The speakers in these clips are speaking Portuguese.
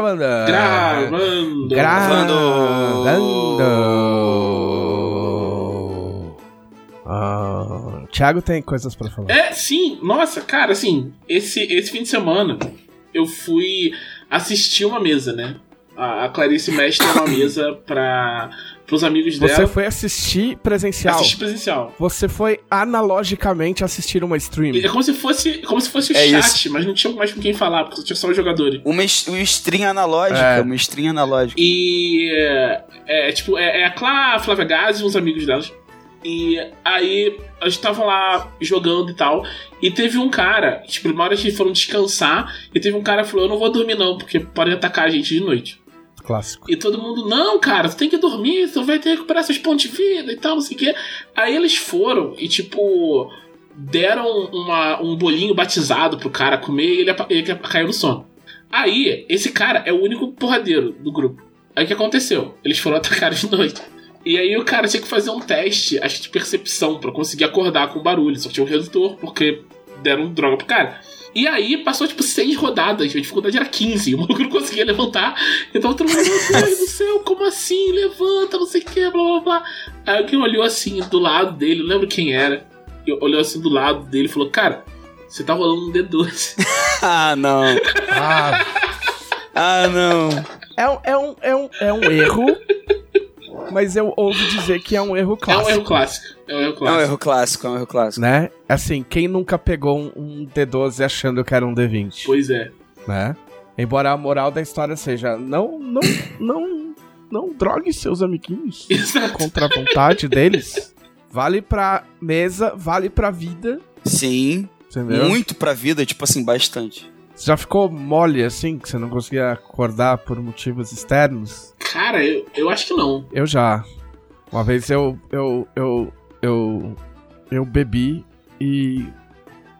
Gravando. Gravando. Gravando. Ah, Thiago tem coisas pra falar. É, sim. Nossa, cara, assim, esse, esse fim de semana eu fui assistir uma mesa, né? A, a Clarice mestre uma mesa pra, pros amigos dela. Você foi assistir presencial. Assistir presencial. Você foi analogicamente assistir uma stream. É como se fosse, como se fosse o É chat, mas não tinha mais com quem falar, porque tinha só os jogadores. Uma, uma string analógica, É. uma string analógica. E é, é, tipo, é, é a Clá, a Flávia Gás e uns amigos delas. E aí a gente tava lá jogando e tal. E teve um cara, tipo, uma hora que foram descansar, e teve um cara que falou: Eu não vou dormir não, porque podem atacar a gente de noite. Clássico. E todo mundo, não, cara, tu tem que dormir, tu vai ter que recuperar seus pontos de vida e tal, não sei o quê. Aí eles foram e, tipo, deram uma, um bolinho batizado pro cara comer e ele, ele caiu no sono. Aí, esse cara é o único porradeiro do grupo. Aí o que aconteceu? Eles foram atacar de noite. E aí o cara tinha que fazer um teste, acho que de percepção, pra conseguir acordar com barulho. Só tinha um redutor, porque deram droga pro cara. E aí passou tipo seis rodadas, a dificuldade era 15, o maluco não conseguia levantar. Então todo mundo, meu Deus do céu, como assim? Levanta, não sei o que, blá blá blá. Aí alguém olhou assim do lado dele, não lembro quem era. E olhou assim do lado dele e falou: Cara, você tá rolando um D12. Ah, não. Ah, Ah, não. é, um, é, um, é, um, é um erro, mas eu ouso dizer que é um erro É clássico. um erro clássico. É um erro É um clássico. erro clássico, é um erro clássico. Né? Assim, quem nunca pegou um, um D12 achando que era um D20? Pois é. né? Embora a moral da história seja não, não, não, não drogue seus amiguinhos Exato. contra a vontade deles. Vale pra mesa, vale pra vida, Sim, entendeu? muito pra vida, tipo assim, bastante. Você já ficou mole assim, que você não conseguia acordar por motivos externos? Cara, eu, eu acho que não. Eu já. Uma vez eu, eu, eu, eu, eu bebi e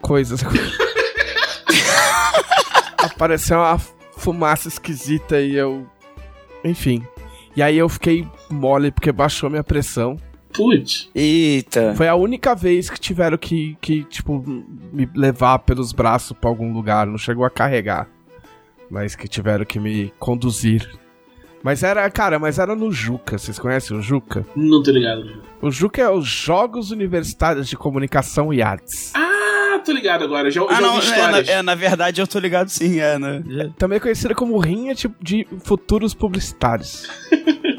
coisas. Apareceu uma fumaça esquisita e eu. Enfim. E aí eu fiquei mole porque baixou minha pressão. Putz. Eita. Foi a única vez que tiveram que, que tipo, me levar pelos braços pra algum lugar. Não chegou a carregar. Mas que tiveram que me conduzir. Mas era, cara, mas era no Juca. Vocês conhecem o Juca? Não tô ligado. O Juca é os Jogos Universitários de Comunicação e Artes. Ah, tô ligado agora. Já, Ah, já não, ouvi é, na, histórias. é, na verdade eu tô ligado sim, é, né? Já- Também conhecida como rinha de futuros publicitários.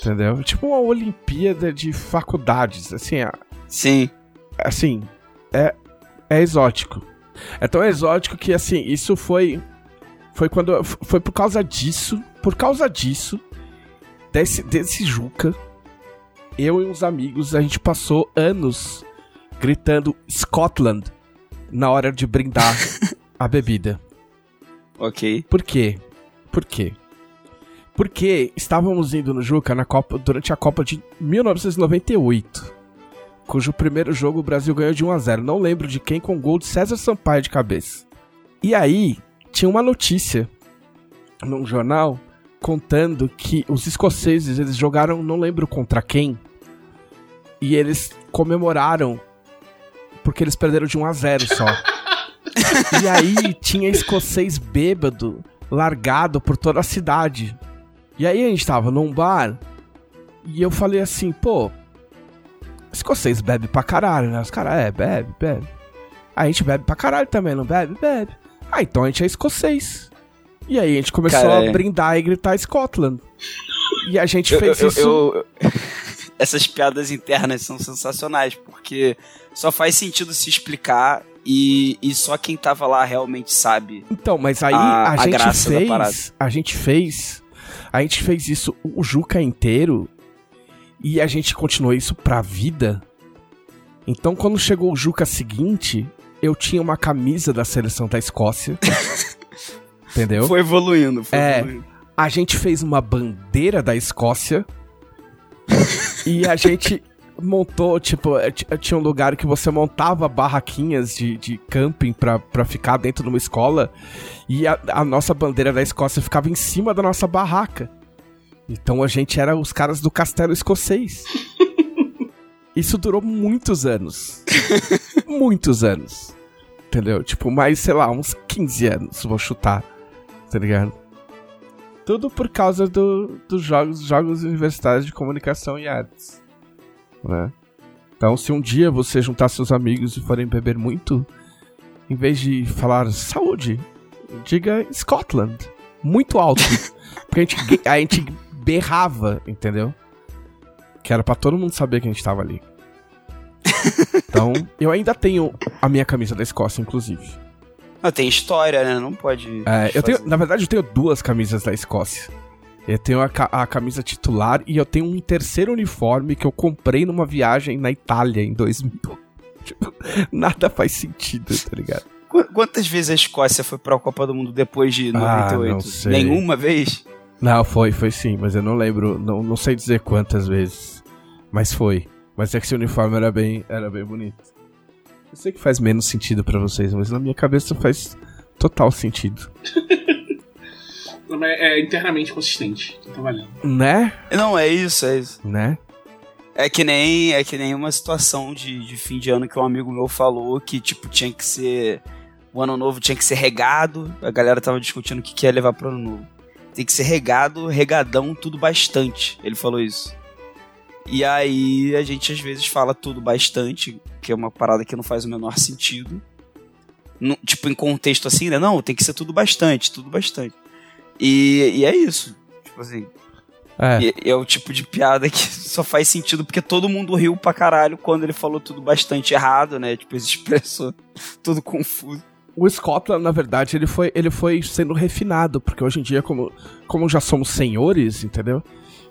Entendeu? Tipo uma Olimpíada de faculdades. Assim, é- Sim. assim, é, é exótico. É tão exótico que, assim, isso foi. Foi quando. Foi por causa disso. Por causa disso. Desse, desse Juca. Eu e uns amigos, a gente passou anos gritando Scotland na hora de brindar a bebida. Ok. Por quê? Por quê? Porque estávamos indo no Juca na Copa, durante a Copa de 1998, cujo primeiro jogo o Brasil ganhou de 1 a 0. Não lembro de quem com gol de César Sampaio de cabeça. E aí tinha uma notícia num jornal contando que os escoceses eles jogaram, não lembro contra quem, e eles comemoraram porque eles perderam de 1 a 0 só. E aí tinha escocês bêbado, largado por toda a cidade. E aí a gente tava num bar e eu falei assim, pô, escocês bebe pra caralho, né? Os caras, é, bebe, bebe. A gente bebe pra caralho também, não bebe? Bebe. Ah, então a gente é escocês. E aí a gente começou Cara, a é. brindar e gritar Scotland. E a gente fez eu- isso. eu- Essas piadas internas são sensacionais, porque só faz sentido se explicar e, e só quem tava lá realmente sabe. Então, mas aí a- a, gente fez. A gente fez. A gente fez isso o Juca inteiro. E a gente continuou isso pra vida. Então, quando chegou o Juca seguinte, eu tinha uma camisa da seleção da Escócia. entendeu? Foi evoluindo, foi É. evoluindo. A gente fez uma bandeira da Escócia. e a gente montou, tipo, eh, ti- tinha um lugar que você montava barraquinhas de, de camping pra, pra ficar dentro de uma escola. E a, a nossa bandeira da Escócia ficava em cima da nossa barraca. Então a gente era os caras do castelo escocês. Isso durou muitos anos. muitos anos. Entendeu? Tipo, mais, sei lá, uns 15 anos, vou chutar. Tá ligado? Tudo por causa do, dos jogos, jogos universitários de comunicação e artes. Né? Então, se um dia você juntar seus amigos e forem beber muito, em vez de falar saúde, diga Scotland. Muito alto. Porque a gente, a gente berrava, entendeu? Que era pra todo mundo saber que a gente tava ali. Então, eu ainda tenho a minha camisa da Escócia, inclusive. Não, tem história, né? Não pode. É, eu tenho, na verdade, eu tenho duas camisas da Escócia. Eu tenho a, a, camisa titular e eu tenho um terceiro uniforme que eu comprei numa viagem na Itália em 2000. Tipo, nada faz sentido, tá ligado? Quantas vezes a Escócia foi pra Copa do Mundo depois de 98? Ah, não sei. Nenhuma vez? Não, foi, foi sim, mas eu não lembro, não, não sei dizer quantas vezes. Mas foi. Mas é que esse uniforme era bem, era bem bonito. Eu sei que faz menos sentido para vocês, mas na minha cabeça faz total sentido. é internamente consistente. Então tá valendo. Né? Não, é isso, é isso. Né? É que nem, é que nem uma situação de, de fim de ano que um amigo meu falou que, tipo, tinha que ser. O ano novo tinha que ser regado. A galera tava discutindo o que, que ia levar pro ano novo. Tem que ser regado, regadão, tudo bastante. Ele falou isso. E aí a gente às vezes fala tudo bastante, que é uma parada que não faz o menor sentido. No, tipo, em contexto assim, né? Não, tem que ser tudo bastante, tudo bastante. E, e é isso. Tipo assim. É. E, é o tipo de piada que só faz sentido porque todo mundo riu pra caralho quando ele falou tudo bastante errado, né? Tipo, ele expressou tudo confuso. O Scotland, na verdade, ele foi, ele foi sendo refinado, porque hoje em dia, como, como já somos senhores, entendeu?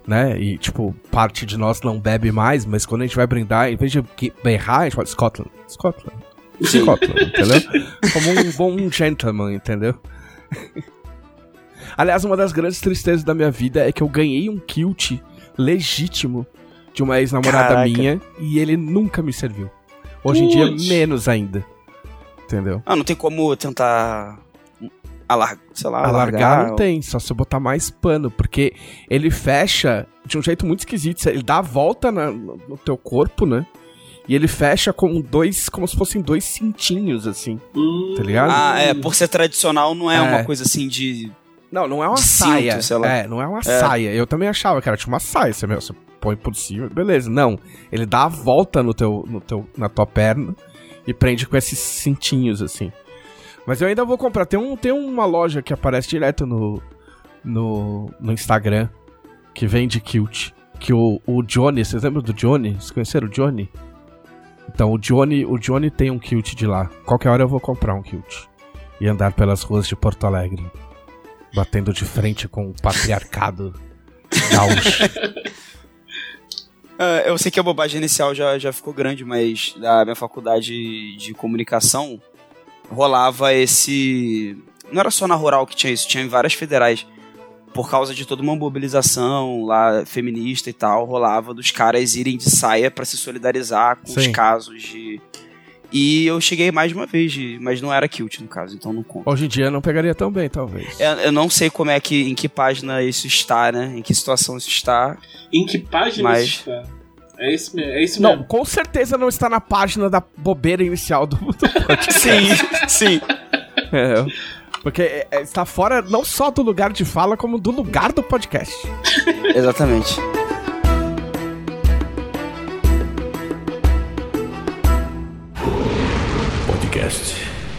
Né? E, tipo, parte de nós não bebe mais, mas quando a gente vai brindar, em vez de berrar, a gente fala Scotland. Scotland. Scotland, entendeu? Como um bom gentleman, entendeu? Aliás, uma das grandes tristezas da minha vida é que eu ganhei um kilt legítimo de uma ex-namorada minha e ele nunca me serviu. Hoje em dia, menos ainda. Entendeu? Ah, não tem como tentar alargar, sei lá, alargar, alargar não tem, só se eu botar mais pano, porque ele fecha de um jeito muito esquisito, ele dá a volta na, no teu corpo, né? E ele fecha com dois, como se fossem dois cintinhos, assim. Hum. Tá ligado? Ah, é, por ser tradicional não é, é. uma coisa assim de. Não, não é uma saia. Cinto, é, não é uma é. saia. Eu também achava que era tipo uma saia, você, meu, você põe por cima, beleza. Não, ele dá a volta no teu, no teu, na tua perna e prende com esses cintinhos, assim. Mas eu ainda vou comprar. Tem, um, tem uma loja que aparece direto no, no, no Instagram que vende kilt. Que o, o Johnny, vocês lembram do Johnny? Vocês conheceram o Johnny? Então o Johnny, o Johnny tem um kilt de lá. Qualquer hora eu vou comprar um kilt. E andar pelas ruas de Porto Alegre. Batendo de frente com o patriarcado gaúcho. Uh, eu sei que a bobagem inicial já, já ficou grande, mas da minha faculdade de comunicação, rolava esse. Não era só na rural que tinha isso, tinha em várias federais. Por causa de toda uma mobilização lá feminista e tal, rolava dos caras irem de saia para se solidarizar com Sim. os casos de. E eu cheguei mais de uma vez, de, mas não era kilt no caso, então não conta. Hoje em dia não pegaria tão bem, talvez. Eu, eu, não sei como é que, em que página isso está, né? Em que situação isso está. Em que página mas... isso está? É isso mesmo. É isso não, mesmo. com certeza não está na página da bobeira inicial do, do podcast. sim, sim. É, porque é, é, está fora não só do lugar de fala, como do lugar do podcast. Exatamente. Podcast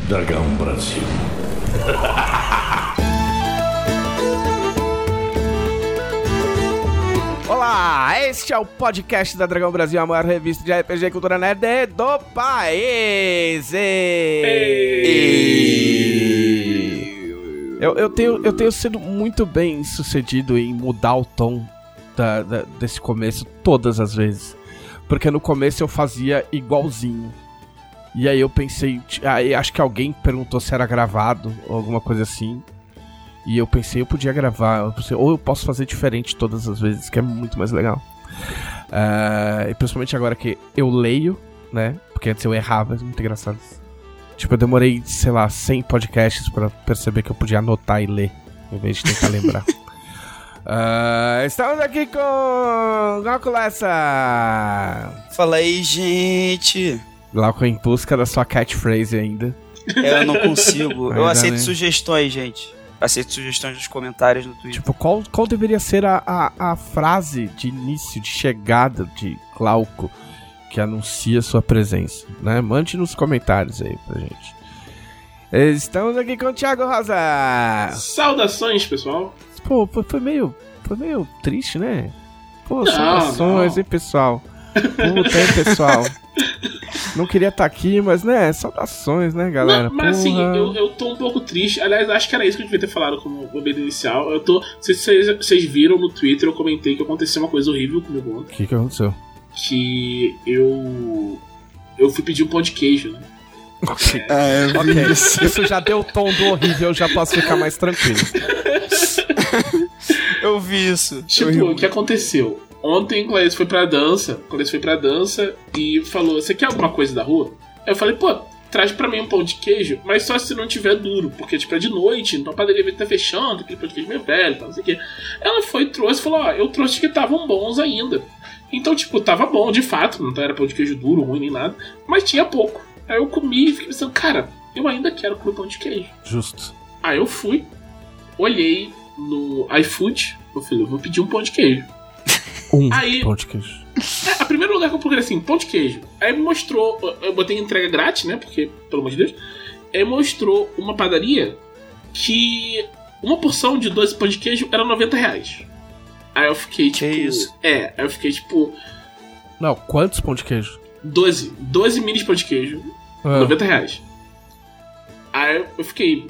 Dragão Brasil. Olá, este é o podcast da Dragão Brasil, a maior revista de RPG e cultura nerd do país. Eu, eu, tenho, eu tenho sido muito bem sucedido em mudar o tom da, da, desse começo todas as vezes. Porque no começo eu fazia igualzinho. E aí eu pensei, aí acho que alguém perguntou se era gravado ou alguma coisa assim. E eu pensei, eu podia gravar, eu pensei, ou eu posso fazer diferente todas as vezes, que é muito mais legal. Uh, principalmente agora que eu leio, né? Porque antes eu errava, é muito engraçado. Tipo, eu demorei, sei lá, 100 podcasts para perceber que eu podia anotar e ler, em vez de tentar lembrar. Uh, estamos aqui com Glauco Lessa. Fala aí, gente. Glauco em busca da sua catchphrase ainda. Eu não consigo. eu aceito sugestões, gente. Aceito sugestões nos comentários no Twitter. Tipo, qual, qual deveria ser a, a, a frase de início, de chegada de Glauco que anuncia sua presença, né? Mande nos comentários aí pra gente. Estamos aqui com o Thiago Rosa. Saudações, pessoal. Pô, foi, foi meio, foi meio triste, né? Pô, saudações, hein, pessoal. Puta, hein, pessoal. Não queria estar tá aqui, mas, né, saudações, né, galera? Não, mas assim, eu, eu tô um pouco triste. Aliás, acho que era isso que eu devia ter falado como bobeira inicial. Eu tô. Se vocês, viram no Twitter, eu comentei que aconteceu uma coisa horrível comigo ontem. O que, que aconteceu? Que eu. Eu fui pedir um pão de queijo, né? Ok. É, okay. Isso já deu o tom do horrível, eu já posso ficar mais tranquilo. eu vi isso. Tipo, o que aconteceu? Ontem o Clarice foi pra dança, o Clarice foi pra dança e falou: Você quer alguma coisa da rua? Aí eu falei, pô, traz pra mim um pão de queijo, mas só se não tiver duro, porque tipo é de noite, então a padaria vai estar fechando, aquele pão de queijo meio velho, não sei o quê. Ela foi trouxe falou: Ó, eu trouxe que estavam bons ainda. Então, tipo, tava bom de fato, não era pão de queijo duro, ruim nem nada, mas tinha pouco. Aí eu comi e fiquei pensando, cara, eu ainda quero comer pão de queijo. Justo. Aí eu fui, olhei no iFood, eu falei, eu vou pedir um pão de queijo. Um aí, pão de queijo. É, a primeiro lugar que eu procurei assim, pão de queijo. Aí me mostrou, eu botei entrega grátis, né? Porque, pelo amor de Deus. Aí mostrou uma padaria que uma porção de 12 pão de queijo era 90 reais. Aí eu fiquei tipo. Que isso? É, aí eu fiquei tipo. Não, quantos pão de queijo? 12. 12 minis pão de queijo. Ah. 90 reais. Aí eu fiquei.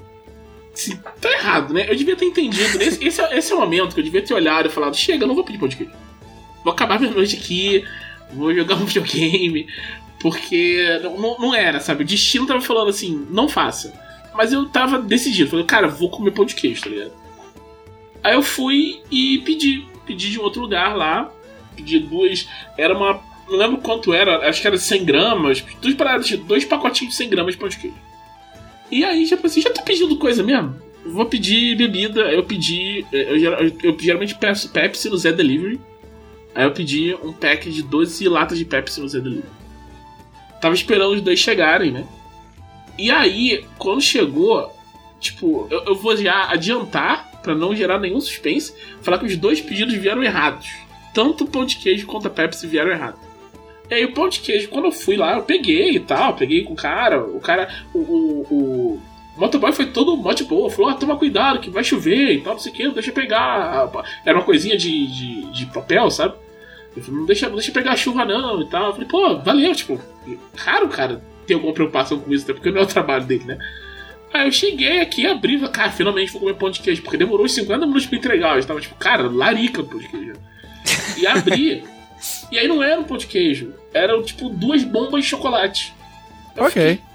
Assim, tá errado, né? Eu devia ter entendido. Esse, esse, é, esse é o momento que eu devia ter olhado e falado: chega, eu não vou pedir pão de queijo. Vou acabar minha noite aqui, vou jogar um videogame. Porque não, não era, sabe? O destino tava falando assim: não faça. Mas eu tava decidido. Falei, cara, vou comer pão de queijo, tá ligado? Aí eu fui e pedi. Pedi de um outro lugar lá. Pedi duas. Era uma não lembro quanto era, acho que era 100 gramas, duas paradas, dois pacotinhos de 100 gramas de pão de queijo. E aí já pensei, já tô pedindo coisa mesmo? Vou pedir bebida, eu pedi, eu, eu, eu geralmente peço Pepsi no Zé Delivery. Aí eu pedi um pack de 12 latas de Pepsi no Zé Delivery. Tava esperando os dois chegarem, né? E aí, quando chegou, tipo, eu, eu vou já adiantar, para não gerar nenhum suspense, falar que os dois pedidos vieram errados. Tanto o pão de queijo quanto a Pepsi vieram errados. E aí o pão de queijo, quando eu fui lá, eu peguei e tal, peguei com o cara, o cara, o, o, o motoboy foi todo mó boa, falou, ah, toma cuidado que vai chover e tal, não sei o que, deixa eu pegar. Era uma coisinha de, de, de papel, sabe? Eu falei, não deixa, não deixa pegar a chuva não e tal. Eu falei, pô, valeu, tipo, raro, cara, ter alguma preocupação com isso, até porque não é o trabalho dele, né? Aí eu cheguei aqui, abri, cara, finalmente vou comer pão de queijo, porque demorou uns 50 minutos pra entregar. Eu estava tipo, cara, larica pão de queijo. E abri. E aí não era um pão de queijo. Eram, tipo, duas bombas de chocolate. Eu ok. Fiquei,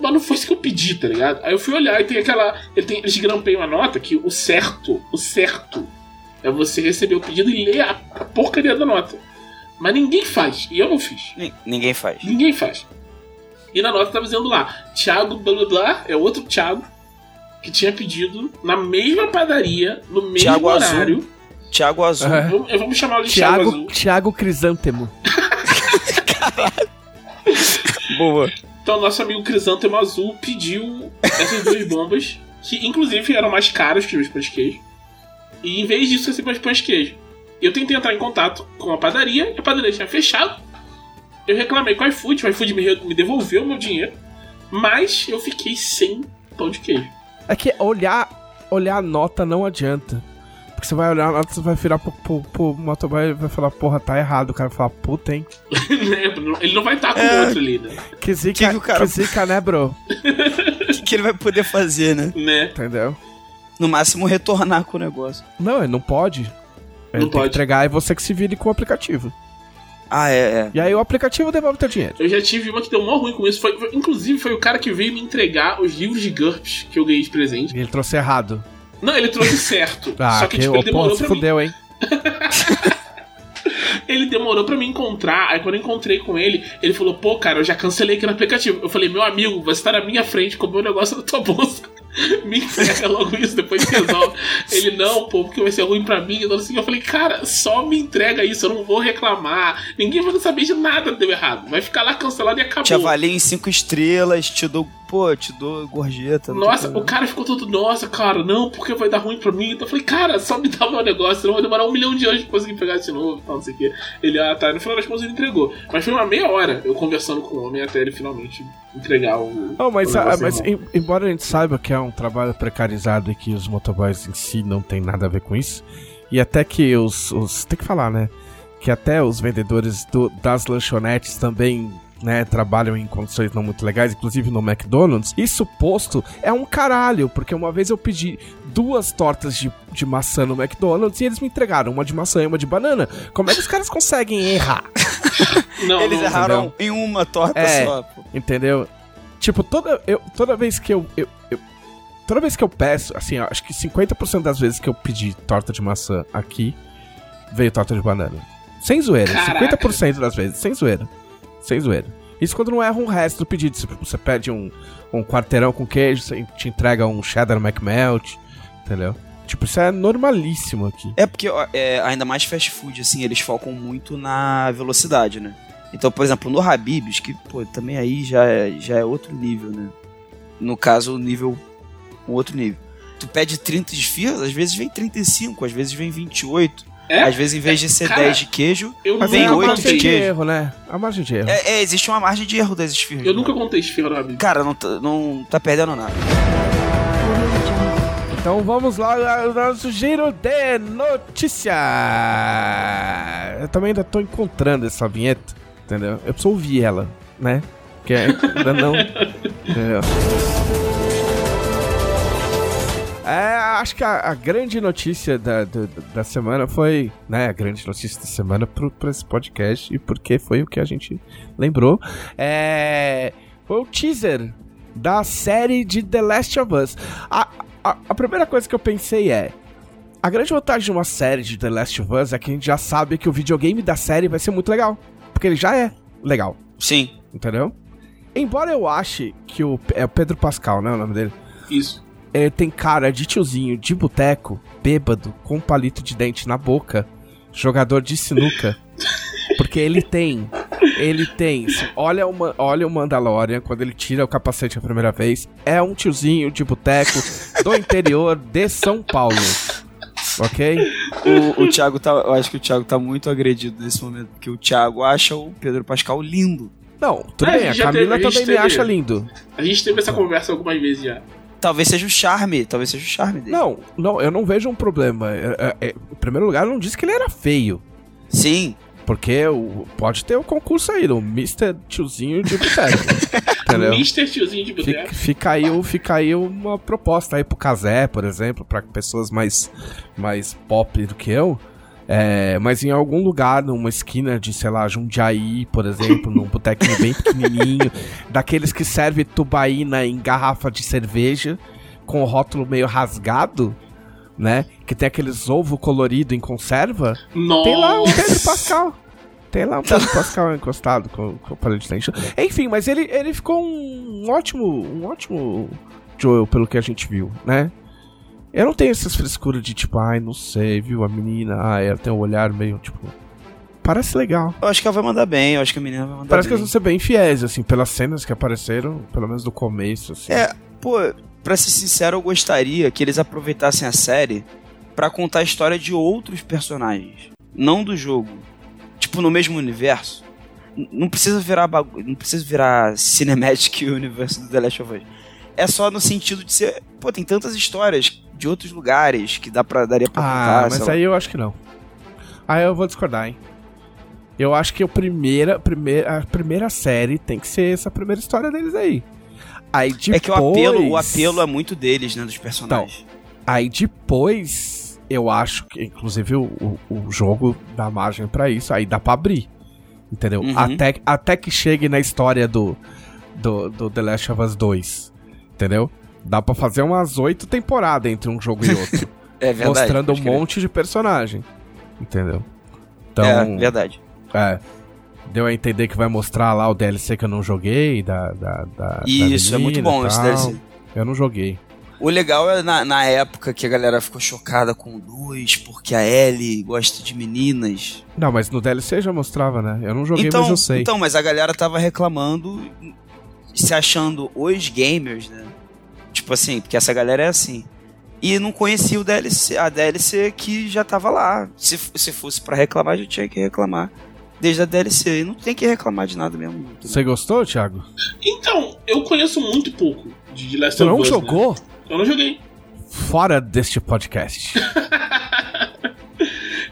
mas não foi isso que eu pedi, tá ligado? Aí eu fui olhar e tem aquela. Ele tem, eles grampeiam uma nota que o certo, o certo, é você receber o pedido e ler a, a porcaria da nota. Mas ninguém faz. E eu não fiz. Ninguém faz. Ninguém faz. E na nota tava dizendo lá, Thiago blá blá blá, é outro Thiago, que tinha pedido na mesma padaria, no mesmo Thiago horário. Azul. Thiago Azul. É. Eu, eu vou chamar de Thiago, Thiago Azul. Thiago Crisântemo. Boa. Então, nosso amigo Crisântemo Azul pediu essas duas bombas, que inclusive eram mais caras que os queijo. E em vez disso, recebi os pães de queijo. Eu tentei entrar em contato com a padaria, e a padaria tinha fechado. Eu reclamei com o iFood, o iFood me, me devolveu o meu dinheiro, mas eu fiquei sem pão de queijo. É que olhar, olhar a nota não adianta. Porque você vai olhar a nota, você vai virar pro, pro, pro motoboy e vai falar, porra, tá errado. O cara vai falar, puta, hein? ele não vai estar com é. outro ali, né? Que zica, que, que, cara... que zica né, bro? O que, que ele vai poder fazer, né? Né? Entendeu? No máximo retornar com o negócio. Não, ele não pode. Ele não tem pode. que entregar e você que se vire com o aplicativo. Ah, é, é. E aí o aplicativo devolve teu dinheiro. Eu já tive uma que deu mó ruim com isso. Foi, foi, inclusive, foi o cara que veio me entregar os livros de GURPS que eu ganhei de presente. E ele trouxe errado. Não, ele trouxe certo. ah, só que, que tipo, ele demorou pra fudeu, mim. hein? ele demorou para me encontrar. Aí quando eu encontrei com ele, ele falou: Pô, cara, eu já cancelei aqui no aplicativo. Eu falei: Meu amigo, você tá na minha frente, comeu o negócio na tua bolsa. Me entrega logo isso, depois resolve. Ele, não, pô, porque vai ser ruim pra mim. Então, assim, eu falei, cara, só me entrega isso, eu não vou reclamar. Ninguém vai saber de nada deu errado. Vai ficar lá cancelado e acabou. Te avalio em cinco estrelas, te dou, pô, te dou gorjeta. Nossa, o cara ficou todo, nossa, cara, não, porque vai dar ruim pra mim. Então eu falei, cara, só me dá o meu negócio, senão vai demorar um milhão de anos pra conseguir pegar de novo, tal, não sei o quê. Ele, ah, tá, no final das contas ele entregou. Mas foi uma meia hora eu conversando com o homem até ele finalmente entregar o. Oh, mas, o a, mas em- embora a gente saiba que é um trabalho precarizado e que os motoboys em si não tem nada a ver com isso, e até que os. os tem que falar, né? Que até os vendedores do- das lanchonetes também. Né, trabalham em condições não muito legais, inclusive no McDonald's. Isso posto é um caralho, porque uma vez eu pedi duas tortas de, de maçã no McDonald's e eles me entregaram uma de maçã e uma de banana. Como é que os caras conseguem errar? Não, Eles não, erraram em uma torta É. só, pô. Entendeu? Tipo, toda, eu, toda vez que eu, eu, eu- Toda vez que eu peço, assim, eu acho que 50% das vezes que eu pedi torta de maçã aqui, veio torta de banana. Sem zoeira. Caraca. 50% das vezes, sem zoeira. Sem zoeira. Isso quando não erra um resto do pedido. Você pede um, um quarteirão com queijo, você te entrega um cheddar McMelt, entendeu? Tipo, isso é normalíssimo aqui. É porque, é, ainda mais fast food, assim, eles focam muito na velocidade, né? Então, por exemplo, no Habib's, que, pô, também aí já é, já é outro nível, né? No caso, o nível, um outro nível. Tu pede 30 esfirras, às vezes vem 35, às vezes vem 28. É? Às vezes, em vez de ser Cara, 10 de queijo, Vem é nunca a oito margem de de queijo. erro, né? A margem de erro. é, é, existe uma margem de erro das esfirras. Eu né? nunca contei esfirra no Habib. Cara, não tá, não tá perdendo nada. Então vamos lá ao nosso giro de notícia. Eu também ainda tô encontrando essa vinheta, entendeu? Eu preciso ouvir ela, né? Porque ainda não. entendeu? É, acho que a, a grande notícia da, do- da semana foi, né, a grande notícia da semana pro, pra esse podcast e porque foi o que a gente lembrou, é, foi o teaser da série de The Last of Us. A, a, a primeira coisa que eu pensei é, a grande vantagem de uma série de The Last of Us é que a gente já sabe que o videogame da série vai ser muito legal, porque ele já é legal. Sim. Entendeu? Embora eu ache que o. É o Pedro Pascal, né? O nome dele. Isso. Ele tem cara de tiozinho de boteco, bêbado, com um palito de dente na boca, jogador de sinuca. Porque ele tem. Ele tem. se- Olha o, olha o Mandalorian quando ele tira o capacete a primeira vez. É um tiozinho de boteco do interior de São Paulo. Ok? O, o Thiago tá. Eu acho que o Thiago tá muito agredido nesse momento, porque o Thiago acha o Pedro Pascal lindo. Não, tudo É, bem. A já Camila teve- a também me teve- acha lindo. A gente teve essa conversa algumas vezes já. Talvez seja o charme, talvez seja o charme dele. Não, não, eu não vejo um problema. É, é, é, em primeiro lugar, eu não disse que ele era feio. Sim. Porque o, pode ter o concurso aí, o Mr. Tiozinho de Boteco. entendeu? Mr. Tiozinho de Fica, boteco. fica aí, o- fica aí uma proposta aí pro Casé, por exemplo, pra pessoas mais, mais pop do que eu. É, mas em algum lugar, numa esquina de, sei lá, Jundiaí, por exemplo, num botequinho bem pequenininho, daqueles que serve tubaína em garrafa de cerveja, com o rótulo meio rasgado, né? Que tem aqueles ovo colorido em conserva. Nossa. Tem lá o Pedro Pascal. Tem lá o Pedro Pascal encostado com, com o palito de dente. Enfim, mas ele, ele ficou um ótimo, um ótimo Joel, pelo que a gente viu, né? Eu não tenho essas frescuras de tipo, ai, não sei, viu? A menina, ai, ela tem um olhar meio, tipo. Parece legal. Eu acho que ela vai mandar bem, eu acho que a menina vai mandar Parece que bem. eles vão ser bem fiéis, assim, pelas cenas que apareceram, pelo menos do começo, assim. É, pô, pra ser sincero, eu gostaria que eles aproveitassem a série pra contar a história de outros personagens, não do jogo. Tipo, no mesmo universo. Não precisa virar bagu... não precisa virar Cinematic Universe do The Last of Us. É só no sentido de ser, pô, tem tantas histórias de outros lugares que dá pra daria pra Ah, contar, mas aí eu acho que não. Aí eu vou discordar, hein? Eu acho que a primeira, primeira, a primeira série tem que ser essa primeira história deles aí. Aí depois... É que o apelo, o apelo é muito deles, né, dos personagens. Aí depois, eu acho que, inclusive, o, o, o jogo dá margem pra isso, aí dá pra abrir. Entendeu? Uhum. Até, até que chegue na história do, do, do The Last of Us 2. Entendeu? Dá pra fazer umas oito temporadas entre um jogo e outro. é verdade. mostrando um crer. monte de personagem. Entendeu? Então, É, verdade. é, Deu a entender que vai mostrar lá o DLC que eu não joguei, da. da, da Isso, da é muito bom esse. DLC. Eu não joguei. O legal é na, na época que a galera ficou chocada com o 2, porque a Ellie gosta de meninas. Não, mas no DLC já mostrava, né? Eu não joguei, então, mas eu sei. Então, mas a galera tava reclamando, se achando os gamers, né? Tipo assim, porque essa galera é assim. E não conhecia o DLC, a DLC que já tava lá. Se, se fosse para reclamar, já tinha que reclamar desde a DLC. E não tem que reclamar de nada mesmo. Você gostou, Thiago? Então, eu conheço muito pouco de Last Você of não Us. jogou? Né? Eu não joguei. Fora deste podcast.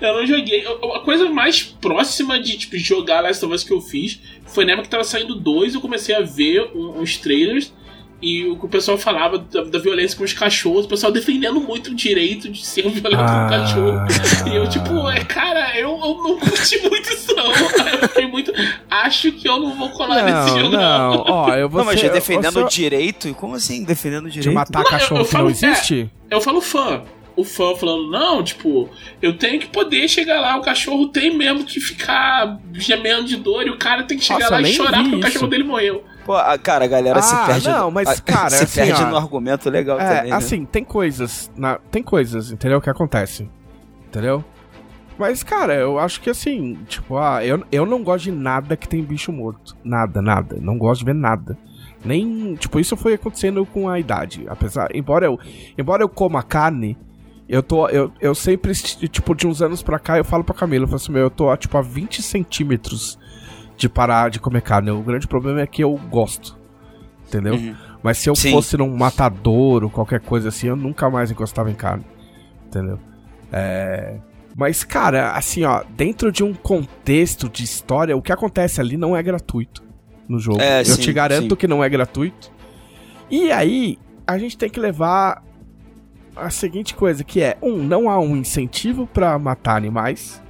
eu não joguei. A coisa mais próxima de tipo, jogar Last of Us que eu fiz foi na época que tava saindo dois. Eu comecei a ver uns trailers e o que o pessoal falava da, da, violência com os cachorros, o pessoal defendendo muito o direito de ser violento ah, com o cachorro. E eu, tipo, é, cara, eu, eu não curti muito isso, não. Eu fiquei muito. Acho que eu não vou colar não, nesse jogo, não. não. Ó, eu vou não, mas ser, defendendo o direito? Como assim, defendendo o direito? De matar não, cachorro eu, eu que falo, não existe? É, eu falo fã o fã falando, não, tipo, eu tenho que poder chegar lá, o cachorro tem mesmo que ficar gemendo de dor e o cara tem que chegar Nossa, lá e chorar porque isso. o cachorro dele morreu. Pô, cara, a galera ah, se perde. Não, mas, a, cara, se assim, perde ó, no argumento legal é, também. Né? Assim, tem coisas. Na, tem coisas, entendeu? Que acontecem. Entendeu? Mas, cara, eu acho que assim, tipo, ah, eu, eu não gosto de nada que tem bicho morto. Nada, nada. Não gosto de ver nada. Nem. Tipo, isso foi acontecendo com a idade. Apesar. Embora eu. Embora eu coma carne. Eu tô. Eu, eu sempre, tipo, de uns anos pra cá, eu falo pra Camila, eu falo assim, meu, eu tô, tipo, a 20 centímetros de parar de comer carne. O grande problema é que eu gosto. Entendeu? Uhum. Mas se eu Sim. fosse num matador ou qualquer coisa assim, eu nunca mais encostava em carne. Entendeu? É. Mas, cara, assim, ó, dentro de um contexto de história, o que acontece ali não é gratuito no jogo. É, eu sim, te garanto sim. que não é gratuito. E aí, a gente tem que levar a seguinte coisa, que é, um, não há um incentivo pra matar animais.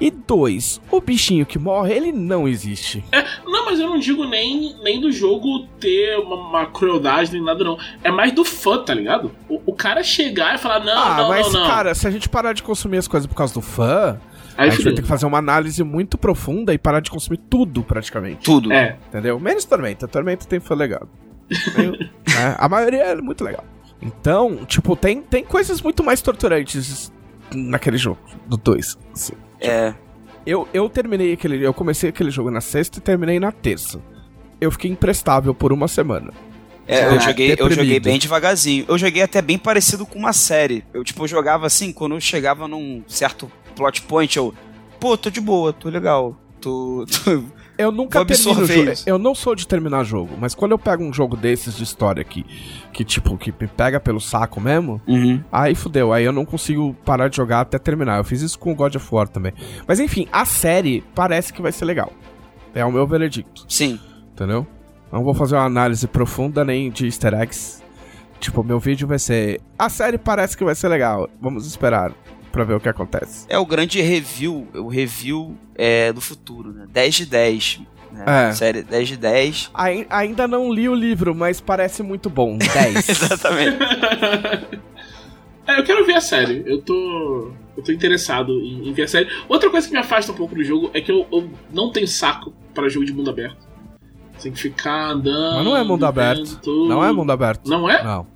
E dois, o bichinho que morre, ele não existe. É, não, mas eu não digo nem, nem do jogo ter uma, uma crueldade nem nada, não. É mais do fã, tá ligado? O, o cara chegar e falar, não, ah, não, mas, não, não. cara, se a gente parar de consumir as coisas por causa do fã, Aí a gente vai ter que fazer uma análise muito profunda e parar de consumir tudo, praticamente. Tudo. É, Entendeu? Menos Tormenta. Tormenta tem fã legal. É, a maioria é muito legal. Então, tipo, tem, tem coisas muito mais torturantes naquele jogo, do 2. Assim. É. Eu, eu terminei aquele. Eu comecei aquele jogo na sexta e terminei na terça. Eu fiquei imprestável por uma semana. É, eu joguei, eu joguei bem devagarzinho. Eu joguei até bem parecido com uma série. Eu, tipo, eu jogava assim, quando eu chegava num certo plot point, eu. Pô, tô de boa, tô legal. Tô. tô- Eu nunca termino jogo. Eu não sou de terminar jogo, mas quando eu pego um jogo desses de história aqui, que tipo, que me pega pelo saco mesmo, Uhum. aí fudeu, aí eu não consigo parar de jogar até terminar. Eu fiz isso com o God of War também. Mas enfim, a série parece que vai ser legal. É o meu veredicto, Sim. entendeu? Não vou fazer uma análise profunda nem de easter eggs. Tipo, meu vídeo vai ser. A série parece que vai ser legal. Vamos esperar pra ver o que acontece. É o grande review, o review é, do futuro, né? 10 de 10. Né? É. Série 10 de 10. Ai- ainda não li o livro, mas parece muito bom. 10. Exatamente. É, eu quero ver a série. Eu tô. Eu tô interessado em, em ver a série. Outra coisa que me afasta um pouco do jogo é que eu, eu não tenho saco para jogo de mundo aberto. Tem que ficar andando. Mas não é mundo aberto. Não é mundo aberto. Não é? Não.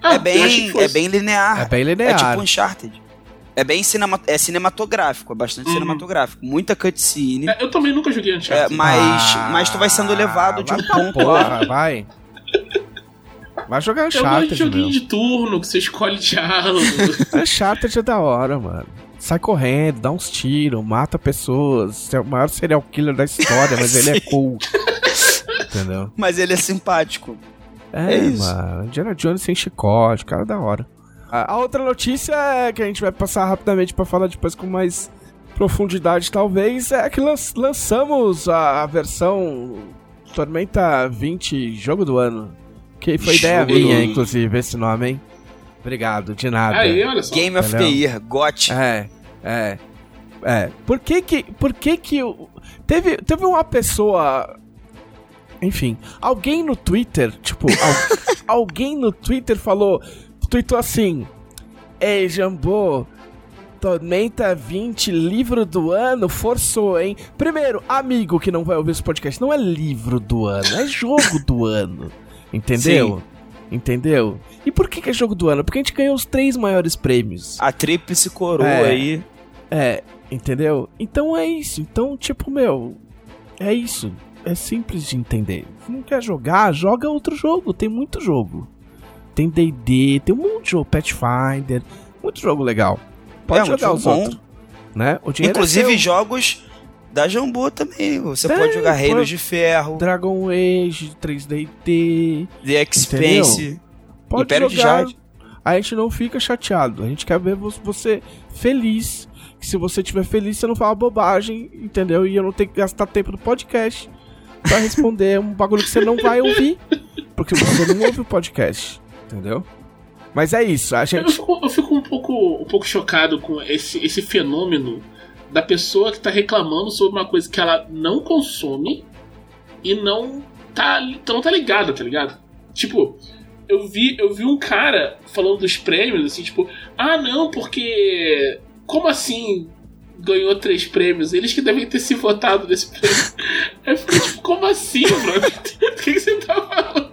Ah, é, bem, é bem linear. É bem É linear. tipo Uncharted. É bem cinema, é cinematográfico, é bastante Uhum. cinematográfico. Muita cutscene. É, eu também nunca joguei É, Uncharted. mas, Ah, mas tu vai sendo levado de um ponto porra, vai. Vai jogar eu gosto de Uncharted, joguinho de turno, que você escolhe diálogo. Uncharted é da hora, mano. Sai correndo, dá uns tiros, mata pessoas. É o maior serial killer da história, mas ele é cool. Entendeu? Mas ele é simpático. É, É isso. mano. Indiana Jones sem chicote, cara da hora. A, a outra notícia é que a gente vai passar rapidamente pra falar depois com mais profundidade, talvez, é que lan- lançamos a, a versão Tormenta 20 Jogo do Ano. Que foi ideia Jogo minha, ano. inclusive, esse nome, hein? Obrigado, de nada. Aí, olha só. Game of the? Year, GOT. É, é. É. Por que que. Por que que. Teve, teve uma pessoa. Enfim, alguém no Twitter, tipo, al- alguém no Twitter falou. Tweetou assim: Ei, Jambô, Tormenta 20, livro do ano, forçou, hein? Primeiro, amigo que não vai ouvir esse podcast, não é livro do ano, é jogo do ano. Entendeu? Entendeu? E por que, que é jogo do ano? Porque a gente ganhou os três maiores prêmios. A tríplice coroa É. aí. É, entendeu? Então é isso. Então, tipo, meu, é isso. É simples de entender. Se não quer jogar, joga outro jogo. Tem muito jogo. Tem D&D, tem um monte de jogo, Pathfinder, muito jogo legal. Pode É, jogar jogo os bom. outros, né? O dinheiro Inclusive é jogos da Jambô também. Você Tem, pode jogar Reinos de Ferro, Dragon Age, 3D&T, The Expanse. pode Império de jogar. Jade. A gente não fica chateado. A gente quer ver vo- você feliz. Que se você estiver feliz, você não fala bobagem, entendeu? E eu não tenho que gastar tempo no podcast pra responder um bagulho que você não vai ouvir. Porque você não ouve o podcast, entendeu? Mas é isso, a Eu gente. fico, eu fico um, pouco, um pouco chocado com esse, esse fenômeno da pessoa que tá reclamando sobre uma coisa que ela não consome e não tá, não tá ligada, tá ligado? Tipo, eu vi, eu vi um cara falando dos prêmios, assim, tipo, ah não, porque. Como assim ganhou três prêmios? Eles que devem ter se votado nesse prêmio. Eu fiquei tipo, como assim, brother? O que, que você tá falando?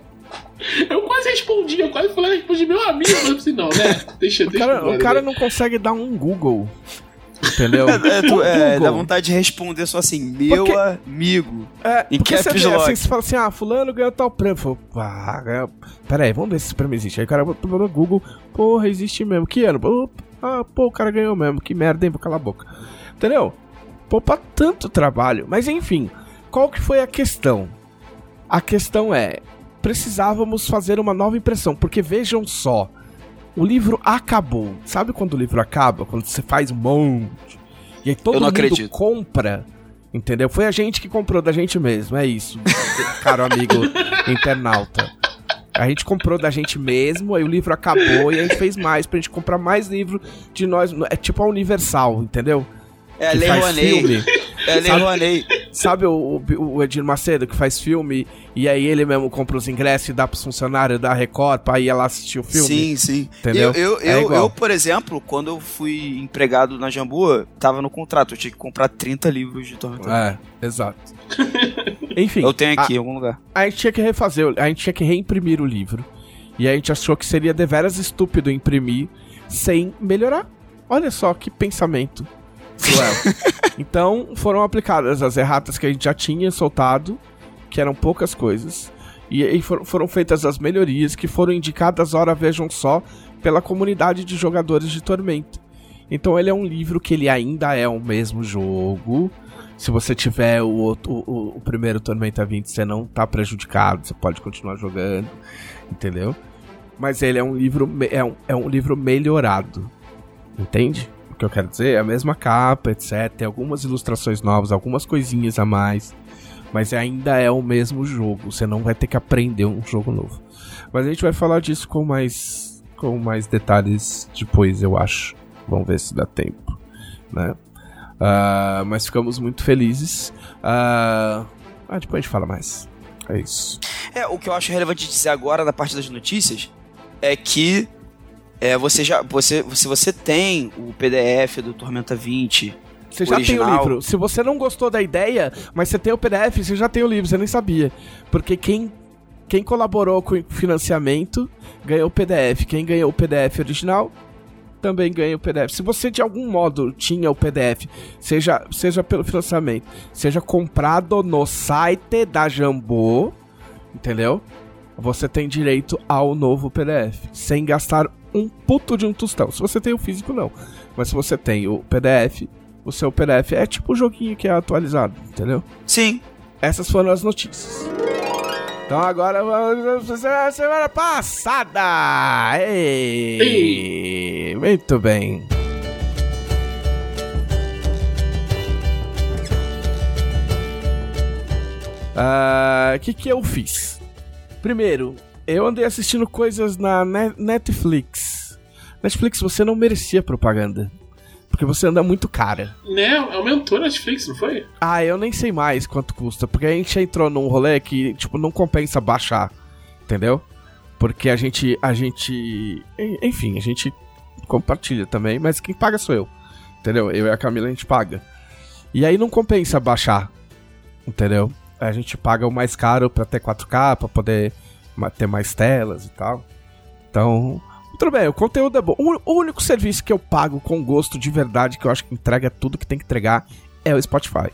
Eu quase respondi, eu quase falei, respondi meu amigo, mas eu falei assim, não, né? Deixa, O deixa cara, embora, o cara né? não consegue dar um Google. Entendeu? É, tu- Um é, dá vontade de responder só assim, meu Porque- amigo. É, Em porque você vê, assim, você fala assim, ah, fulano ganhou tal prêmio. Falou, ah, ganhou... Pera aí, vamos ver se esse prêmio existe. Aí o cara botou no Google, porra, existe mesmo. Que ano? Ah, pô, o cara ganhou mesmo. Que merda, hein? Vou calar a boca. Entendeu? Poupa tanto trabalho. Mas enfim, qual que foi a questão? A questão é, precisávamos fazer uma nova impressão. Porque vejam só, o livro acabou. Sabe quando o livro acaba? Quando você faz um monte. E aí todo mundo acredito. compra. Entendeu? Foi a gente que comprou da gente mesmo, é isso, caro amigo internauta. A gente comprou da gente mesmo, aí o livro acabou e a gente fez mais pra gente comprar mais livro de nós. É tipo a Universal, entendeu? É que Lei Rouanet. filme. É a Sabe-. Sabe o, o, o Edir Macedo que faz filme e aí ele mesmo compra os ingressos e dá pros funcionários da Record pra ir lá assistir o filme? Sim, sim. Entendeu? Eu, eu, É eu, eu, por exemplo, quando eu fui empregado na Jambu, tava no contrato, eu tinha que comprar 30 livros de Tormentor. É, exato. Enfim, Eu tenho aqui em algum lugar. a gente tinha que refazer, a gente tinha que reimprimir o livro. E a gente achou que seria deveras estúpido imprimir sem melhorar. Olha só que pensamento cruel. então foram aplicadas as erratas que a gente já tinha soltado, que eram poucas coisas. E aí foram, foram feitas as melhorias que foram indicadas, ora vejam só, pela comunidade de jogadores de Tormenta. Então ele é um livro que ele ainda é o mesmo jogo. Se você tiver o, o, o, primeiro Tormenta 20, você não tá prejudicado, você pode continuar jogando, entendeu? Mas ele é um livro, é um, é um livro melhorado, entende? Que eu quero dizer? É a mesma capa, etc. Tem algumas ilustrações novas, algumas coisinhas a mais. Mas ainda é o mesmo jogo. Você não vai ter que aprender um jogo novo. Mas a gente vai falar disso com mais, com mais detalhes depois, eu acho. Vamos ver se dá tempo, né? Ah, mas ficamos muito felizes. Ah, ah, depois a gente fala mais. É isso. É, o que eu acho relevante dizer agora da parte das notícias é que é, você já. Você, se você tem o PDF do Tormenta 20, Você já tem o Original. livro. Se você não gostou da ideia, mas você tem o PDF, você já tem o livro, você nem sabia. Porque quem, quem colaborou com o financiamento ganhou o PDF. Quem ganhou o PDF original também ganha o PDF. Se você de algum modo tinha o PDF, seja, seja pelo financiamento, seja comprado no site da Jambô, entendeu? Você tem direito ao novo PDF, sem gastar um puto de um tostão. Se você tem o físico, não. Mas se você tem o PDF, o seu PDF é tipo o joguinho que é atualizado, entendeu? sim. Essas foram as notícias. Então agora vamos à semana passada. Ei, muito bem. Ah, O que que eu fiz? Primeiro, eu andei assistindo coisas na Ne- Netflix. Netflix, você não merecia propaganda. Porque você anda muito cara. Né? Aumentou a Netflix, não foi? Ah, eu nem sei mais quanto custa, porque a gente entrou num rolê que, tipo, não compensa baixar, entendeu? Porque a gente, a gente, en- enfim, a gente compartilha também, mas quem paga sou eu, entendeu? Eu e a Camila a gente paga. E aí não compensa baixar, entendeu? A gente paga o mais caro pra ter 4K, pra poder ter mais telas e tal. Então, tudo bem, o conteúdo é bom. O, único serviço que eu pago com gosto de verdade, que eu acho que entrega tudo que tem que entregar, é o Spotify.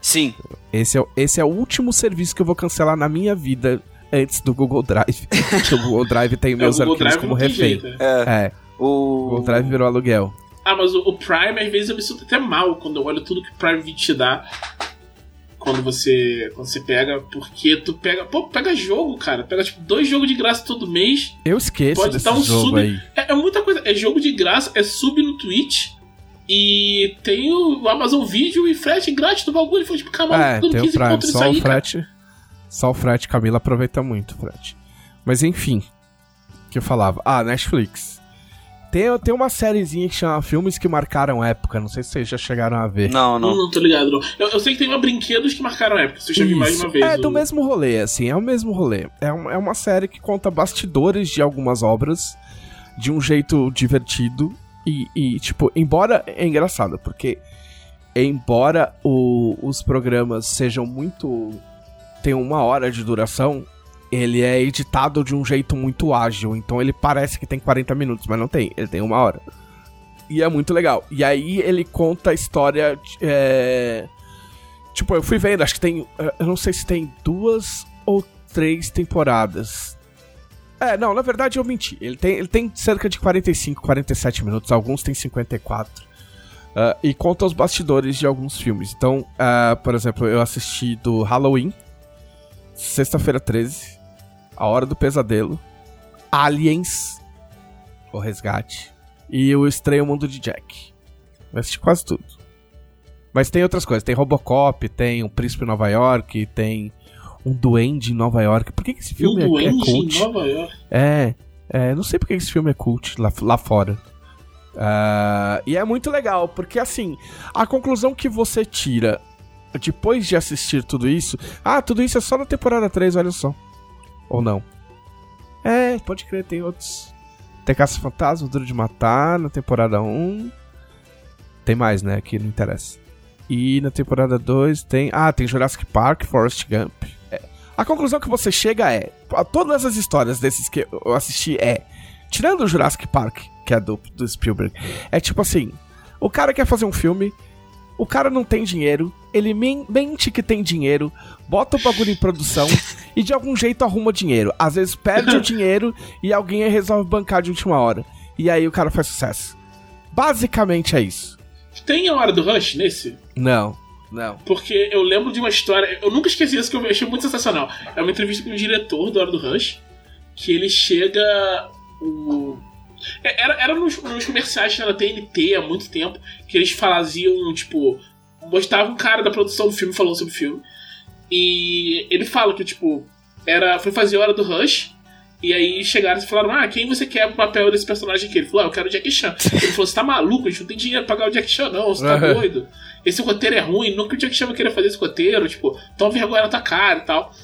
Sim. Esse é, o- esse é o último serviço que eu vou cancelar na minha vida antes do Google Drive. que o Google Drive tem É, meus Google arquivos Drive como refém. jeito. né? É. É, o O. Google Drive virou aluguel. Ah, mas o, o Prime, às vezes eu me sinto até mal quando eu olho tudo que o Prime te dá. Quando você, quando você pega, porque tu pega. Pô, pega jogo, cara. Pega tipo dois jogos de graça todo mês. Eu esqueço Pode dar um sub. É, é muita coisa. É jogo de graça, é sub no Twitch. E tem o Amazon Video e frete grátis do bagulho. Foi tipo, cara, É, tem o 15 Prime, conto nisso só aí, o cara. frete. Só o frete, Camila aproveita muito o frete. Mas enfim, o que eu falava? Ah, Netflix. Tem, tem uma sériezinha que chama Filmes que Marcaram Época, não sei se vocês já chegaram a ver. Não, Não, não. não tô ligado, não. Eu, eu sei que tem uma brinquedos que marcaram a época. Você já viu mais uma vez. É o- do mesmo rolê, assim, é o mesmo rolê. É, um- é uma série que conta bastidores de algumas obras de um jeito divertido e, e, tipo, embora é engraçado, porque embora o- os programas sejam muito. tenham uma hora de duração, ele é editado de um jeito muito ágil, então ele parece que tem 40 minutos, mas não tem, ele tem uma hora. E é muito legal. E aí ele conta a história. é, Tipo, eu fui vendo, acho que tem. Eu não sei se tem duas ou três temporadas. É, não, na verdade eu menti. Ele tem, ele tem cerca de 45, 47 minutos, alguns tem 54. Ah, e conta os bastidores de alguns filmes. Então, ah, por exemplo, eu assisti do Halloween, Sexta-feira 13, A Hora do Pesadelo, Aliens, O Resgate e O Estranho Mundo de Jack. Eu assisti quase tudo. Mas tem outras coisas. Tem Robocop, tem um Príncipe em Nova York, tem um Duende em Nova York. Por que, que esse Um filme é- é, duende em cult? Nova York. É, é, não sei por que esse filme é cult lá, lá fora. Ah, e é muito legal, porque assim, a conclusão que você tira depois de assistir tudo isso. Ah, tudo isso é só na temporada 3, olha só. Ou não? É, pode crer, tem outros. Tem Caça Fantasma, Duro de Matar na temporada 1. Tem mais, né? Que não interessa. E na temporada 2 tem. Ah, tem Jurassic Park, Forrest Gump. É. A conclusão que você chega é. a Todas as histórias desses que eu assisti é. Tirando o Jurassic Park, que é do, do Spielberg, é tipo assim: o cara quer fazer um filme, o cara não tem dinheiro, ele men- mente que tem dinheiro, bota o bagulho em produção e de algum jeito arruma dinheiro. Às vezes perde o dinheiro e alguém resolve bancar de última hora. E aí o cara faz sucesso. Basicamente é isso. Tem a hora do Rush nesse? Não, não. Porque eu lembro de uma história. Eu nunca esqueci isso que eu achei muito sensacional. É uma entrevista com o diretor do Hora do Rush. Que ele chega. O... é, Era, era nos, nos comerciais da TNT há muito tempo. Que eles faziam, tipo. Mostravam um cara da produção do filme falando sobre o filme. E ele fala que, tipo. Era, foi fazer a Hora do Rush. E aí chegaram e falaram: Ah, quem você quer pro papel desse personagem aqui? Ele falou: Ah, eu quero o Jack Chan. Ele falou: Você tá maluco? A gente não tem dinheiro pra pagar o Jack Chan, não. Você tá Uhum. doido? Esse roteiro é ruim. Nunca o Jack Chan vai querer fazer esse roteiro. Tipo, toma vergonha na tua cara e tal.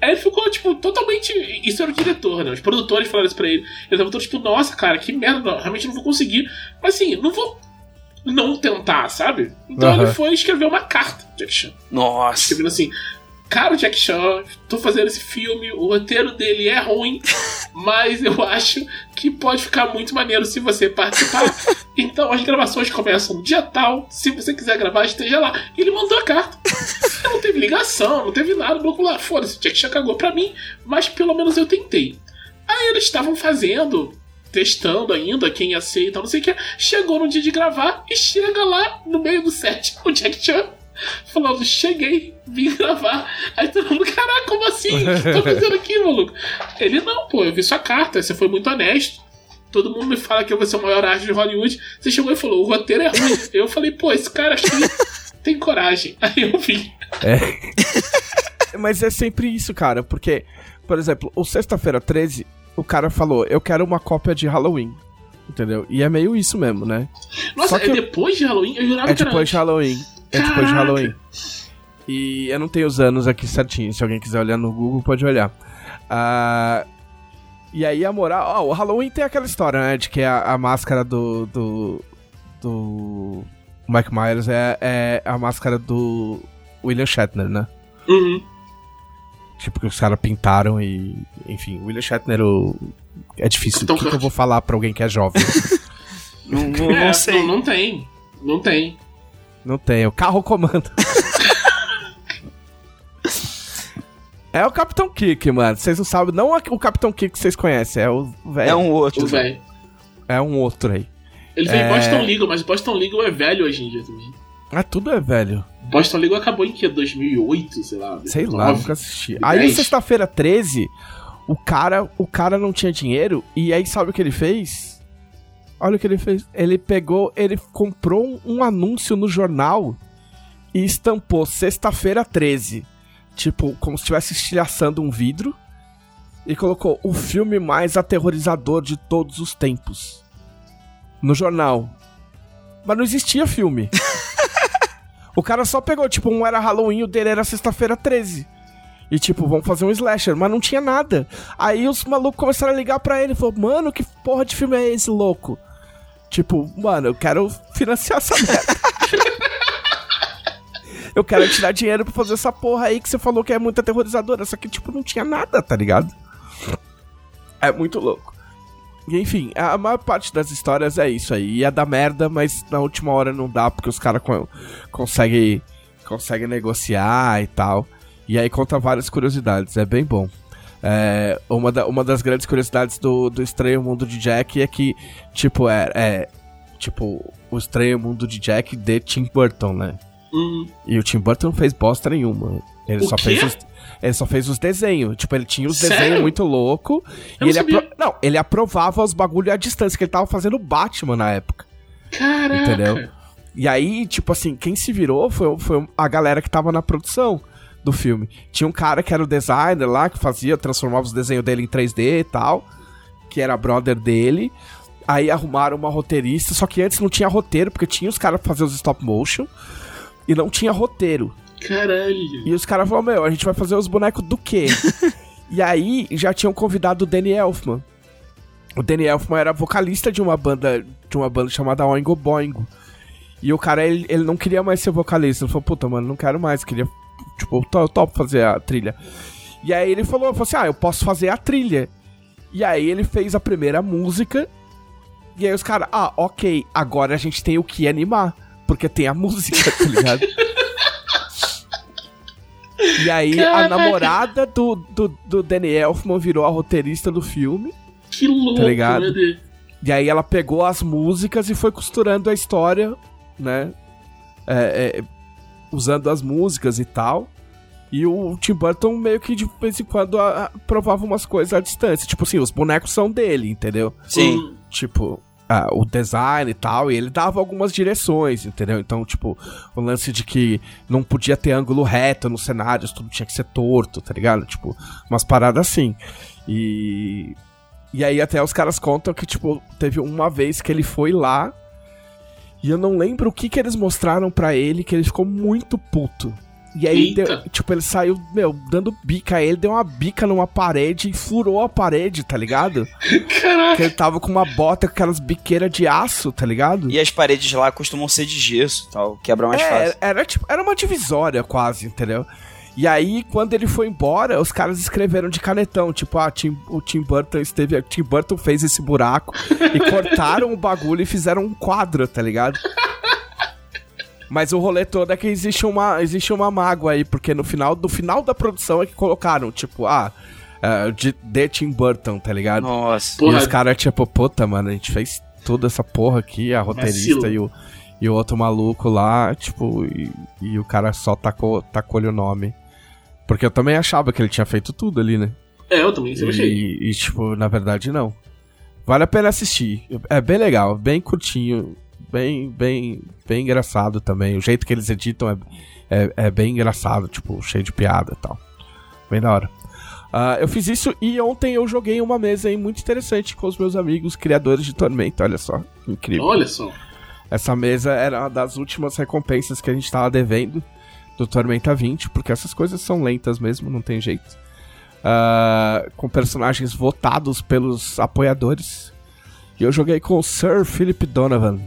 Aí ele ficou, tipo, totalmente. Isso era o diretor, né? Os produtores falaram isso pra ele. Ele tava todo tipo, nossa, cara, que merda, não, realmente não vou conseguir. Mas assim, não vou não tentar, sabe? Então Aham. ele foi escrever uma carta, Jack Chan Nossa. escrevendo assim: Cara, Jack Chan, tô fazendo esse filme, o roteiro dele é ruim, mas eu acho que pode ficar muito maneiro se você participar. Então as gravações começam no dia tal, se você quiser gravar, esteja lá. E ele mandou a carta. Não teve ligação, não teve nada, o bloco lá, foda-se, Jack Chan cagou pra mim, mas pelo menos eu tentei. Aí eles estavam fazendo, testando ainda quem tal, não sei o que. Chegou no dia de gravar e chega lá no meio do set o Jack Chan falando: Cheguei, vim gravar. Aí todo mundo, caraca, como assim? O que tá fazendo aqui, maluco? Ele, não, pô, eu vi sua carta, você foi muito honesto. Todo mundo me fala que eu vou ser o maior arte de Hollywood. Você chegou e falou: o roteiro é ruim. Eu falei: pô, esse cara acho que tem coragem. Aí eu vim. Mas é sempre isso, cara, porque, por exemplo, o Sexta-feira 13, o cara falou, eu quero uma cópia de Halloween. Entendeu? E é meio isso mesmo, né? Nossa, Só que é eu- depois de Halloween? Eu jurava É que era depois de antes. Halloween. É depois de. Halloween. E eu não tenho os anos aqui certinho. Se alguém quiser olhar no Google, pode olhar. Ah, e aí a moral. Ó, o Halloween tem aquela história, né? De que a, a máscara do. do. do. Mike Myers é, é a máscara do William Shatner, né? Uhum. Tipo, que os caras pintaram e. Enfim, William Shatner o... é difícil. Capitão O que, que eu vou falar pra alguém que é jovem? Não, não, É, não sei. Não, não tem. Não tem. Não tem, o carro comanda. é o Capitão Kick, mano. Vocês não sabem, não o Capitão Kick que vocês conhecem, é o velho. É um outro. O velho. É um outro aí. Ele fez É. Boston Legal, mas Boston Legal é velho hoje em dia também. Ah, tudo é velho. Boston Legal acabou em que? 2008, sei lá. Sei lá, 2009? nunca assisti. Aí, 10. sexta-feira 13, o cara, o cara não tinha dinheiro e aí sabe o que ele fez? Olha o que ele fez. Ele pegou, ele comprou um, anúncio no jornal e estampou sexta-feira 13. Tipo, como se estivesse estilhaçando um vidro. E colocou o filme mais aterrorizador de todos os tempos. No jornal. Mas não existia filme. o cara só pegou, tipo, um era Halloween, o dele era sexta-feira 13. E tipo, vamos fazer um slasher, mas não tinha nada. Aí os malucos começaram a ligar pra ele e falou, mano, que porra de filme é esse, louco? Tipo, mano, eu quero financiar essa merda. eu quero tirar dinheiro pra fazer essa porra aí que você falou que é muito aterrorizadora. Só que, tipo, não tinha nada, tá ligado? É muito louco. Enfim, a maior parte das histórias é isso aí. Ia dar merda, mas na última hora não dá, porque os caras co conseguem consegue negociar e tal. E aí conta várias curiosidades, é bem bom. É, uma, da- uma das grandes curiosidades do, do Estranho Mundo de Jack é que, tipo, é, é tipo, o Estranho Mundo de Jack de Tim Burton, né? Hum, E o Tim Burton não fez bosta nenhuma. Ele O só quê? fez os, ele só fez os desenhos. Tipo, ele tinha os Sério? desenhos muito louco. Eu E ele não apro- não, ele aprovava os bagulho à distância, que ele tava fazendo Batman na época. caraca. Entendeu? E aí, tipo assim, quem se virou foi, foi a galera que tava na produção do filme. Tinha um cara que era o designer lá, que fazia, transformava os desenhos dele em 3D e tal, que era brother dele. Aí arrumaram uma roteirista, só que antes não tinha roteiro, porque tinha os caras pra fazer os stop motion, e não tinha roteiro. Caralho. E os caras falaram, meu, a gente vai fazer os bonecos do quê? e aí já tinham convidado o Danny Elfman. O Danny Elfman era vocalista de uma banda, de uma banda chamada Oingo Boingo. E o cara, ele, ele não queria mais ser vocalista. Ele falou, puta, mano, não quero mais. Queria, tipo, eu to- eu topo fazer a trilha. E aí ele falou, falou assim, ah, eu posso fazer a trilha. E aí ele fez a primeira música. E aí os caras, ah, ok, agora a gente tem o que animar. Porque tem a música, tá ligado? E aí a Caraca. namorada do, do, do Danny Elfman virou a roteirista do filme. Que louco, Tá ligado? E aí ela pegou as músicas e foi costurando a história, né? É, é, usando as músicas e tal. E o Tim Burton meio que de vez em quando a- a- provava umas coisas à distância. Tipo assim, os bonecos são dele, entendeu? Sim. Hum, Tipo, ah, o design e tal, e ele dava algumas direções, entendeu? Então, tipo, o lance de que não podia ter ângulo reto nos cenários, tudo tinha que ser torto, tá ligado? Tipo, umas paradas assim. E. E aí até os caras contam que, tipo, teve uma vez que ele foi lá. E eu não lembro o que que eles mostraram pra ele, que ele ficou muito puto. E aí, deu- tipo, ele saiu, meu, dando bica. Aí ele deu uma bica numa parede e furou a parede, tá ligado? Que Caraca. ele tava com uma bota com aquelas biqueiras de aço, tá ligado? E as paredes lá costumam ser de gesso e tal, quebra mais é, fácil. era, tipo, era uma divisória quase, entendeu? E aí, quando ele foi embora, os caras escreveram de canetão, tipo, ah, Tim- o Tim Burton esteve, Tim Burton fez esse buraco e cortaram o bagulho e fizeram um quadro, tá ligado? Mas o rolê todo é que existe uma, existe uma mágoa aí, porque no final, do final da produção é que colocaram, tipo, ah, é, de, de Tim Burton, tá ligado? Nossa. Porra. E os caras, tipo, puta, mano, a gente fez toda essa porra aqui, a roteirista e o, e o outro maluco lá, tipo, e, e o cara só tacou, tacou-lhe o nome. Porque eu também achava que ele tinha feito tudo ali, né? É, eu também sempre achei. E, e, tipo, na verdade, não. Vale a pena assistir. É bem legal, bem curtinho, bem, bem, bem engraçado também. O jeito que eles editam é, é, é bem engraçado, tipo, cheio de piada e tal. Bem da hora. Ah, eu fiz isso e ontem eu joguei uma mesa aí muito interessante com os meus amigos criadores de Tormenta. Olha só, incrível. Olha só. Essa mesa era uma das últimas recompensas que a gente tava devendo do Tormenta 20, porque essas coisas são lentas mesmo, não tem jeito. Ah, com personagens votados pelos apoiadores. E eu joguei com o Sir Philip Donovan,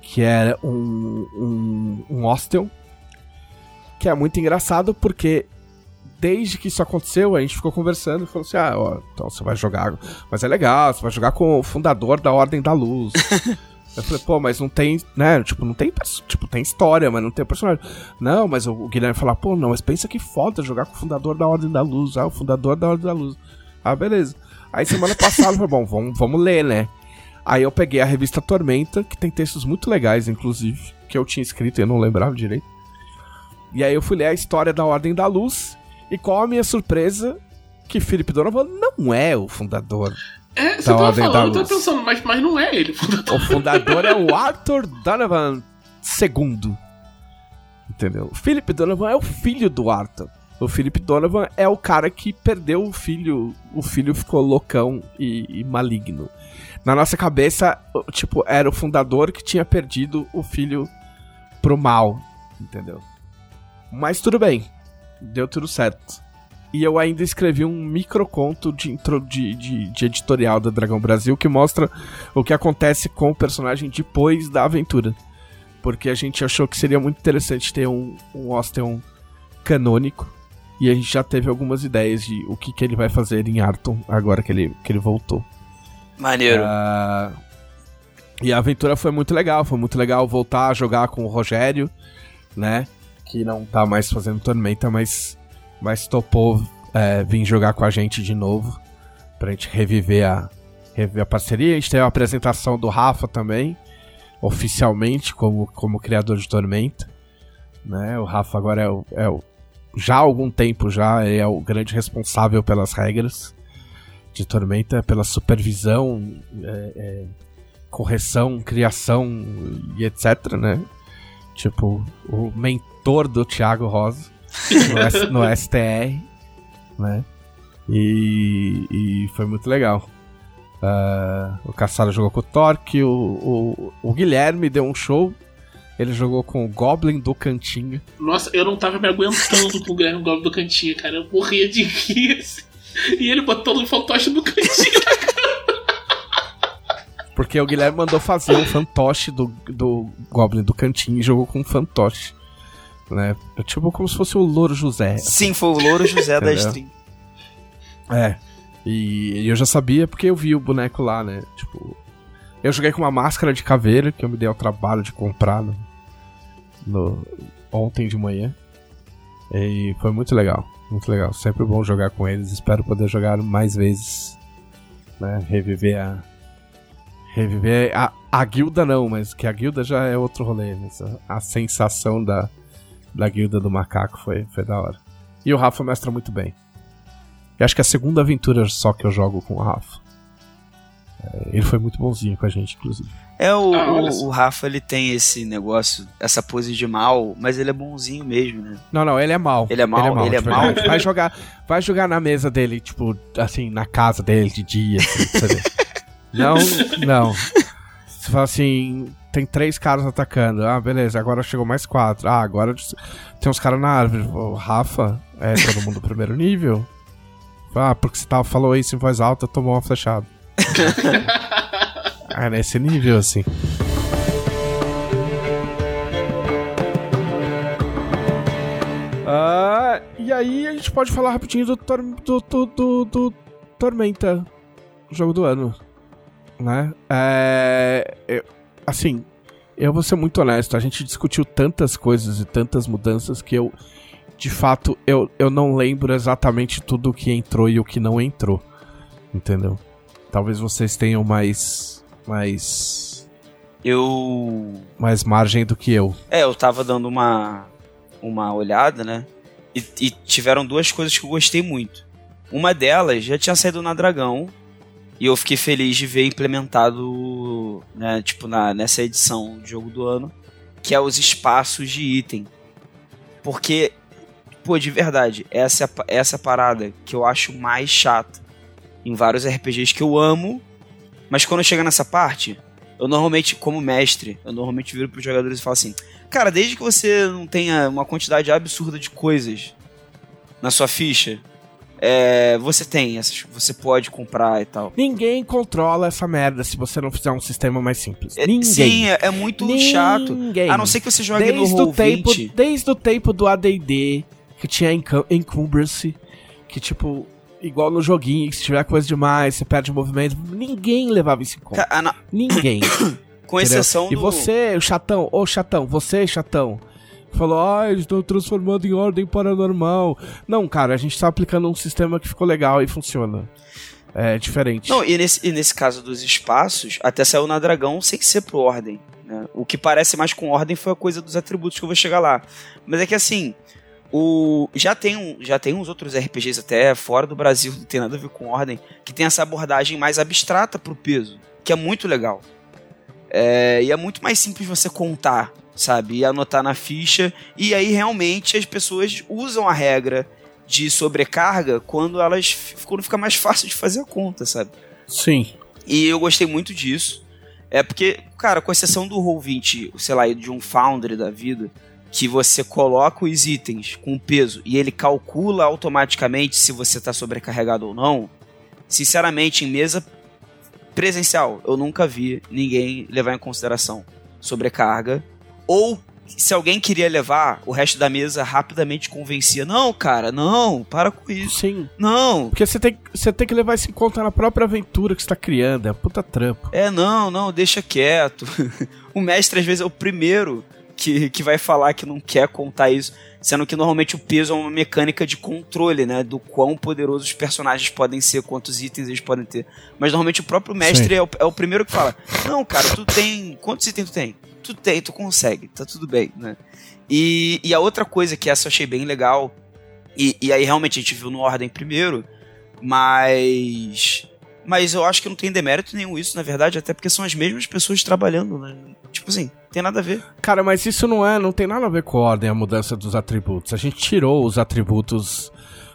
que era um, um, um hostel, que é muito engraçado porque desde que isso aconteceu, a gente ficou conversando e falou assim: ah, ó, então você vai jogar. Mas é legal, você vai jogar com o fundador da Ordem da Luz. Eu falei, pô, mas não tem, né? Tipo, não tem, tipo, tem história, mas não tem personagem. Não, mas o, Guilherme falou, pô, não, mas pensa que foda jogar com o fundador da Ordem da Luz. Ah, o fundador da Ordem da Luz. Ah, beleza. Aí semana passada eu falei, bom, vamos, vamos ler, né? Aí eu peguei a revista Tormenta, que tem textos muito legais, inclusive, que eu tinha escrito e eu não lembrava direito. E aí eu fui ler a história da Ordem da Luz, e qual a minha surpresa? Que Felipe Donovan não é o fundador é, você tava falando, eu tava pensando, mas, mas não é ele. O fundador. o fundador é o Arthur Donovan II. Entendeu? O Philip Donovan é o filho do Arthur. O Philip Donovan é o cara que perdeu o filho. O filho ficou loucão e, e maligno. Na nossa cabeça, tipo, era o fundador que tinha perdido o filho pro mal. Entendeu? Mas tudo bem. Deu tudo certo. E eu ainda escrevi um microconto de, de, de, de editorial da Dragão Brasil que mostra o que acontece com o personagem depois da aventura. Porque a gente achou que seria muito interessante ter um, um Osteon canônico. E a gente já teve algumas ideias de o que, que ele vai fazer em Arton agora que ele, que ele voltou. Maneiro. Uh, e a aventura foi muito legal. Foi muito legal voltar a jogar com o Rogério, né? Que não tá mais fazendo Tormenta, mas mas topou é, vir jogar com a gente de novo. Pra gente reviver a, reviver a parceria. A gente teve a apresentação do Rafa também, oficialmente, como, como criador de Tormenta. Né? O Rafa agora é o, é o. Já há algum tempo já é o grande responsável pelas regras de Tormenta, pela supervisão, é, é, correção, criação e etc, né? Tipo, o mentor do Thiago Rosa no, no STR, né? E, e foi muito legal. Uh, o Caçara jogou com o Torque, o, o, o, Guilherme deu um show. Ele jogou com o Goblin do Cantinho. Nossa, eu não tava me aguentando com o Guilherme Goblin do Cantinho, cara. Eu morria de rir. Assim. E ele botou o fantoche no cantinho da cama. Porque o Guilherme mandou fazer um fantoche do, do Goblin do Cantinho e jogou com um fantoche né? É tipo como se fosse o Louro José. Sim, foi o Louro José da stream. É. E eu já sabia porque eu vi o boneco lá, né? Tipo. Eu joguei com uma máscara de caveira que eu me dei ao trabalho de comprar no, no ontem de manhã. E foi muito legal. Muito legal. Sempre bom jogar com eles. Espero poder jogar mais vezes. Né? Reviver a. Reviver a, a guilda não, mas que a guilda já é outro rolê. Mas a, a sensação da, da Guilda do Macaco foi, foi da hora. E o Rafa mestra muito bem. Eu acho que é a segunda aventura só que eu jogo com o Rafa. É, ele foi muito bonzinho com a gente, inclusive. É, o, ah, o, o, Rafa ele tem esse negócio, essa pose de mal, mas ele é bonzinho mesmo, né? Não, não, ele é mal. Ele é mal, ele é mal. Ele é mal. Vai jogar, vai jogar na mesa dele, tipo, assim, na casa dele de dia. Assim, não, não. Você fala assim, tem três caras atacando. Ah, beleza, agora chegou mais quatro. Ah, agora tem uns caras na árvore. O Rafa, é todo mundo primeiro nível? Ah, porque você tava, falou isso em voz alta, tomou uma flechada. é nesse nível, assim. Ah, e aí a gente pode falar rapidinho do, do, do, do, do Tormenta, jogo do ano, né? É, eu, assim, eu vou ser muito honesto, a gente discutiu tantas coisas e tantas mudanças que eu, de fato, eu, eu não lembro exatamente tudo o que entrou e o que não entrou. Entendeu? Talvez vocês tenham mais. mais. Eu. mais margem do que eu. É, eu tava dando uma. uma olhada, né? E, e tiveram duas coisas que eu gostei muito. Uma delas já tinha saído na Dragão, e eu fiquei feliz de ver implementado, né, tipo, na, nessa edição do jogo do ano, que é os espaços de item. Porque, pô, de verdade, essa, essa parada que eu acho mais chata em vários RPGs que eu amo, mas quando chega nessa parte, eu normalmente, como mestre, eu normalmente viro pros jogadores e falo assim: Cara, desde que você não tenha uma quantidade absurda de coisas na sua ficha, é, você tem, você pode comprar e tal. Ninguém controla essa merda se você não fizer um sistema mais simples. É, Ninguém. Sim, é, é muito Ninguém. chato. A não ser que você jogue desde no Roll20. Tempo, desde o tempo do AD&D, que tinha encum- encumbrance, que tipo, igual no joguinho, que se tiver coisa demais, você perde o movimento. Ninguém levava isso em conta. Ninguém. Com entendeu? exceção E do. você, o chatão, ô chatão, você, chatão. Falou, ah, eles estão transformando em ordem paranormal. Não, cara, a gente tá aplicando um sistema que ficou legal e funciona. É diferente. Não, e nesse, e nesse caso dos espaços, até saiu na Dragão sem ser pro Ordem. né? O que parece mais com Ordem foi a coisa dos atributos que eu vou chegar lá. Mas é que assim, o já tem, um, já tem uns outros RPGs até fora do Brasil, não tem nada a ver com Ordem, que tem essa abordagem mais abstrata pro peso, que é muito legal. É, e é muito mais simples você contar, sabe? E anotar na ficha. E aí realmente as pessoas usam a regra de sobrecarga quando elas quando fica mais fácil de fazer a conta, sabe? Sim. E eu gostei muito disso. É porque, cara, com exceção do Roll20, sei lá, de um Foundry da vida, que você coloca os itens com peso e ele calcula automaticamente se você tá sobrecarregado ou não, sinceramente, em mesa presencial, eu nunca vi ninguém levar em consideração sobrecarga. Ou se alguém queria levar, o resto da mesa rapidamente convencia: não, cara, não, para com isso. Sim. Não, Porque você tem, você tem que levar isso em conta na própria aventura que você tá criando. É puta trampo. É, não, não, deixa quieto. o mestre, às vezes, é o primeiro que, que vai falar que não quer contar isso. Sendo que normalmente o peso é uma mecânica de controle, né? Do quão poderosos os personagens podem ser, quantos itens eles podem ter. Mas normalmente o próprio mestre é o, é o primeiro que fala: Não, cara, tu tem. Quantos itens tu tem? Tu tem, tu consegue, tá tudo bem, né? E, e a outra coisa que essa eu achei bem legal, e, e aí realmente a gente viu no Ordem primeiro, mas. Mas eu acho que não tem demérito nenhum isso, na verdade, até porque são as mesmas pessoas trabalhando, né? Tipo assim, tem nada a ver. Cara, mas isso não é, não tem nada a ver com a ordem, a mudança dos atributos. A gente tirou os atributos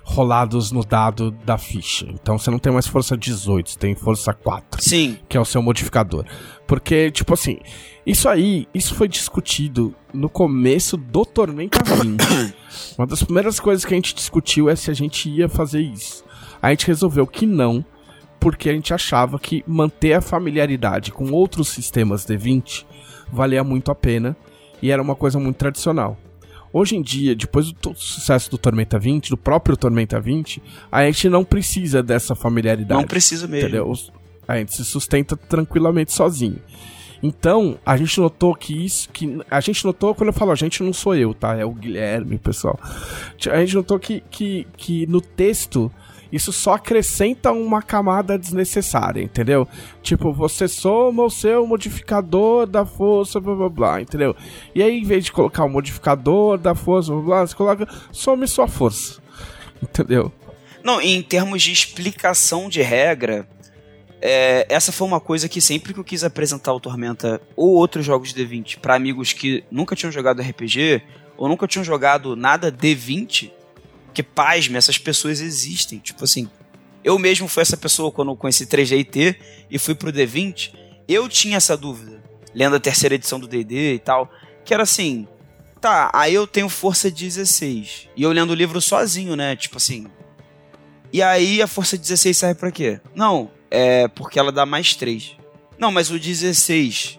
rolados no dado da ficha. Então você não tem mais força 18, você tem força 4, Sim, que é o seu modificador. Porque, tipo assim, isso aí, isso foi discutido no começo do Tormenta 20. Uma das primeiras coisas que a gente discutiu é se a gente ia fazer isso. A gente resolveu que não, porque a gente achava que manter a familiaridade com outros sistemas D20 valia muito a pena e era uma coisa muito tradicional. Hoje em dia, depois do sucesso do Tormenta 20, do próprio Tormenta 20, a gente não precisa dessa familiaridade. não precisa mesmo. Entendeu? A gente se sustenta tranquilamente sozinho. Então, a gente notou que isso. que A gente notou, quando eu falo a gente, não sou eu, tá? É o Guilherme, pessoal. A gente notou que, que, que no texto. Isso só acrescenta uma camada desnecessária, entendeu? Tipo, você soma o seu modificador da força, blá blá blá, entendeu? E aí, em vez de colocar o modificador da força, blá blá, você coloca some sua força, entendeu? Não, em termos de explicação de regra, é, essa foi uma coisa que sempre que eu quis apresentar o Tormenta ou outros jogos de D20 para amigos que nunca tinham jogado RPG ou nunca tinham jogado nada D20, que pasme, essas pessoas existem. Tipo assim, eu mesmo fui essa pessoa quando eu conheci 3DT e fui pro D20, eu tinha essa dúvida, lendo a terceira edição do D&D e tal, que era assim, tá, aí eu tenho força 16, e eu lendo o livro sozinho, né, tipo assim, e aí a força 16 serve pra quê? Não, é porque ela dá mais 3. Não, mas o 16,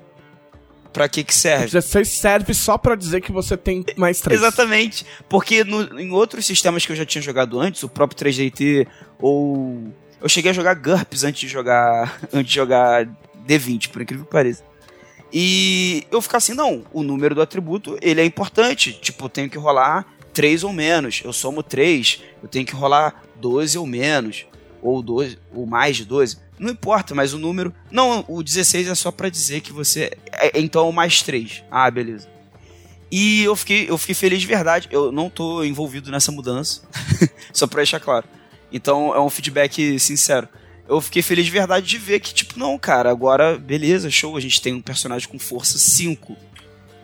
pra que que serve? 16 serve só pra dizer que você tem mais 3. Exatamente. Porque no- em outros sistemas que eu já tinha jogado antes, o próprio 3DT, ou. Eu cheguei a jogar GURPS antes de jogar. antes de jogar D20, por incrível que pareça. E eu ficava assim, não, o número do atributo, ele é importante. Tipo, eu tenho que rolar 3 ou menos. Eu somo 3, eu tenho que rolar 12 ou menos. Ou 12, ou mais de 12. Não importa, mas o número. Não, o 16 é só pra dizer que você. é- então é o mais 3. Ah, beleza. E eu fiquei, eu fiquei feliz de verdade. Eu não tô envolvido nessa mudança. Só pra deixar claro. Então é um feedback sincero. Eu fiquei feliz de verdade de ver que, tipo, não, cara, agora, beleza, show, a gente tem um personagem com força 5.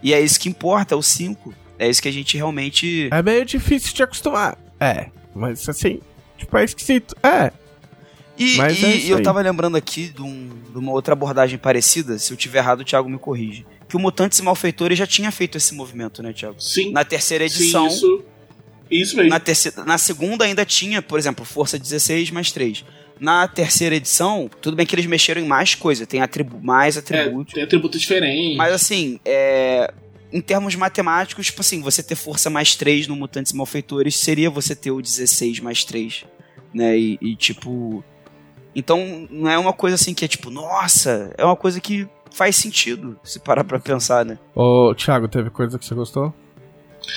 E é isso que importa, é o 5. É isso que a gente realmente. É meio difícil de acostumar. É, mas assim, tipo, é esquisito. É, E, e é isso eu tava lembrando aqui de, um- de uma outra abordagem parecida. Se eu tiver errado, o Thiago me corrige. Que o Mutantes e Malfeitores já tinha feito esse movimento, né, Thiago? Sim. Na terceira edição. Sim, isso. Isso mesmo. Na, terceira, na segunda ainda tinha, por exemplo, força 16 mais 3. Na terceira edição, tudo bem que eles mexeram em mais coisa, tem atribu mais É, atributos. tem atributo diferente. Mas assim, é, em termos matemáticos, tipo assim, você ter força mais 3 no Mutantes e Malfeitores seria você ter o 16 mais 3, né? E, e, tipo. Então, não é uma coisa assim que é tipo, nossa, é uma coisa que faz sentido se parar pra pensar, né? Ô, Thiago, teve coisa que você gostou?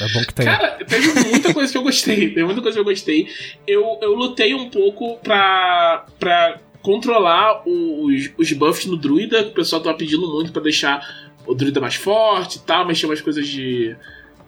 É bom que tenha. Cara, teve muita coisa que eu gostei. Teve muita coisa que eu gostei. Eu, eu lutei um pouco pra, pra controlar os, os buffs no druida, que o pessoal tava pedindo muito pra deixar o druida mais forte e tal, mexer umas coisas de,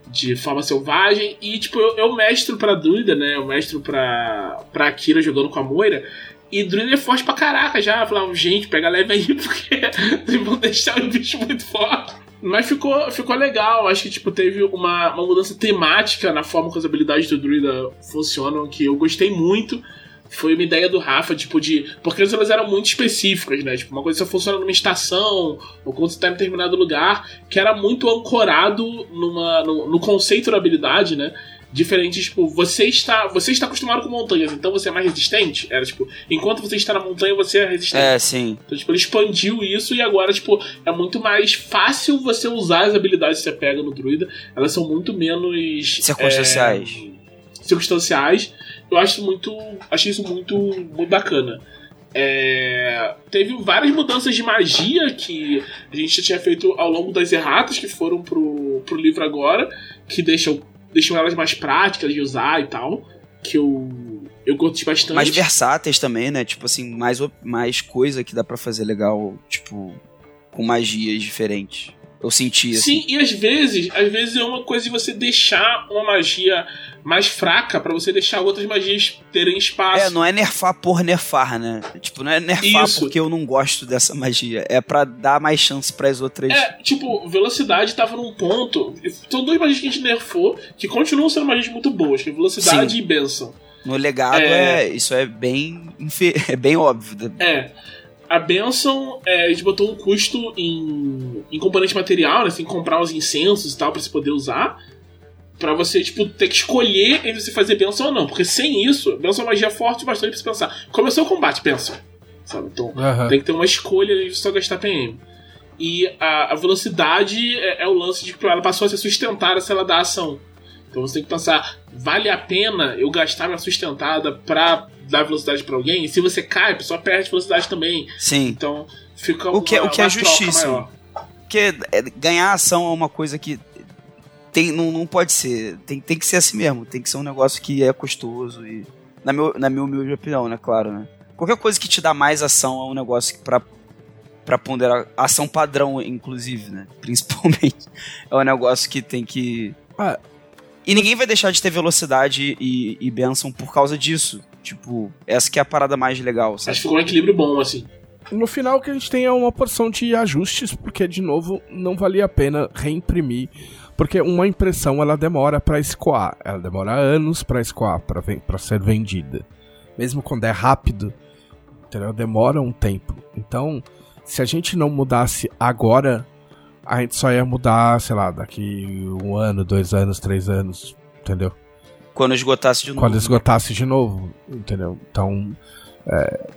de forma selvagem. E, tipo, eu, eu mestro pra druida, né? Eu mestro pra, pra Akira jogando com a Moira. E druida é forte pra caraca já. Falava, gente, pega leve aí, porque vocês vão deixar o bicho muito forte. Mas ficou, ficou legal. Acho que tipo, teve uma, uma mudança temática na forma que as habilidades do druida funcionam, que eu gostei muito foi uma ideia do Rafa, tipo, de. Porque elas eram muito específicas, né? Tipo, uma coisa só funciona numa estação, ou quando você tá em determinado lugar, que era muito ancorado numa, no, no conceito da habilidade, né? Diferente, tipo, você está, você está acostumado com montanhas, então você é mais resistente. Era tipo, enquanto você está na montanha, você é resistente. É, sim. Então, tipo, ele expandiu isso e agora, tipo, é muito mais fácil você usar as habilidades que você pega no druida. Elas são muito menos. Circunstanciais. É, circunstanciais. Eu acho muito. Achei isso muito, muito bacana. É, teve várias mudanças de magia que a gente já tinha feito ao longo das erratas que foram pro, pro livro agora, que deixam, deixam elas mais práticas de usar e tal. Que eu, eu gosto bastante. Mais versáteis também, né? Tipo assim, mais, mais coisa que dá para fazer legal, tipo, com magias diferentes. Eu senti assim. Sim, e às vezes, às vezes é uma coisa de você deixar uma magia mais fraca para você deixar outras magias terem espaço. É, não é nerfar por nerfar, né? Tipo, não é nerfar Isso. porque eu não gosto dessa magia. É para dar mais chance para as outras. É, tipo, velocidade tava num ponto. São duas magias que a gente nerfou que continuam sendo magias muito boas, que é velocidade Sim. e benção. No legado é... é, isso é bem é bem óbvio. É. A Benção, é, a gente botou um custo em, em componente material, né? Você tem que comprar os incensos e tal pra você poder usar. Pra você, tipo, ter que escolher entre você fazer Benção ou não. Porque sem isso, Benção é uma magia forte bastante pra você pensar. Começou o combate, Benção. Sabe? Então uhum. tem que ter uma escolha de só gastar PM. E a, a velocidade é, é, o lance de que ela passou a ser sustentada se ela dá ação. Então você tem que pensar, vale a pena eu gastar minha sustentada pra dar velocidade para alguém? E se você cai, a pessoa perde velocidade também. Sim. Então fica o que, uma, o que é justíssimo. Porque é, ganhar ação é uma coisa que tem, não, não pode ser. Tem, tem que ser assim mesmo. Tem que ser um negócio que é custoso e. Na, meu, na minha humilde opinião, né? Claro, né? Qualquer coisa que te dá mais ação é um negócio que pra, pra ponderar. Ação padrão, inclusive, né? Principalmente. É um negócio que tem que. Ah, e ninguém vai deixar de ter velocidade e, e benção por causa disso. Tipo, essa que é a parada mais legal. Sabe? Acho que ficou um equilíbrio bom, assim. No final, o que a gente tem é uma porção de ajustes, porque, de novo, não valia a pena reimprimir. Porque uma impressão ela demora para escoar, ela demora anos para escoar, para ser vendida. Mesmo quando é rápido, entendeu? demora um tempo. Então, se a gente não mudasse agora, a gente só ia mudar, sei lá, daqui um ano, dois anos, três anos, entendeu? Quando esgotasse de novo. Quando esgotasse de novo, entendeu? Então. É...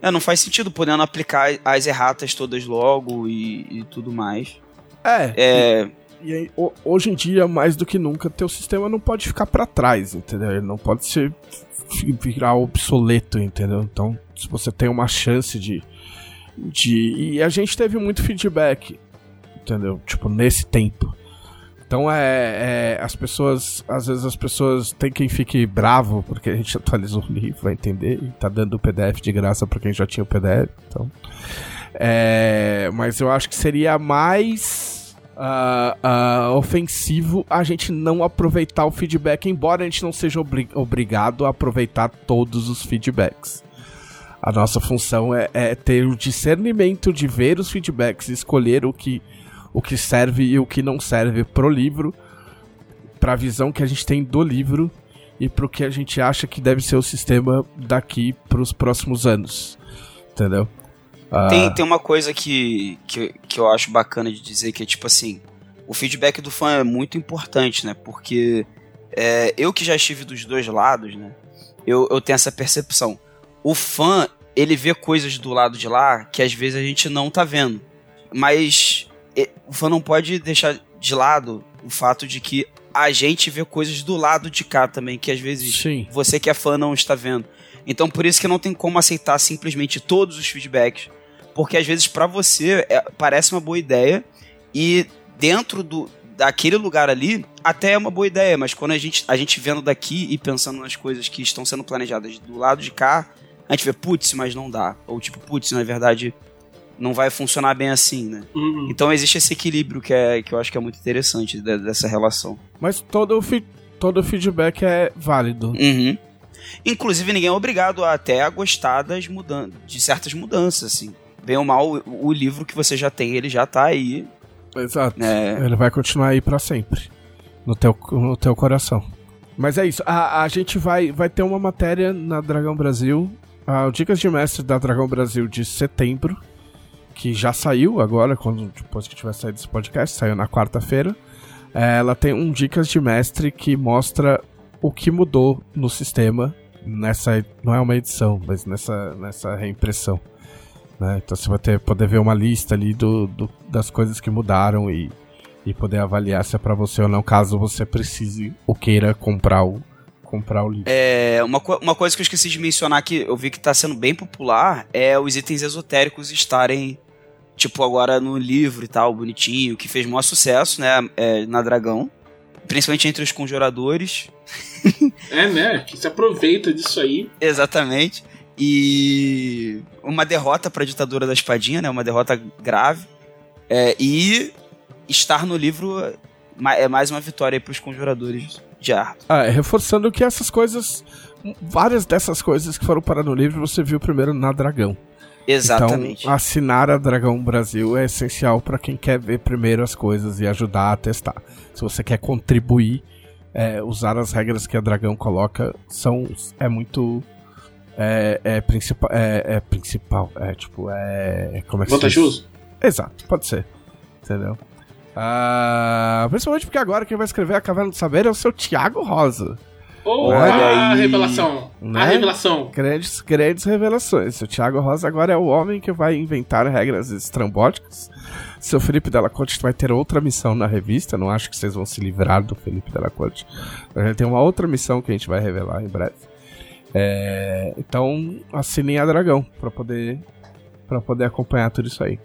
é não faz sentido podendo aplicar as erratas todas logo e, e tudo mais. É. é... E, e aí, hoje em dia, mais do que nunca, teu sistema não pode ficar para trás, entendeu? Ele não pode ser virar obsoleto, entendeu? Então, se você tem uma chance de, de. E a gente teve muito feedback entendeu? Tipo, nesse tempo. Então é, é, As pessoas. Às vezes as pessoas tem quem fique bravo porque a gente atualizou o livro, vai entender. E tá dando o PDF de graça pra quem já tinha o PDF. Então. É, mas eu acho que seria mais uh, uh, ofensivo a gente não aproveitar o feedback, embora a gente não seja obri obrigado a aproveitar todos os feedbacks. A nossa função é, é ter o discernimento de ver os feedbacks escolher o que o que serve e o que não serve pro livro, pra visão que a gente tem do livro e pro que a gente acha que deve ser o sistema daqui pros próximos anos. Entendeu? Uh... Tem, tem uma coisa que, que, que eu acho bacana de dizer que é tipo assim: o feedback do fã é muito importante, né? Porque é, eu que já estive dos dois lados, né? Eu, eu tenho essa percepção. O fã, ele vê coisas do lado de lá que às vezes a gente não tá vendo. Mas o fã não pode deixar de lado o fato de que a gente vê coisas do lado de cá também, que às vezes Sim. você que é fã não está vendo. Então por isso que não tem como aceitar simplesmente todos os feedbacks, porque às vezes para você é- parece uma boa ideia e dentro do daquele lugar ali até é uma boa ideia, mas quando a gente a gente vendo daqui e pensando nas coisas que estão sendo planejadas do lado de cá, a gente vê putz, mas não dá, ou tipo putz, na verdade não vai funcionar bem assim, né? Uhum. Então existe esse equilíbrio que, é, que eu acho que é muito interessante de- dessa relação. Mas todo, o fi- todo feedback é válido. Uhum. Inclusive, ninguém é obrigado a, até a gostar das mudan de certas mudanças, assim. Bem ou mal, o, o livro que você já tem, ele já tá aí. Exato. É. Ele vai continuar aí pra sempre. No teu, no teu coração. Mas é isso. A, a gente vai, vai ter uma matéria na Dragão Brasil. ah, o Dicas de Mestre da Dragão Brasil de setembro. Que já saiu agora, quando depois que tiver saído esse podcast, saiu na quarta-feira. É, ela tem um Dicas de Mestre que mostra o que mudou no sistema nessa. Não é uma edição, mas nessa, nessa reimpressão. né? Então você vai ter, poder ver uma lista ali do, do- das coisas que mudaram e, e poder avaliar se é pra você ou não, caso você precise ou queira comprar o, comprar o livro. É, uma, uma coisa que eu esqueci de mencionar que eu vi que tá sendo bem popular é os itens esotéricos estarem, tipo, agora no livro e tal, bonitinho, que fez maior sucesso, né, é, na Dragão. Principalmente entre os conjuradores. É, né? Que se aproveita disso aí. Exatamente. E uma derrota pra ditadura da espadinha, né? Uma derrota grave. É, e estar no livro é mais uma vitória aí pros conjuradores de Arthur. Ah, é, reforçando que essas coisas, várias dessas coisas que foram parar no livro, você viu primeiro na Dragão. Exatamente. Então, assinar a Dragão Brasil é essencial pra quem quer ver primeiro as coisas e ajudar a testar. Se você quer contribuir, é, usar as regras que a Dragão coloca são é muito é, é principal é, é principal é tipo é como é que? Vantajoso? Exato, pode ser, entendeu? Ah, principalmente porque agora quem vai escrever a Caverna do Saber é o seu Thiago Rosa. Oh, Olha a aí. revelação. Né? A revelação. Grandes, grandes revelações. O Thiago Rosa agora é o homem que vai inventar regras estrambóticas. Seu Felipe Della Corte vai ter outra missão na revista. Não acho que vocês vão se livrar do Felipe Della Corte. A gente tem uma outra missão que a gente vai revelar em breve. É, então, assinem a Dragão pra poder, pra poder acompanhar tudo isso aí.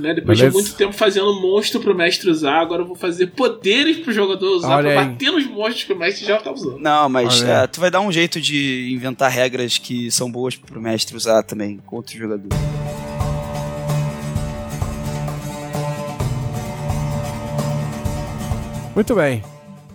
Né? Depois Beleza. de muito tempo fazendo monstro pro mestre usar, agora eu vou fazer poderes pro jogador usar Olha pra aí. bater nos monstros que o mestre já tá usando. Não, mas é, tu vai dar um jeito de inventar regras que são boas pro mestre usar também contra o jogador. Muito bem.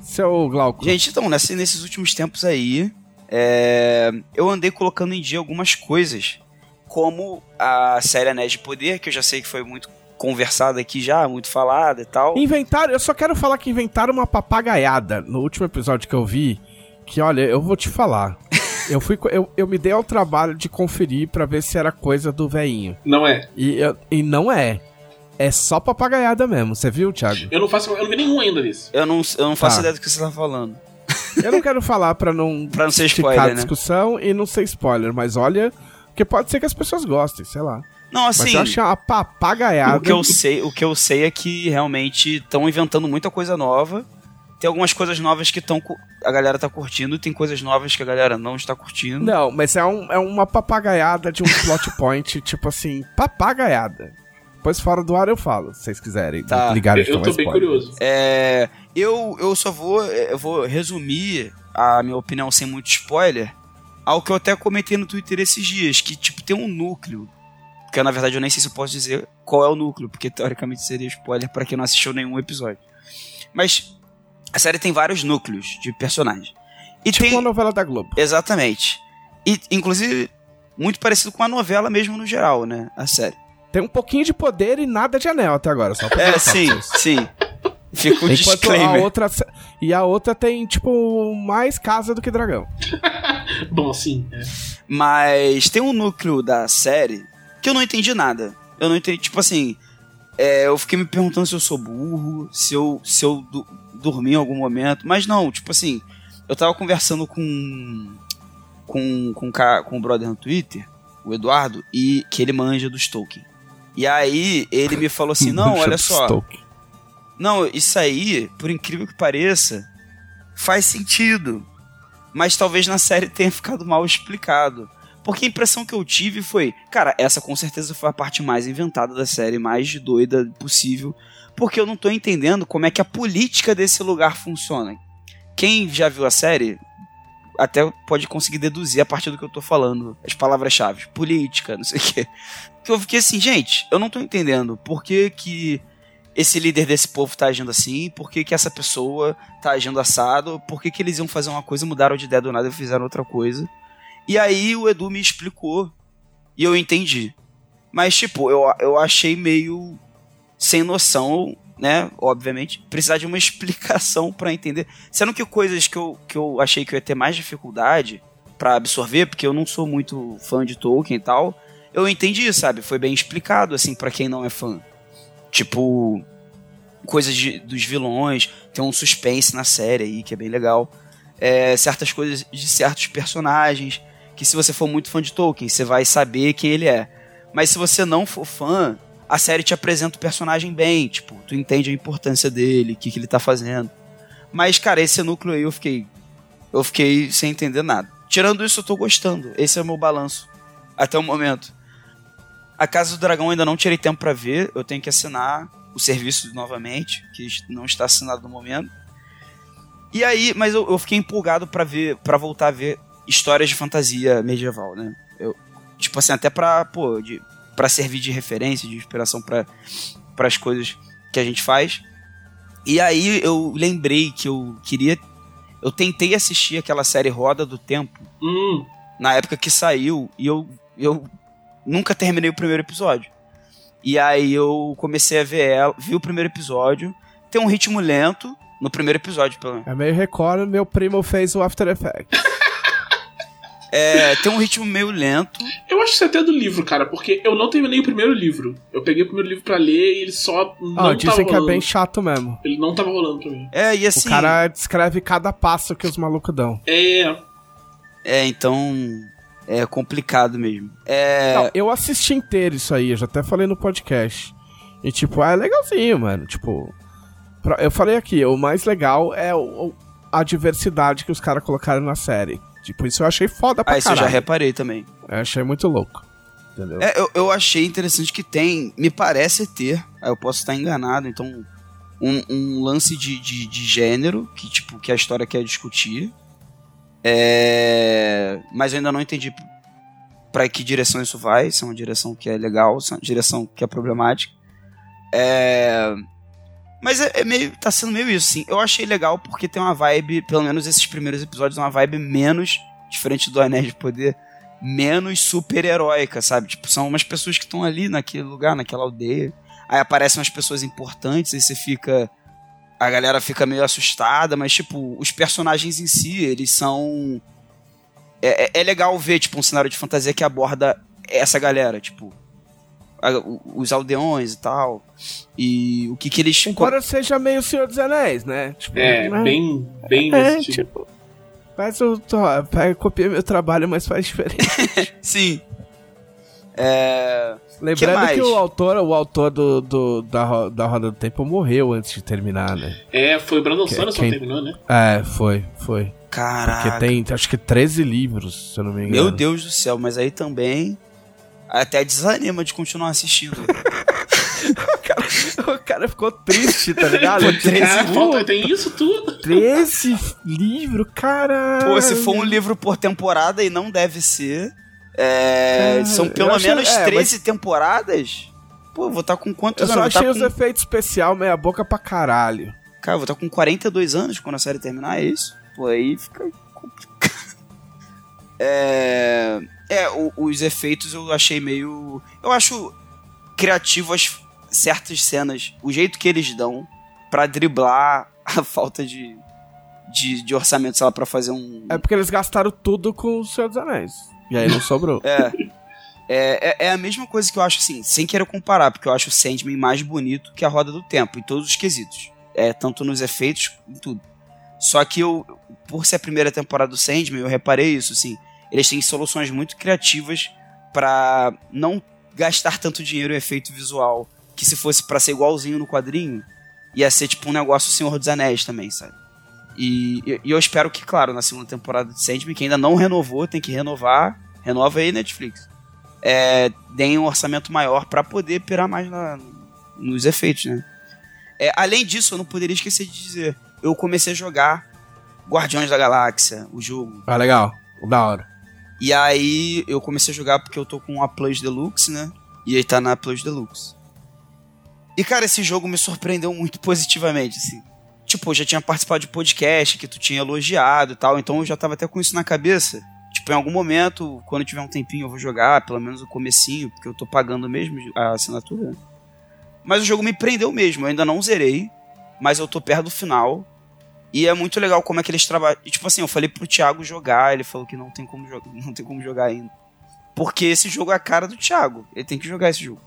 Seu Glauco. Gente, então, nesse- nesses últimos tempos aí, é, eu andei colocando em dia algumas coisas, como a série Anéis de Poder, que eu já sei que foi muito conversada aqui já, muito falada e tal. Inventaram, eu só quero falar que inventaram uma papagaiada no último episódio que eu vi. Que olha, eu vou te falar. Eu, fui, eu, eu me dei ao trabalho de conferir pra ver se era coisa do veinho. Não é. E, eu- e não é. É só papagaiada mesmo. Você viu, Thiago? Eu não faço. Eu não vi nenhum ainda disso. Eu não, eu não faço Tá. ideia do que você tá falando. Eu não quero falar pra não, Pra não ser spoiler, a né? discussão e não ser spoiler, mas olha, que pode ser que as pessoas gostem, sei lá. Não, Mas assim, eu achei uma papagaiada. o que eu sei, o que eu sei é que realmente estão inventando muita coisa nova. Tem algumas coisas novas que tão, cu- a galera tá curtindo, tem coisas novas que a galera não está curtindo. Não, mas é, um, é uma papagaiada de um plot point, tipo assim, papagaiada. Depois fora do ar eu falo, se vocês quiserem. Tá. Ligarem Eu, eu tô é bem spoiler. curioso. É, eu, eu só vou, eu vou resumir a minha opinião sem muito spoiler ao que eu até comentei no Twitter esses dias, que tipo tem um núcleo, que na verdade eu nem sei se eu posso dizer qual é o núcleo, porque teoricamente seria spoiler pra quem não assistiu nenhum episódio. Mas a série tem vários núcleos de personagens. E Tipo tem uma novela da Globo. exatamente. E inclusive muito parecido com a novela mesmo no geral, né, a série. Tem um pouquinho de poder e nada de anel até agora, só pra É, sim, vocês. sim. Fica um Enquanto a disclaimer. outra. E a outra tem, tipo, mais casa do que dragão. Bom, sim. é. Mas tem um núcleo da série que eu não entendi nada. Eu não entendi, tipo assim. é, eu fiquei me perguntando se eu sou burro, se eu, se eu du- dormi em algum momento. Mas não, tipo assim. Eu tava conversando com. Com, com, com o brother no Twitter, o Eduardo, e que ele manja dos Tolkien. E aí ele me falou assim: não, olha do só. Não, isso aí, por incrível que pareça, faz sentido. Mas talvez na série tenha ficado mal explicado. Porque a impressão que eu tive foi, cara, essa com certeza foi a parte mais inventada da série, mais doida possível, porque eu não tô entendendo como é que a política desse lugar funciona. Quem já viu a série até pode conseguir deduzir a partir do que eu tô falando, as palavras-chave, política, não sei o quê. Que eu fiquei assim, gente, eu não tô entendendo por que que esse líder desse povo tá agindo assim, por que, que essa pessoa tá agindo assado, por que, que eles iam fazer uma coisa, mudaram de ideia do nada e fizeram outra coisa. E aí o Edu me explicou e eu entendi. Mas, tipo, eu, eu achei meio sem noção, né? Obviamente, precisar de uma explicação para entender. Sendo que coisas que eu, que eu achei que eu ia ter mais dificuldade para absorver, porque eu não sou muito fã de Tolkien e tal, eu entendi, sabe? Foi bem explicado, assim, para quem não é fã. Tipo, coisas de, dos vilões, tem um suspense na série aí que é bem legal. É, certas coisas de certos personagens, que se você for muito fã de Tolkien, você vai saber quem ele é. Mas se você não for fã, a série te apresenta o personagem bem, tipo, tu entende a importância dele, o que, que ele tá fazendo. Mas, cara, esse núcleo aí eu fiquei. Eu fiquei sem entender nada. Tirando isso, eu tô gostando. Esse é o meu balanço. Até o momento. A Casa do Dragão ainda não tirei tempo para ver, eu tenho que assinar o serviço novamente, que não está assinado no momento. E aí, mas eu, eu fiquei empolgado para ver, para voltar a ver histórias de fantasia medieval, né? Eu, tipo assim, até pra, pô, de, pra servir de referência, de inspiração para as coisas que a gente faz. E aí eu lembrei que eu queria. Eu tentei assistir aquela série Roda do Tempo Hum, na época que saiu e eu, eu nunca terminei o primeiro episódio. E aí eu comecei a ver ela, vi o primeiro episódio, tem um ritmo lento no primeiro episódio, pelo menos. É meio Record, meu primo fez o After Effects. É, tem um ritmo meio lento. eu acho isso até do livro, cara, porque eu não terminei o primeiro livro. Eu peguei o primeiro livro pra ler e ele só não Ah, tava dizem que é bem chato mesmo. Ele não tava rolando pra mim. É, e assim. O cara descreve cada passo que os malucos dão. É, É, então. É complicado mesmo. É. Não, eu assisti inteiro isso aí, eu já até falei no podcast. E tipo, ah, é legalzinho, mano. Tipo, pra- eu falei aqui, o mais legal é o- a diversidade que os caras colocaram na série. Tipo, isso eu achei foda pra Ah, isso eu caralho. já reparei também. Eu achei muito louco. Entendeu? É, eu, eu achei interessante que tem, me parece ter, aí eu posso estar enganado, então, um, um lance de, de, de gênero, que tipo, que a história quer discutir. É, mas eu ainda não entendi pra que direção isso vai, se é uma direção que é legal, se é uma direção que é problemática. É, mas é, é meio, tá sendo meio isso, sim. Eu achei legal porque tem uma vibe, pelo menos esses primeiros episódios, uma vibe menos, diferente do Anéis de Poder, menos super-heróica, sabe? Tipo, são umas pessoas que estão ali naquele lugar, naquela aldeia. Aí aparecem umas pessoas importantes, aí você fica. A galera fica meio assustada, mas, tipo, os personagens em si, eles são. É, é- é legal ver, tipo, um cenário de fantasia que aborda essa galera, tipo. Os aldeões e tal. E o que que eles. Embora seja meio Senhor dos Anéis, né? Tipo, é, né? bem, bem É, desse tipo. tipo. Faz o. ó, Pega, copia meu trabalho, mas faz diferente. Sim. É. Lembrando mais? que, o autor, o autor do, do- da, da Roda do Tempo morreu antes de terminar, né? É, foi o Brandon Que- Sanderson quem- que terminou, né? É, foi, foi. Caraca. Porque tem, acho que 13 livros, se eu não me engano. Meu Deus do céu, mas aí também. Até desanima de continuar assistindo. o cara ficou triste, tá ligado? Pô, 13 Cara, falta, tem isso tudo. 13 livros, cara. Pô, se for um livro por temporada e não deve ser. é, Cara, são eu pelo achei- menos é, 13 temporadas. Pô, vou estar com Eu quantos só anos? Vou achei tá os com... efeitos especial meia boca pra caralho. Cara, vou estar com 42 anos quando a série terminar, é isso? Pô, aí fica complicado. É. É, o- os efeitos eu achei meio. Eu acho criativo as certas cenas, o jeito que eles dão pra driblar a falta de, de, de orçamento, sei lá, pra fazer um. É porque eles gastaram tudo com o Senhor dos Anéis. E aí não sobrou. É. É, é, é a mesma coisa que eu acho assim, sem querer comparar, porque eu acho o Sandman mais bonito que a Roda do Tempo, em todos os quesitos. É, tanto nos efeitos, em tudo. Só que eu, por ser a primeira temporada do Sandman, eu reparei isso, assim. Eles têm soluções muito criativas pra não gastar tanto dinheiro em efeito visual, que se fosse pra ser igualzinho no quadrinho, ia ser tipo um negócio Senhor dos Anéis também, sabe? E, e- eu espero que, claro, na segunda temporada de Sandman, que ainda não renovou, tem que renovar, renova aí Netflix. É, deem um orçamento maior pra poder pirar mais na- nos efeitos, né? É, além disso, eu não poderia esquecer de dizer, eu comecei a jogar Guardiões da Galáxia, o jogo. Ah, legal. Da hora. E aí eu comecei a jogar porque eu tô com a Plus Deluxe, né? E aí tá na Plus Deluxe. E cara, esse jogo me surpreendeu muito positivamente, assim. Tipo, eu já tinha participado de podcast que tu tinha elogiado e tal, então eu já tava até com isso na cabeça. Tipo, em algum momento, quando tiver um tempinho, eu vou jogar, pelo menos o comecinho, porque eu tô pagando mesmo a assinatura. Mas o jogo me prendeu mesmo, eu ainda não zerei, mas eu tô perto do final. E é muito legal como é que eles trabalham. E, tipo assim, eu falei pro Thiago jogar, ele falou que não tem como jogar, não tem como jogar ainda. Porque esse jogo é a cara do Thiago. Ele tem que jogar esse jogo.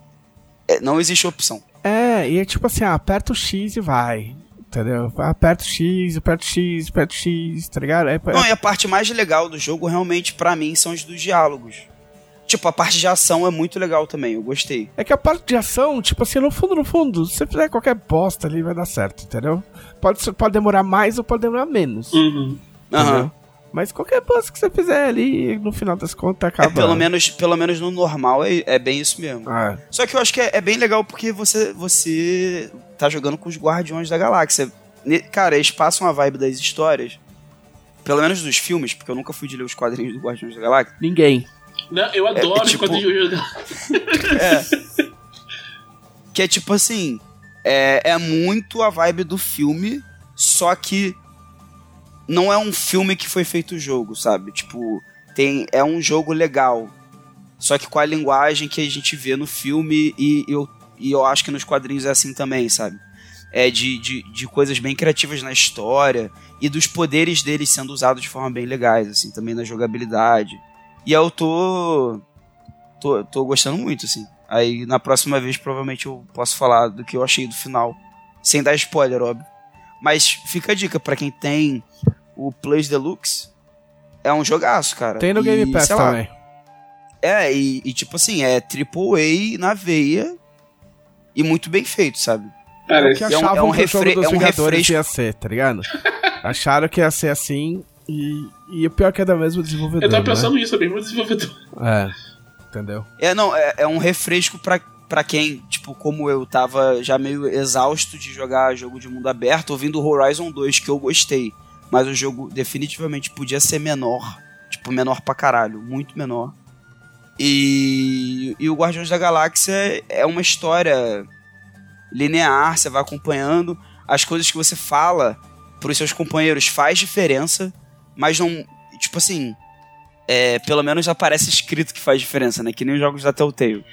É, não existe opção. É, e é tipo assim, ah, aperta o X e vai. Entendeu? Aperta o X, aperta o X, aperta o X, tá ligado? É, é- Não, e a parte mais legal do jogo, realmente, pra mim, são os dos diálogos. Tipo, a parte de ação é muito legal também, eu gostei. É que a parte de ação, tipo assim, no fundo, no fundo, se você fizer qualquer bosta ali, vai dar certo, entendeu? Pode, ser- pode demorar mais ou pode demorar menos. Uhum. Mas qualquer bosta que você fizer ali, no final das contas, É, acaba. pelo menos, pelo menos no normal é, é bem isso mesmo. Ah, Só que eu acho que é, é bem legal porque você, você tá jogando com os Guardiões da Galáxia. Cara, eles passam a vibe das histórias, pelo menos dos filmes, porque eu nunca fui de ler os quadrinhos do Guardiões da Galáxia. ninguém. Não, eu adoro é tipo- os quadrinhos de jogo. É. que é tipo assim, é, é muito a vibe do filme, só que não é um filme que foi feito o jogo, sabe? Tipo, tem, é um jogo legal. Só que com a linguagem que a gente vê no filme e eu, e eu acho que nos quadrinhos é assim também, sabe? É de, de, de coisas bem criativas na história e dos poderes deles sendo usados de forma bem legais, assim, também na jogabilidade. E eu tô, tô, tô gostando muito, assim. Aí na próxima vez provavelmente eu posso falar do que eu achei do final. Sem dar spoiler, óbvio. Mas fica a dica pra quem tem o Plus Deluxe. É um jogaço, cara. Tem no E, Game Pass também. É, e, e tipo assim, é AAA na veia e muito bem feito, sabe? Que é um- é um refre- é um refresco. ia ser, tá ligado? Acharam que ia ser assim e, e o pior é que é da mesma desenvolvedora, Eu tava né? pensando nisso, é mesmo desenvolvedor. É, entendeu? É, não, é, é um refresco pra, pra quem, tipo, como eu, tava já meio exausto de jogar jogo de mundo aberto, ouvindo Horizon 2, que eu gostei. Mas o jogo definitivamente podia ser menor. Tipo, menor pra caralho, muito menor. E, e o Guardiões da Galáxia é uma história linear, você vai acompanhando. As coisas que você fala pros seus companheiros faz diferença, mas não. Tipo assim, é, pelo menos aparece escrito que faz diferença, né? Que nem os jogos da Telltale.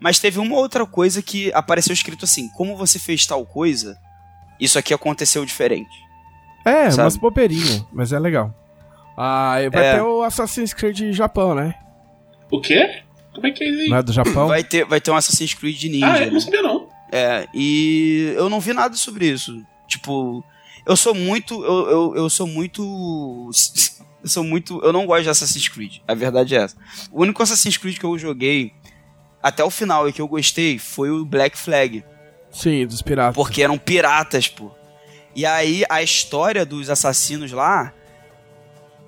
Mas teve uma outra coisa que apareceu escrito assim: como você fez tal coisa, isso aqui aconteceu diferente. É, Sabe? umas bobeirinhas, mas é legal. Ah, vai É. ter o Assassin's Creed Japão, né? O quê? Como é que é isso aí? Não é do Japão? Vai ter, vai ter um Assassin's Creed Ninja. ah, eu né? não sabia não. É, e eu não vi nada sobre isso. Tipo, eu sou muito. Eu, eu, eu sou muito. Eu sou muito. Eu não gosto de Assassin's Creed. A verdade é essa. O único Assassin's Creed que eu joguei até o final e que eu gostei foi o Black Flag. Sim, dos piratas. Porque eram piratas, pô. E aí a história dos assassinos lá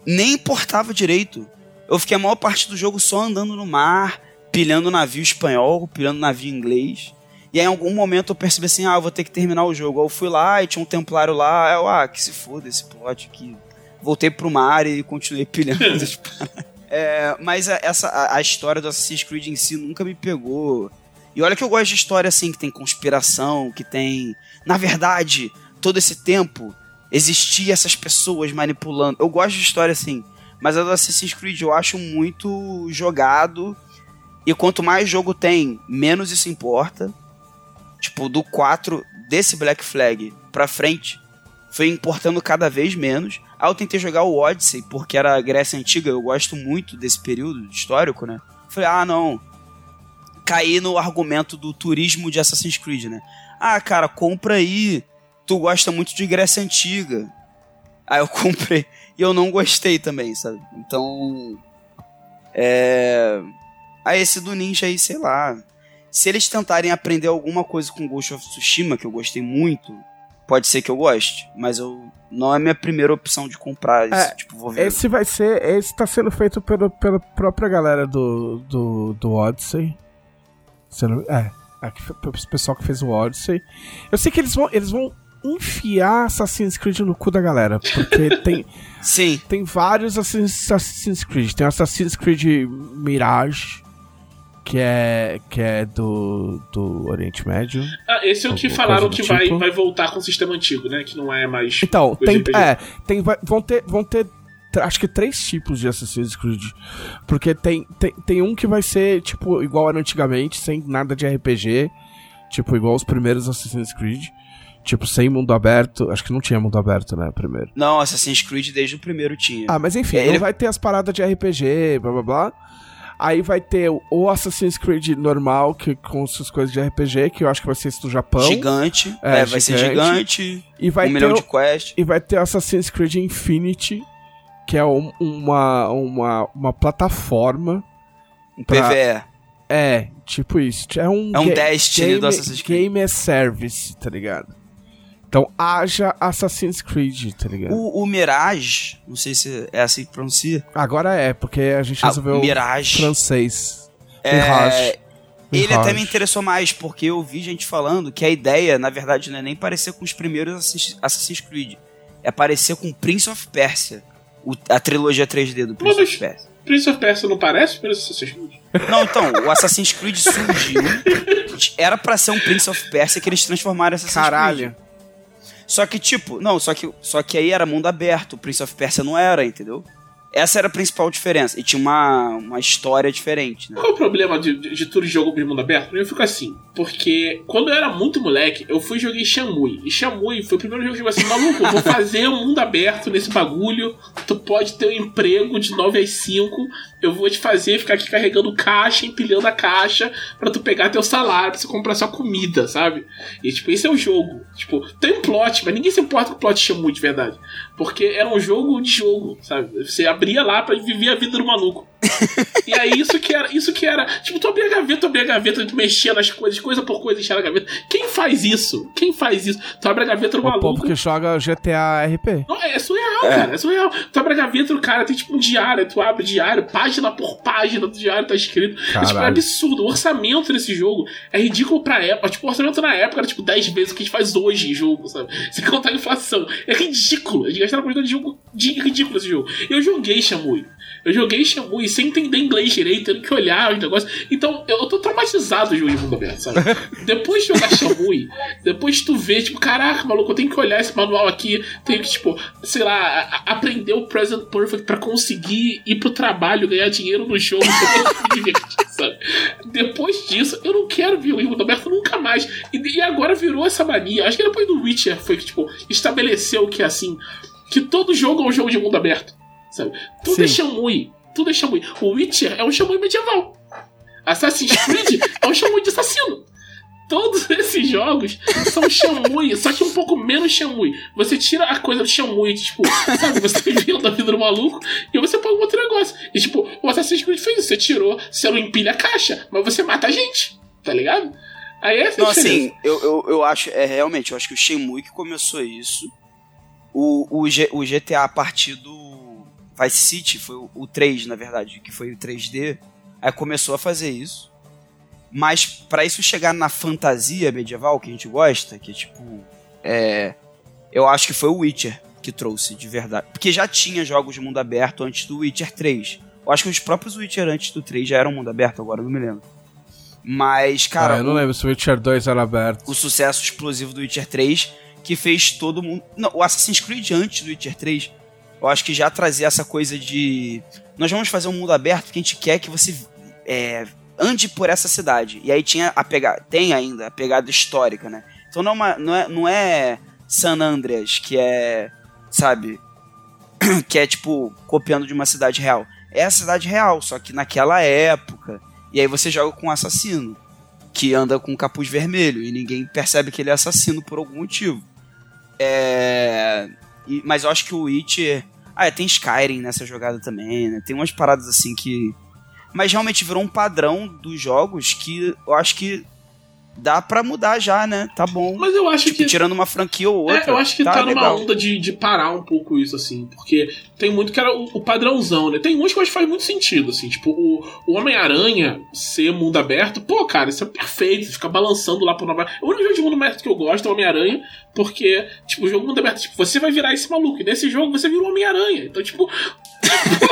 nem importava direito. Eu fiquei a maior parte do jogo só andando no mar, pilhando navio espanhol, pilhando navio inglês. E aí, em algum momento eu percebi assim, ah, eu vou ter que terminar o jogo. Aí eu fui lá e tinha um templário lá, eu, ah, que se foda esse plot aqui. Voltei pro mar e continuei pilhando. as é, mas a, essa, a, a história do Assassin's Creed em si nunca me pegou. E olha que eu gosto de história assim, que tem conspiração, que tem. Na verdade, todo esse tempo existia essas pessoas manipulando. Eu gosto de história assim. Mas a do Assassin's Creed eu acho muito jogado. E quanto mais jogo tem, menos isso importa. Tipo, do 4 desse Black Flag pra frente, foi importando cada vez menos. Aí eu tentei jogar o Odyssey, porque era a Grécia Antiga, eu gosto muito desse período histórico, né? Falei, ah, não. Caí no argumento do turismo de Assassin's Creed, né? Ah, cara, compra aí. Tu gosta muito de Grécia Antiga. Aí eu comprei. E eu não gostei também, sabe? Então. É. Aí esse do Ninja aí, sei lá. Se eles tentarem aprender alguma coisa com Ghost of Tsushima, que eu gostei muito, pode ser que eu goste, mas eu não é minha primeira opção de comprar isso. É, tipo, vou ver. Esse vai ser. Esse tá sendo feito pelo, pela própria galera do, do, do Odyssey. Sendo, é, foi o pessoal que fez o Odyssey. Eu sei que eles vão, eles vão enfiar Assassin's Creed no cu da galera. Porque tem. Sim. Tem vários Assassin's Creed. Tem Assassin's Creed Mirage. Que é, que é do, do Oriente Médio. Ah, esse é o que falaram que do vai, tipo. vai voltar com o sistema antigo, né? Que não é mais. Então, tem, é, tem, vai- vão ter, vão ter, acho que três tipos de Assassin's Creed. Porque tem, tem, tem um que vai ser, tipo, igual era antigamente, sem nada de RPG. Tipo, igual os primeiros Assassin's Creed. Tipo, sem mundo aberto. Acho que não tinha mundo aberto, né, primeiro. Não, Assassin's Creed desde o primeiro tinha. Ah, mas enfim, É, ele ele- vai ter as paradas de RPG, blá blá blá. Aí vai ter o- Assassin's Creed normal, que com suas coisas de RPG, que eu acho que vai ser esse do Japão. gigante. É, É, vai ser gigante. E vai um ter milhão o- de quests. E vai ter Assassin's Creed Infinity, que é um- uma, uma, uma plataforma. Um pra- PVE. É, tipo isso. É um, É um ga- Destiny game, do Assassin's Creed. Game as Service, tá ligado? Então haja Assassin's Creed, tá ligado? O, o Mirage, não sei se é assim que pronuncia. Agora é, porque a gente Ah, resolveu Mirage. francês. É, Mirage. Ele Mirage. até me interessou mais, porque eu vi gente falando que a ideia, na verdade, não é nem parecer com os primeiros Assassin's- Creed. É parecer com Prince of Persia. o- a trilogia 3D do Prince Mas- of Persia. Prince of Persia não parece Prince of Assassin's Creed? Não, então, o Assassin's Creed surgiu. Era pra ser um Prince of Persia que eles transformaram em Assassin's Creed. Caralho. Só que, tipo, não, só que, só que aí era mundo aberto, o Prince of Persia não era, entendeu? Essa era a principal diferença. E tinha uma, uma história diferente, né? Qual é o problema de, de, de tudo de jogo de mundo aberto? Eu fico assim, porque quando eu era muito moleque, eu fui e joguei Shamui. E Shamui foi o primeiro jogo que eu falei assim, maluco, eu vou fazer um mundo aberto nesse bagulho, tu pode ter um emprego de 9 às 5, eu vou te fazer ficar aqui carregando caixa, empilhando a caixa, pra tu pegar teu salário, pra você comprar sua comida, sabe? E tipo, esse é o jogo. Tipo, tem um plot, mas ninguém se importa com o plot Shamui de verdade. Porque era um jogo de jogo, sabe? Você abria lá pra viver a vida do maluco. E aí isso que era, isso que era, tipo, tu abria a gaveta, tu abria a gaveta, tu mexia nas coisas, coisa por coisa, enchia na gaveta. Quem faz isso? Quem faz isso? Tu abre a gaveta do O maluco. povo que joga GTA RP. Não, é surreal, cara, é surreal. Tu abre a gaveta do cara, tem tipo um diário, tu abre o diário, página por página do diário tá escrito. É, tipo, é absurdo. O orçamento desse jogo é ridículo pra época. Tipo, o orçamento na época era tipo 10 vezes o que a gente faz hoje em jogo, sabe? Sem contar a inflação. É ridículo. Eles gastaram uma quantidade de jogo de ridículo esse jogo. Eu joguei Shamui. Eu joguei Shamui sem entender inglês direito, tendo que olhar os negócios. Então, eu tô traumatizado de de mundo aberto, sabe? depois de jogar Shamui, depois tu vê, tipo, caraca, maluco, eu tenho que olhar esse manual aqui, tenho que, tipo, sei lá, a- a- aprender o Present Perfect pra conseguir ir pro trabalho, ganhar dinheiro no jogo, divertir, sabe? Depois disso, eu não quero ver o mundo aberto nunca mais. E, e agora virou essa mania. Acho que depois do Witcher foi que, tipo, estabeleceu que, assim, que todo jogo é um jogo de mundo aberto, sabe? Tudo Sim. é Shamui. Tudo é Shamui. O Witcher é um Shamui medieval. Assassin's Creed é um Shamui de assassino. Todos esses jogos são Shamui, só que um pouco menos Shamui. Você tira a coisa do Shamui, tipo, sabe, você tá vivendo a vida do maluco e você põe um outro negócio. E tipo, o Assassin's Creed fez isso. Você tirou, você não empilha a caixa, mas você mata a gente, tá ligado? Aí é Não, assim, eu, eu, eu acho, é realmente, eu acho que o Shenmue que começou isso. O, o, G- o GTA a partir do Vice City, foi o, o 3, na verdade, que foi o 3D, aí começou a fazer isso. Mas pra isso chegar na fantasia medieval que a gente gosta, que é tipo. É. Eu acho que foi o Witcher que trouxe, de verdade. Porque já tinha jogos de mundo aberto antes do Witcher 3. Eu acho que os próprios Witcher antes do 3 já eram mundo aberto, agora eu não me lembro. Mas, cara. ah, eu não o- lembro se o Witcher 2 era aberto. o sucesso explosivo do Witcher 3, que fez todo mundo. Não, o Assassin's Creed antes do Witcher 3, eu acho que já trazia essa coisa de. Nós vamos fazer um mundo aberto que a gente quer que você é, ande por essa cidade. E aí tinha a pegada. Tem ainda a pegada histórica, né? Então não é, uma- não é, não é San Andreas, que é. Sabe? que é tipo copiando de uma cidade real. É a cidade real, só que naquela época. E aí você joga com um assassino que anda com um capuz vermelho e ninguém percebe que ele é assassino por algum motivo. É. e- mas eu acho que o Witcher. Ah, é, tem Skyrim nessa jogada também, né? Tem umas paradas assim que. Mas realmente virou um padrão dos jogos que eu acho que dá pra mudar já, né? Tá bom. Mas eu acho tipo, que. tirando uma franquia ou outra. É, eu acho que tá, tá numa legal. onda de, de parar um pouco isso, assim. Porque tem muito que era o, o padrãozão, né? Tem uns que eu acho que faz muito sentido, assim. Tipo, o, o Homem-Aranha ser mundo aberto, pô, cara, isso é perfeito. Você fica balançando lá pro Nova O único jogo de mundo aberto que eu gosto é o Homem-Aranha, porque, tipo, o jogo mundo aberto, tipo, você vai virar esse maluco. E nesse jogo você vira o Homem-Aranha. Então, tipo.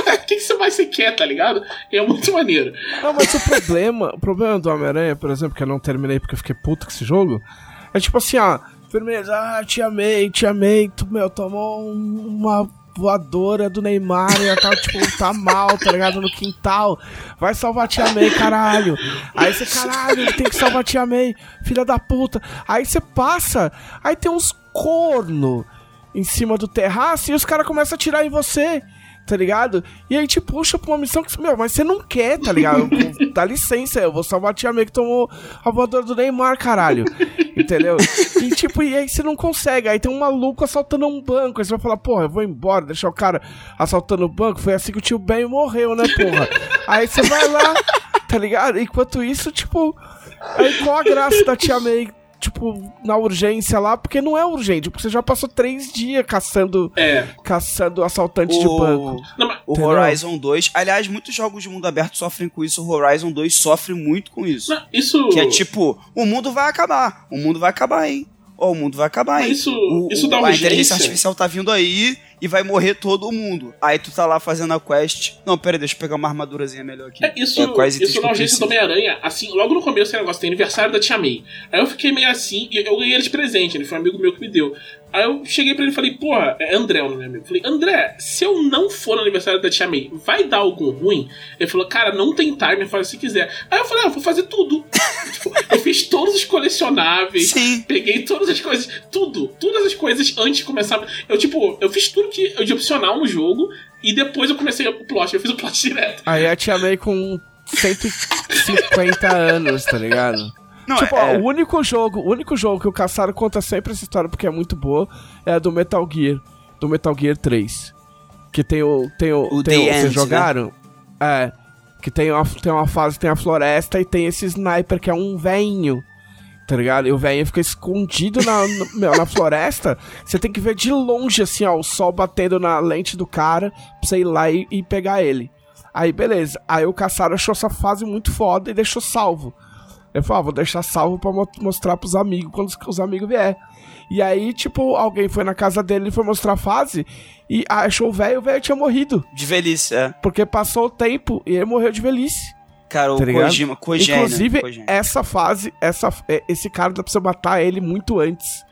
O que, que mais você quer, tá ligado? É muito maneiro. Não, mas o problema, o problema do Homem-Aranha, por exemplo, que eu não terminei porque eu fiquei puto com esse jogo, é tipo assim, ó, firmeza, ah, te amei, te amei, tu, meu, tomou um- uma voadora do Neymar e ela tá, tipo, tá mal, tá ligado, no quintal, vai salvar a Tia May, caralho. Aí você, caralho, ele tem que salvar a Tia May, filha da puta. Aí você passa, aí tem uns corno em cima do terraço e os caras começam a atirar em você tá ligado? E aí te puxa pra uma missão que, meu, mas você não quer, tá ligado? Dá licença, eu vou salvar a tia May que tomou a voadora do Neymar, caralho. Entendeu? E tipo, e aí você não consegue. Aí tem um maluco assaltando um banco. Aí você vai falar, porra, eu vou embora, deixar o cara assaltando o banco. Foi assim que o tio Ben morreu, né, porra? Aí você vai lá, tá ligado? Enquanto isso, tipo, aí qual a graça da tia May? Tipo, na urgência lá, porque não é urgente, porque você já passou três dias caçando, É. caçando assaltante de banco. Não, mas, O? Horizon 2, aliás, muitos jogos de mundo aberto sofrem com isso. O Horizon 2 sofre muito com isso. não, isso. Que é tipo, o mundo vai acabar. O mundo vai acabar, hein? Ó, o mundo vai acabar, hein? Isso- O- isso o- dá A urgência. inteligência artificial tá vindo aí e vai morrer todo mundo. Aí tu tá lá fazendo a quest. Não, pera aí, deixa eu pegar uma armadurazinha melhor aqui. É, isso, quase isso na urgência do também. Homem-Aranha, assim, logo no começo esse negócio tem aniversário da Tia May. Aí eu fiquei meio assim, e eu ganhei ele de presente, ele foi um amigo meu que me deu. Aí eu cheguei pra ele e falei, porra, é André o nome amigo. Falei, André, se eu não for no aniversário da Tia May, vai dar algum ruim? Ele falou, cara, não tem timer, faz se quiser. Aí eu falei, ah, eu vou fazer tudo. Tipo, eu fiz todos os colecionáveis, Sim. peguei todas as coisas, tudo, todas as coisas antes de começar. Eu, tipo, eu fiz tudo que de opcional no jogo, e depois eu comecei o plot, eu fiz o plot direto. Aí a tia May com 150 anos, tá ligado? Não, tipo, é, ó, o único jogo, o único jogo que o Caçaro conta sempre essa história porque é muito boa é a do Metal Gear, do Metal Gear 3. Que tem o tem o, O tem The o, vocês End, jogaram? É, que tem uma, tem uma fase tem a floresta e tem esse sniper que é um veinho. Tá ligado? E o velhinho fica escondido na, meu, na floresta. Você tem que ver de longe, assim, ó, o sol batendo na lente do cara pra você ir lá e, e pegar ele. Aí, beleza. Aí o Caçaro achou essa fase muito foda e deixou salvo. Ele falou, ah, vou deixar salvo pra mo- mostrar pros amigos quando os, os amigos vier. E aí, tipo, alguém foi na casa dele e foi mostrar a fase e achou o velho, o velho tinha morrido. De velhice, é. Porque passou o tempo e ele morreu de velhice. Cara, o Tá? Kojima, Kojima. Inclusive, Kojima. essa fase, essa, é, esse cara dá pra você matar ele muito antes.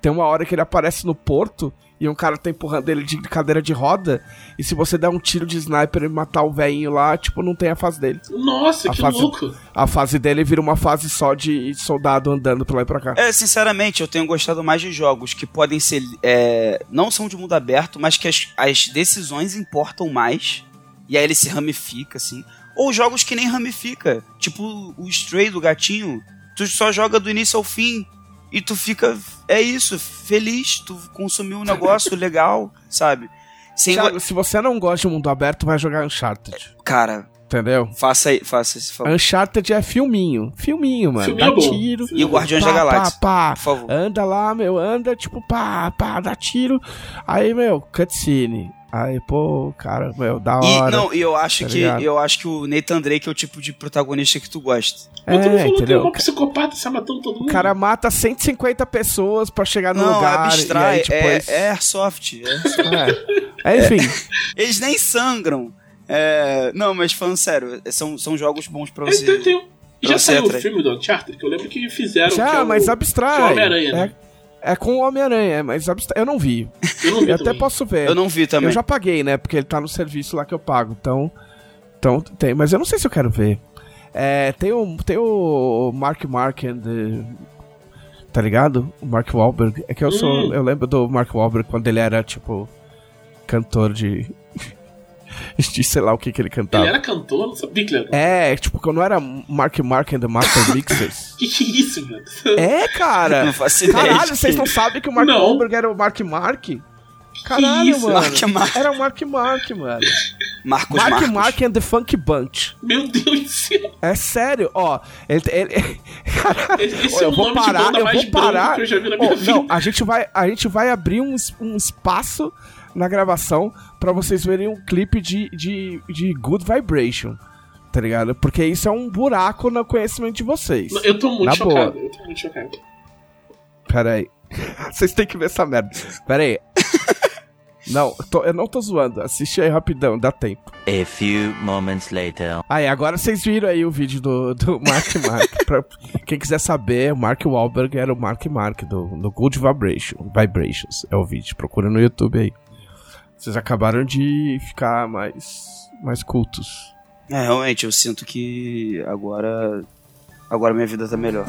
Tem uma hora que ele aparece no porto e um cara tá empurrando ele de cadeira de roda. E se você der um tiro de sniper e matar o velhinho lá, tipo, não tem a fase dele. Nossa, A que fase- louco. A fase dele vira uma fase só de soldado andando pra lá e pra cá. É, sinceramente, eu tenho gostado mais de jogos que podem ser. é, não são de mundo aberto, mas que as, as decisões importam mais. E aí ele se ramifica, assim. Ou jogos que nem ramifica. Tipo o Stray do gatinho. Tu só joga do início ao fim. E tu fica. É isso, feliz. Tu consumiu um negócio legal, sabe? Sem. Thiago, go- se você não gosta de mundo aberto, vai jogar Uncharted. Cara, Entendeu? faça, aí- faça esse favor. Uncharted é filminho. Filminho, mano. Filminho dá bom. tiro. E o Guardiões pá, da Galáxia. Pá, pá. Por favor. Anda lá, meu, anda, tipo, pá, pá, dá tiro. Aí, meu, cutscene. Aí, pô, cara, meu, da E, hora. não, e eu acho tá que ligado? eu acho que o Nathan Drake é o tipo de protagonista que tu gosta. Mas tu não é, falou que é entendeu? uma psicopata se matando todo mundo. O cara mata 150 pessoas pra chegar no Não, lugar. abstrai, e aí, depois... é, é airsoft. é airsoft. É. É, enfim. Eles nem sangram. É, não, mas falando sério, são, são jogos bons pra você. tem- Já você saiu o filme do Uncharted, que eu lembro que fizeram. que Já, é o- mas que é abstrai. o Homem-Aranha, né? É, com o Homem-Aranha, é, mas. Eu não vi. Eu não vi Eu até posso ver. Eu não vi também. Eu já paguei, né? Porque ele tá no serviço lá que eu pago. Então. Então tem. Mas eu não sei se eu quero ver. É, tem o, tem o Mark Marken de. Tá ligado? O Mark Wahlberg. É que eu sou. Hum. Eu lembro do Mark Wahlberg quando ele era, tipo. Cantor de. de sei lá o que que ele cantava. Ele era cantor, não sabia que ele era. É, tipo, quando era Mark Marken The Master Mixers. Que que é isso, velho? é, cara! Não faço ideia. Caralho, de vocês que- não sabem que o Mark Não. Wahlberg era o Mark Mark? Caralho, isso? mano. Mark Mark. Era o Mark Mark, mano. Marcos Mark Marcos. Mark and the Funk Bunch. Meu Deus do céu. É sério, ó. Ele, ele- Caralho, Esse ó, é eu o vou nome de parar, banda eu mais vou parar. que eu já vi na minha Ó, vida. Não, a gente vai, a gente vai abrir um, um espaço na gravação pra vocês verem um clipe de, de, de Good Vibration. Tá ligado? Porque isso é um buraco no conhecimento de vocês. Eu tô muito Na chocado. boa. Eu tô muito chocado. Pera aí. Vocês têm que ver essa merda. Pera aí. Não, eu tô- eu não tô zoando. Assiste aí rapidão, dá tempo. A few moments later. Aí, agora vocês viram aí o vídeo do, do Mark Mark. pra quem quiser saber, o Mark Wahlberg era o Mark Mark do, do Good Vibration, Vibrations. É o vídeo, procura no YouTube aí. Vocês acabaram de ficar mais, mais cultos. É, realmente, eu sinto que agora. Agora minha vida tá melhor.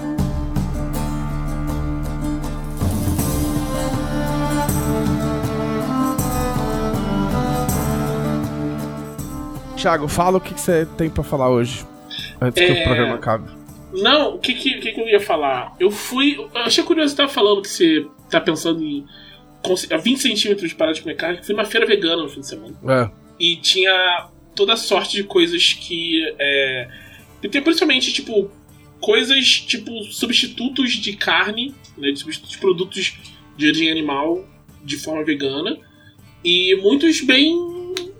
Thiago, fala o que que você tem pra falar hoje. Antes que É, o programa acabe. Não, o que que, que que eu ia falar? Eu fui. Eu achei curioso você tava falando que você tá pensando em. A 20 centímetros de parar de comer carne. Fui numa feira vegana no fim de semana. É. E tinha toda sorte de coisas que. É, tem principalmente, tipo, coisas tipo substitutos de carne, né? De substitutos de produtos de origem animal de forma vegana. E muitos bem.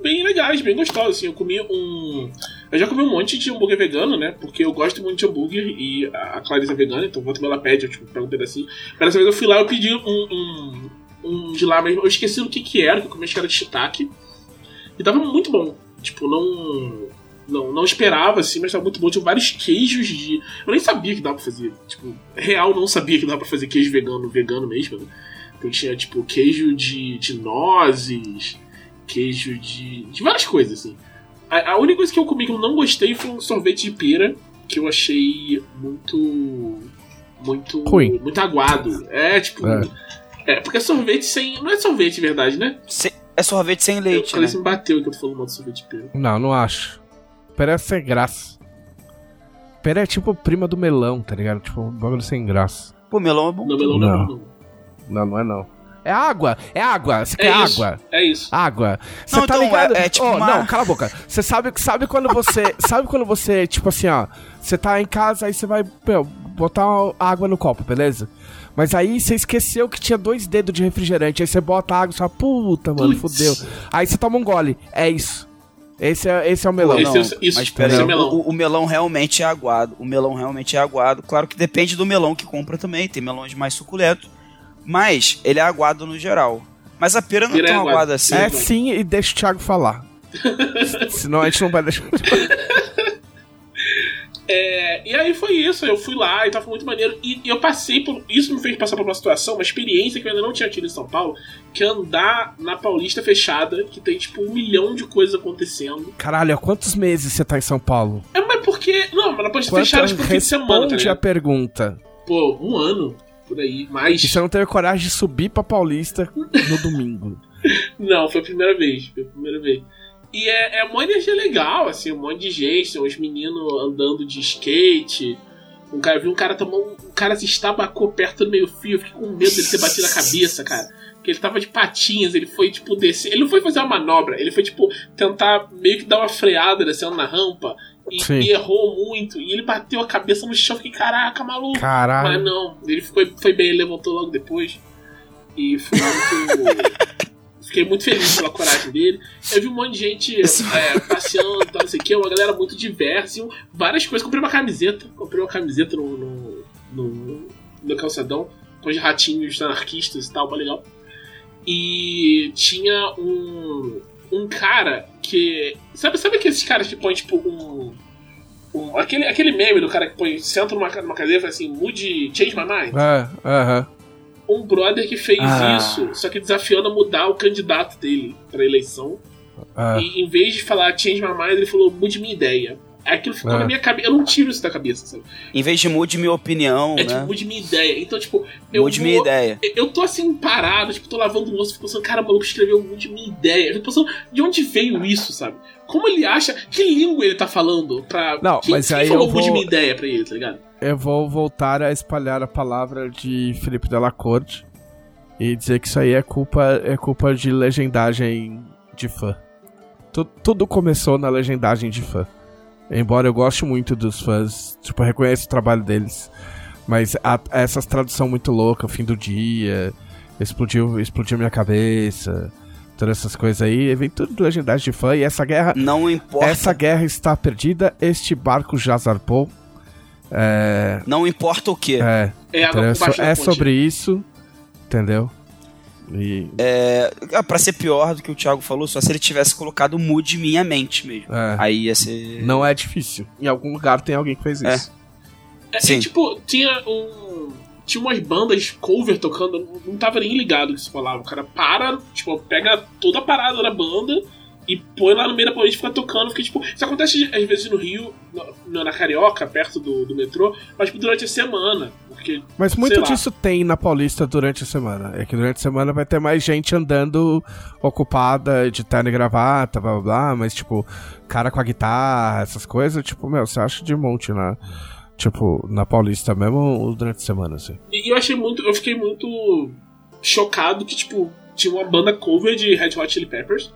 bem legais, bem gostosos. Assim, eu comi um. Eu já comi um monte de hambúrguer vegano, né? Porque eu gosto muito de hambúrguer e a Clarice é vegana, então volta ela pede, eu tipo, pego um pedacinho. Mas dessa vez eu fui lá eu pedi um, um, um de lá mesmo. Eu esqueci o que que era, que eu comi acho que era de shiitake. E tava muito bom. Tipo, não. Não, não esperava, assim, mas tava muito bom. Tinha vários queijos de. Eu nem sabia que dava pra fazer. Tipo, real não sabia que dava pra fazer queijo vegano, vegano mesmo, né? Então tinha, tipo, queijo de, de nozes, queijo de. de várias coisas, assim. A, a única coisa que eu comi que eu não gostei foi um sorvete de pera, que eu achei muito. Muito. Ruim. Muito aguado. É, tipo. É. É. porque é sorvete sem. Não é sorvete, de verdade, né? Se- É sorvete sem Eu, leite, falei, né? me bateu que eu tô falando mal do sorvete de pera. Não, não acho. Pera é sem graça. Pera é tipo prima do melão, tá ligado? Tipo, um bagulho sem graça. Pô, melão é bom. Não, melão Não. não. não. Não, não é não. É água! É água! Você É quer isso. água? É isso. Água. Você Não, tá então, ligado? é- é tipo Oh, uma- Não, cala a boca. Você sabe, sabe quando você. sabe quando você, tipo assim, ó. Você tá em casa, aí você vai meu, botar água no copo, beleza? Mas aí você esqueceu que tinha dois dedos de refrigerante. Aí você bota água e fala, puta, mano, Putz. fudeu. Aí você toma um gole. É isso. Esse é, esse é o melão. Esse Não, é- isso, mas pera é melão. O, o melão realmente é aguado. O melão realmente é aguado. Claro que depende do melão que compra também. Tem melões mais suculentos. Mas ele é aguado no geral. Mas a pera não Pera é é tão aguado. aguada assim. É sim, e deixa o Thiago falar. Senão a gente não vai deixar. É, e aí foi isso, eu fui lá e tava muito maneiro. E, e eu passei por. Isso me fez passar por uma situação, uma experiência que eu ainda não tinha tido em São Paulo, que é andar na Paulista fechada, que tem tipo um milhão de coisas acontecendo. Caralho, há quantos meses você tá em São Paulo? É, mas porque. Não, mas na Paulista Quanto fechada tipo fim de semana, tá a pergunta. Pô, um ano por aí, mais. E você não teve coragem de subir pra Paulista no domingo. Não, foi a primeira vez. Foi a primeira vez. E é, é uma energia legal, assim, um monte de gente, uns meninos andando de skate. Um cara, eu vi um cara tomou. Um cara se estabacou perto do meio fio, eu fiquei com medo dele ter batido na cabeça, cara. Porque ele tava de patinhas, ele foi, tipo, descer. Ele não foi fazer uma manobra, ele foi, tipo, tentar meio que dar uma freada descendo na rampa. E, e errou muito. E ele bateu a cabeça no chão, fiquei, caraca, maluco. Mas Caralho. não, ele foi, foi bem, ele levantou logo depois. E foi muito. Fiquei muito feliz pela coragem dele. Eu vi um monte de gente é, passeando, tal, não sei o que, uma galera muito diversa, e várias coisas. Comprei uma camiseta, comprei uma camiseta no, no, no, no calçadão, com os ratinhos anarquistas e tal, mas legal. E tinha um, um cara que. Sabe, sabe aqueles caras que põem tipo um. um- aquele, aquele meme do cara que põe, senta numa, numa cadeira e fala assim, mude, change my mind. É, aham. Um brother que fez Ah. isso, só que desafiando a mudar o candidato dele pra eleição. é. E em vez de falar change my mind, ele falou mude minha ideia. Aquilo ficou É. na minha cabeça. Eu não tiro isso da cabeça, sabe? Em vez de mude minha opinião, É né? tipo, mude minha ideia. Então, tipo, eu. mude vou- minha ideia. Eu tô assim, parado, tipo, tô lavando o louça, fico pensando, cara, o maluco escreveu mude minha ideia. Eu fico pensando, de onde veio isso, sabe? Como ele acha. Que língua ele tá falando pra. Não, quem, mas quem aí falou eu mude vou- minha ideia pra ele, tá ligado? Eu vou voltar a espalhar a palavra de Felipe Della Corte e dizer que isso aí é culpa, é culpa de legendagem de fã. Tu- tudo começou na legendagem de fã. Embora eu goste muito dos fãs, tipo, reconheço o trabalho deles. Mas a, essas tradução muito louca, o fim do dia, explodiu, explodiu minha cabeça, todas essas coisas aí, vem tudo de legendagem de fã. E essa guerra, Não importa. essa guerra está perdida, este barco já zarpou. É, Não importa o que. é, É é sobre isso, entendeu? E, Ah, pra ser pior do que o Thiago falou, só se ele tivesse colocado mood em minha mente mesmo. é, Aí ia ser. não é difícil. Em algum lugar tem alguém que fez É. isso. É, e, Sim. tipo, tinha um. Tinha umas bandas cover tocando, não- tava nem ligado que isso falava. O cara para, tipo, pega toda a parada da banda e põe lá no meio da Paulista e fica tocando. Fica, tipo, isso acontece às vezes no Rio, no- na Carioca, perto do, do metrô, mas tipo, durante a semana. Porque Mas muito lá. disso tem na Paulista durante a semana. É que durante a semana vai ter mais gente andando ocupada de terno e gravata, blá blá blá, mas tipo, cara com a guitarra, essas coisas, tipo, meu, você acha de monte na. Tipo, na Paulista mesmo durante a semana, assim. E eu achei muito. Eu fiquei muito chocado que, tipo, tinha uma banda cover de Red Hot Chili Peppers.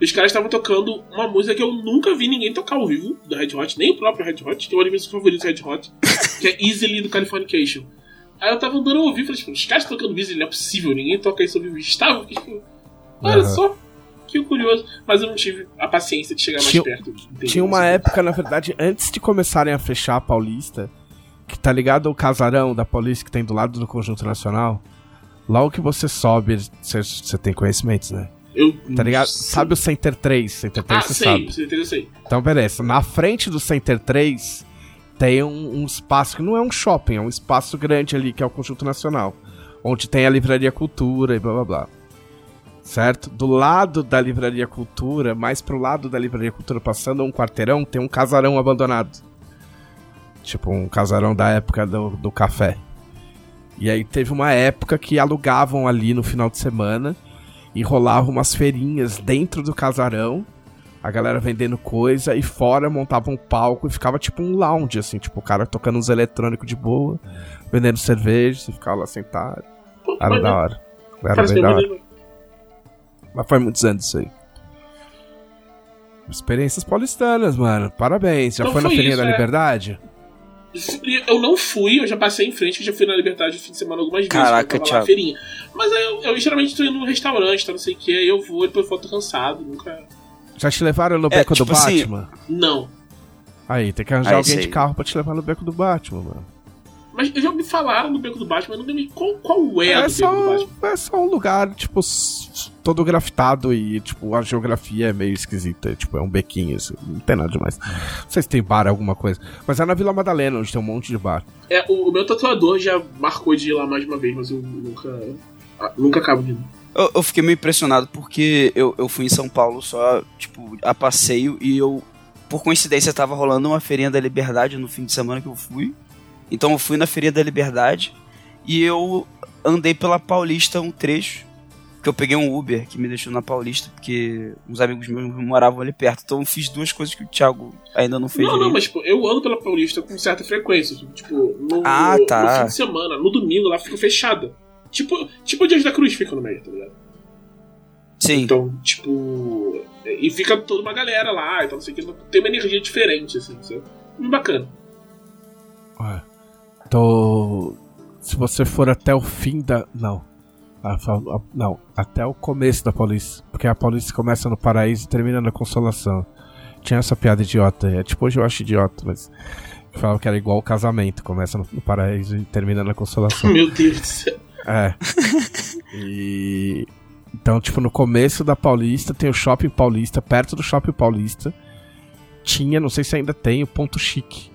Os caras estavam tocando uma música que eu nunca vi ninguém tocar ao vivo do Red Hot, nem o próprio Red Hot, que é das minhas favoritas do Red Hot, que é Easily do Californication. Aí eu tava andando ao vivo e falei, tipo, os caras tocando Easily, não é possível, ninguém toca isso ao vivo. Estavam, tipo, olha Aham. só, que curioso. Mas eu não tive a paciência de chegar mais Tinha- perto. Tinha uma época, na verdade, antes de começarem a fechar a Paulista, que tá ligado ao casarão da Paulista que tem do lado do Conjunto Nacional. Logo que você sobe, você tem conhecimentos, né? Eu, Tá ligado? Sim. Sabe o Center 3? Center 3 Ah, você sei, sabe. com certeza eu sei. Então, beleza. Na frente do Center 3 tem um, um espaço que não é um shopping, é um espaço grande ali, que é o Conjunto Nacional. Onde tem a Livraria Cultura e blá blá blá. Certo? Do lado da Livraria Cultura, mais pro lado da Livraria Cultura, passando um quarteirão, tem um casarão abandonado. Tipo, um casarão da época do, do café. E aí teve uma época que alugavam ali no final de semana e rolavam umas feirinhas dentro do casarão a galera vendendo coisa e fora montava um palco e ficava tipo um lounge, assim, tipo o cara tocando uns eletrônicos de boa, vendendo cerveja, você ficava lá sentado. Pô, Era da hora. Era bem da hora. Mas foi muitos anos isso aí. Experiências paulistanas, mano. Parabéns. Já Não foi na Feirinha isso, da é. Liberdade? Eu não fui, eu já passei em frente, eu já fui na Liberdade no fim de semana algumas vezes. Caraca, na feirinha. Mas eu, eu geralmente tô indo num restaurante, tá, não sei o que, aí eu vou e depois eu volto cansado, nunca. Já te levaram no É, beco tipo do assim- Batman? Não. Aí, tem que arranjar Aí, alguém sei. de carro pra te levar no beco do Batman, mano. Mas eu já me falaram do Beco do Batman, mas nunca me. Qual, qual é, É do Beco do só, Batman? é só um lugar, tipo, todo grafitado e, tipo, a geografia é meio esquisita. Tipo, é um bequinho, assim, não tem nada demais. Não sei se tem bar, alguma coisa. Mas é na Vila Madalena, onde tem um monte de bar. É, o, o meu tatuador já marcou de ir lá mais uma vez, mas eu nunca. Nunca acabo de ir. Eu, eu fiquei meio impressionado porque eu, eu fui em São Paulo só, tipo, a passeio e eu, por coincidência, tava rolando uma feirinha da Liberdade no fim de semana que eu fui. Então eu fui na feirinha da Liberdade e eu andei pela Paulista um trecho. Que eu peguei um Uber que me deixou na Paulista, porque uns amigos meus moravam ali perto. Então eu fiz duas coisas que o Thiago ainda não fez. Não, não, direito. mas tipo, eu ando pela Paulista com certa frequência. Tipo, no, Ah, no- tá. no fim de semana, no domingo lá fica fechada. Tipo, tipo o Dias da Cruz fica no meio, tá ligado? Sim. Então, tipo. E fica toda uma galera lá, então não sei o que. Tem uma energia diferente, assim, sabe? Muito bacana. Ué. Tô. Se você for até o fim da. Não. Fa- ah, Não, até o começo da Paulista. Porque a Paulista começa no Paraíso e termina na Consolação. Tinha essa piada idiota. É, tipo, hoje eu acho idiota, mas. Eu falava que era igual o casamento. Começa no, no Paraíso e termina na Consolação. Meu Deus do céu. É. E. Então, tipo, no começo da Paulista tem o Shopping Paulista, perto do Shopping Paulista. Tinha, não sei se ainda tem, o Ponto Chique.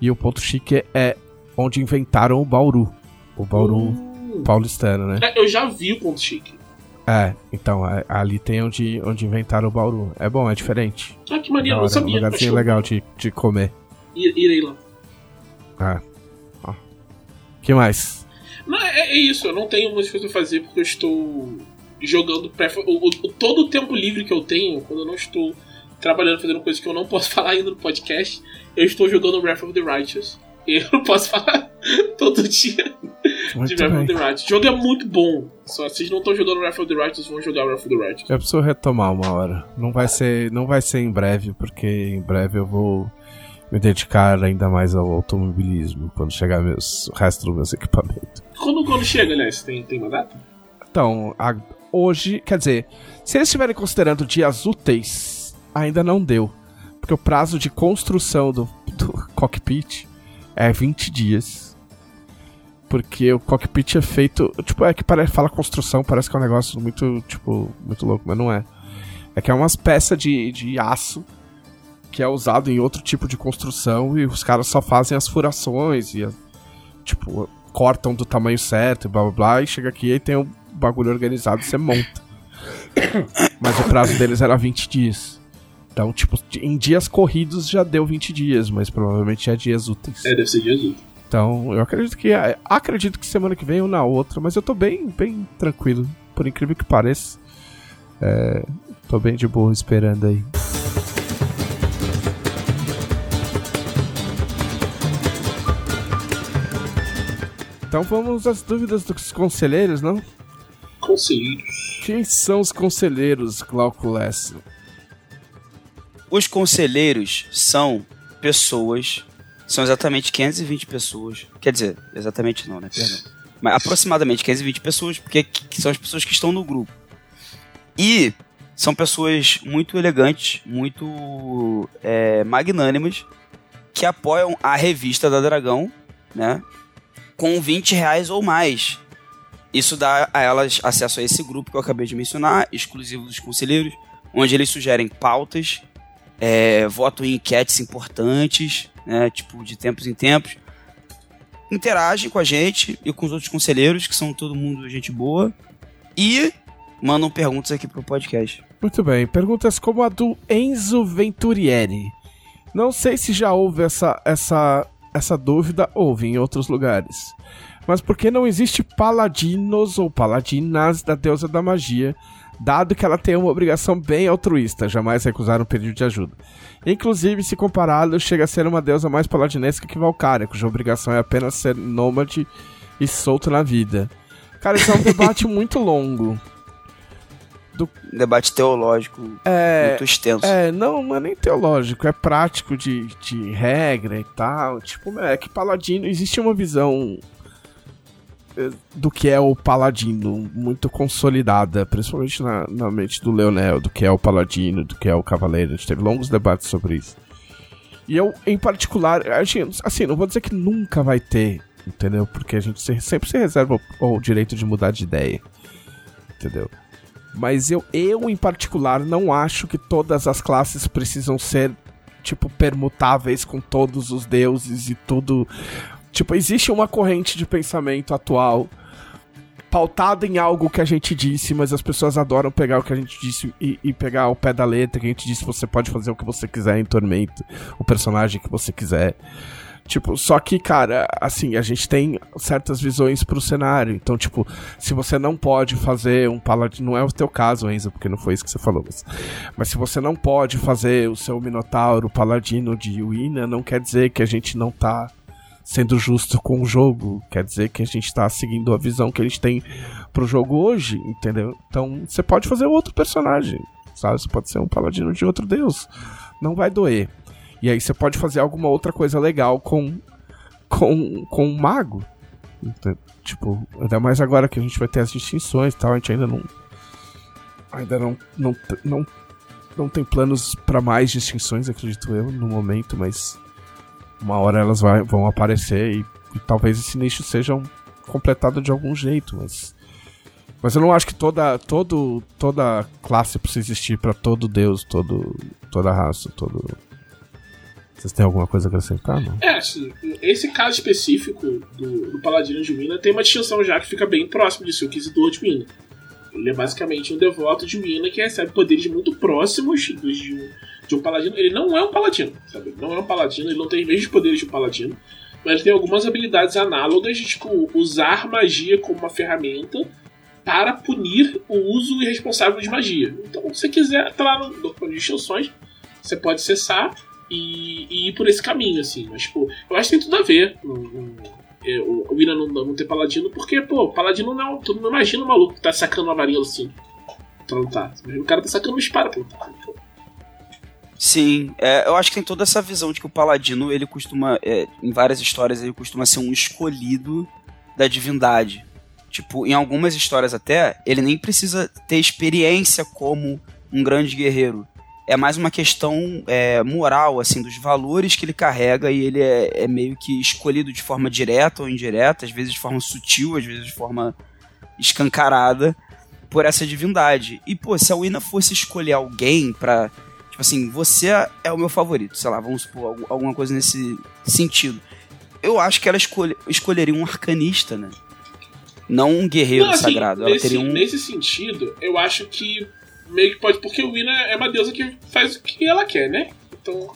E o Ponto Chique é onde inventaram o Bauru. O Bauru Hum. paulistano, né? É, eu já vi o ponto chique. É, então, é- ali tem onde, onde inventaram o Bauru. É bom, é diferente. Ah, que maneiro, eu não é um sabia. lugarzinho legal de, de comer. Irei lá. É. Ó. que mais? Não, é, é isso, eu não tenho muitas coisas pra fazer porque eu estou jogando of- o, o- todo o tempo livre que eu tenho, quando eu não estou trabalhando, fazendo coisas que eu não posso falar ainda no podcast, eu estou jogando Breath of the Righteous. Eu não posso falar todo dia. Muito de Wrath of the Righteous. O jogo é muito bom. Só se vocês não estão jogando Wrath of the Righteous, vão jogar Wrath of the Righteous. Eu preciso retomar uma hora. Não vai ser, não vai ser em breve, porque em breve eu vou me dedicar ainda mais ao automobilismo quando chegar meus, o resto dos meus equipamentos. Quando, quando chega, aliás, tem, tem uma data? Então, a- hoje, quer dizer, se eles estiverem considerando dias úteis, ainda não deu. Porque o prazo de construção do, do cockpit é 20 dias. Porque o cockpit é feito. Tipo, é que parece, fala construção, parece que é um negócio muito, tipo, muito louco, mas não é. É que é umas peças de, de aço que é usado em outro tipo de construção e os caras só fazem as furações e, tipo, cortam do tamanho certo e blá blá blá, e chega aqui e tem um bagulho organizado e você monta. Mas o prazo deles era 20 dias. Então, tipo, em dias corridos já deu 20 dias, mas provavelmente é dias úteis. É, deve ser dia azul. Então, eu acredito que acredito que semana que vem ou na outra, mas eu tô bem, bem tranquilo, por incrível que pareça. É, tô bem de boa esperando aí. Então vamos às dúvidas dos conselheiros, não? Conselheiros. Quem são os conselheiros, Glauco Lessa? Os conselheiros são pessoas, são exatamente 520 pessoas. Quer dizer, exatamente não, né? Perdão. Mas aproximadamente 520 pessoas, porque que são as pessoas que estão no grupo. E são pessoas muito elegantes, muito é, magnânimas, que apoiam a revista da Dragão, né? Com 20 reais ou mais. Isso dá a elas acesso a esse grupo que eu acabei de mencionar, exclusivo dos conselheiros, onde eles sugerem pautas, é, votam em enquetes importantes, né, tipo, de tempos em tempos. Interagem com a gente e com os outros conselheiros, que são todo mundo gente boa. E mandam perguntas aqui pro podcast. Muito bem, perguntas como a do Enzo Venturieri. Não sei se já houve essa, essa, essa dúvida, houve em outros lugares. Mas por que não existe paladinos ou paladinas da deusa da magia, dado que ela tem uma obrigação bem altruísta, jamais recusar um pedido de ajuda? Inclusive, se comparado, chega a ser uma deusa mais paladinesca que Valkyria, cuja obrigação é apenas ser nômade e solto na vida. Cara, isso é um debate muito longo. Debate teológico É, muito extenso. É, não, não é nem teológico, é prático de, de regra e tal. Tipo, é que paladino, existe uma visão do que é o paladino muito consolidada, principalmente na, na mente do Leonel, do que é o paladino, do que é o cavaleiro. A gente teve longos debates sobre isso. E eu, em particular, gente- assim, não vou dizer que nunca vai ter, entendeu? Porque a gente se- sempre se reserva o, o direito de mudar de ideia, entendeu? Mas eu, eu, em particular, não acho que todas as classes precisam ser, tipo, permutáveis com todos os deuses e tudo. Tipo, existe uma corrente de pensamento atual pautada em algo que a gente disse, mas as pessoas adoram pegar o que a gente disse e, e pegar ao pé da letra, que a gente disse você pode fazer o que você quiser em Tormento, o personagem que você quiser. Tipo, só que, cara, assim, a gente tem certas visões pro cenário. Então, tipo, se você não pode fazer um paladino. Não é o teu caso, Enzo, porque não foi isso que você falou. Mas, mas se você não pode fazer o seu Minotauro paladino de Wina, não quer dizer que a gente não tá sendo justo com o jogo. Quer dizer que a gente tá seguindo a visão que gente tem pro jogo hoje, entendeu? Então, você pode fazer outro personagem, sabe? Você pode ser um paladino de outro deus. Não vai doer. E aí você pode fazer alguma outra coisa legal com com, com um mago. Ente- Tipo, ainda mais agora que a gente vai ter as distinções e tal, a gente ainda não ainda não não não, não tem planos pra mais distinções, acredito eu, no momento, mas uma hora elas vai- vão aparecer e, e talvez esse nicho seja completado de algum jeito, mas mas eu não acho que toda todo toda classe precisa existir pra todo deus, todo toda raça, todo Vocês têm alguma coisa a acrescentar, não? É, assim, esse caso específico do, do Paladino de Wina tem uma distinção já que fica bem próximo disso, o Inquisidor de Wina. Ele é basicamente um devoto de Wina que recebe poderes muito próximos dos de um, de um paladino. Ele não é um paladino, sabe? Ele não é um paladino, ele não tem os mesmos poderes de um paladino, mas ele tem algumas habilidades análogas de tipo, usar magia como uma ferramenta para punir o uso irresponsável de magia. Então, se você quiser, tá lá no documento de distinções, você pode acessar e, e ir por esse caminho, assim. Mas, tipo, eu acho que tem tudo a ver. É, o, o Ina não, não ter paladino, porque, pô, paladino não, tu não imagina o maluco que tá sacando uma varinha assim. Então tá. O cara tá sacando uma espada pelo Sim, é, eu acho que tem toda essa visão de que o paladino, ele costuma, é, em várias histórias, ele costuma ser um escolhido da divindade. Tipo, em algumas histórias até, ele nem precisa ter experiência como um grande guerreiro. É mais uma questão é, moral, assim, dos valores que ele carrega e ele é, é, meio que escolhido de forma direta ou indireta, às vezes de forma sutil, às vezes de forma escancarada, por essa divindade. E, pô, se a Wina fosse escolher alguém pra. Tipo assim, você é o meu favorito, sei lá, vamos supor, alguma coisa nesse sentido. Eu acho que ela escolhe, escolheria um arcanista, né? Não um guerreiro Não, assim, sagrado. Ela nesse, teria um... nesse sentido, eu acho que meio que pode. Porque o Wina é uma deusa que faz o que ela quer, né? Então,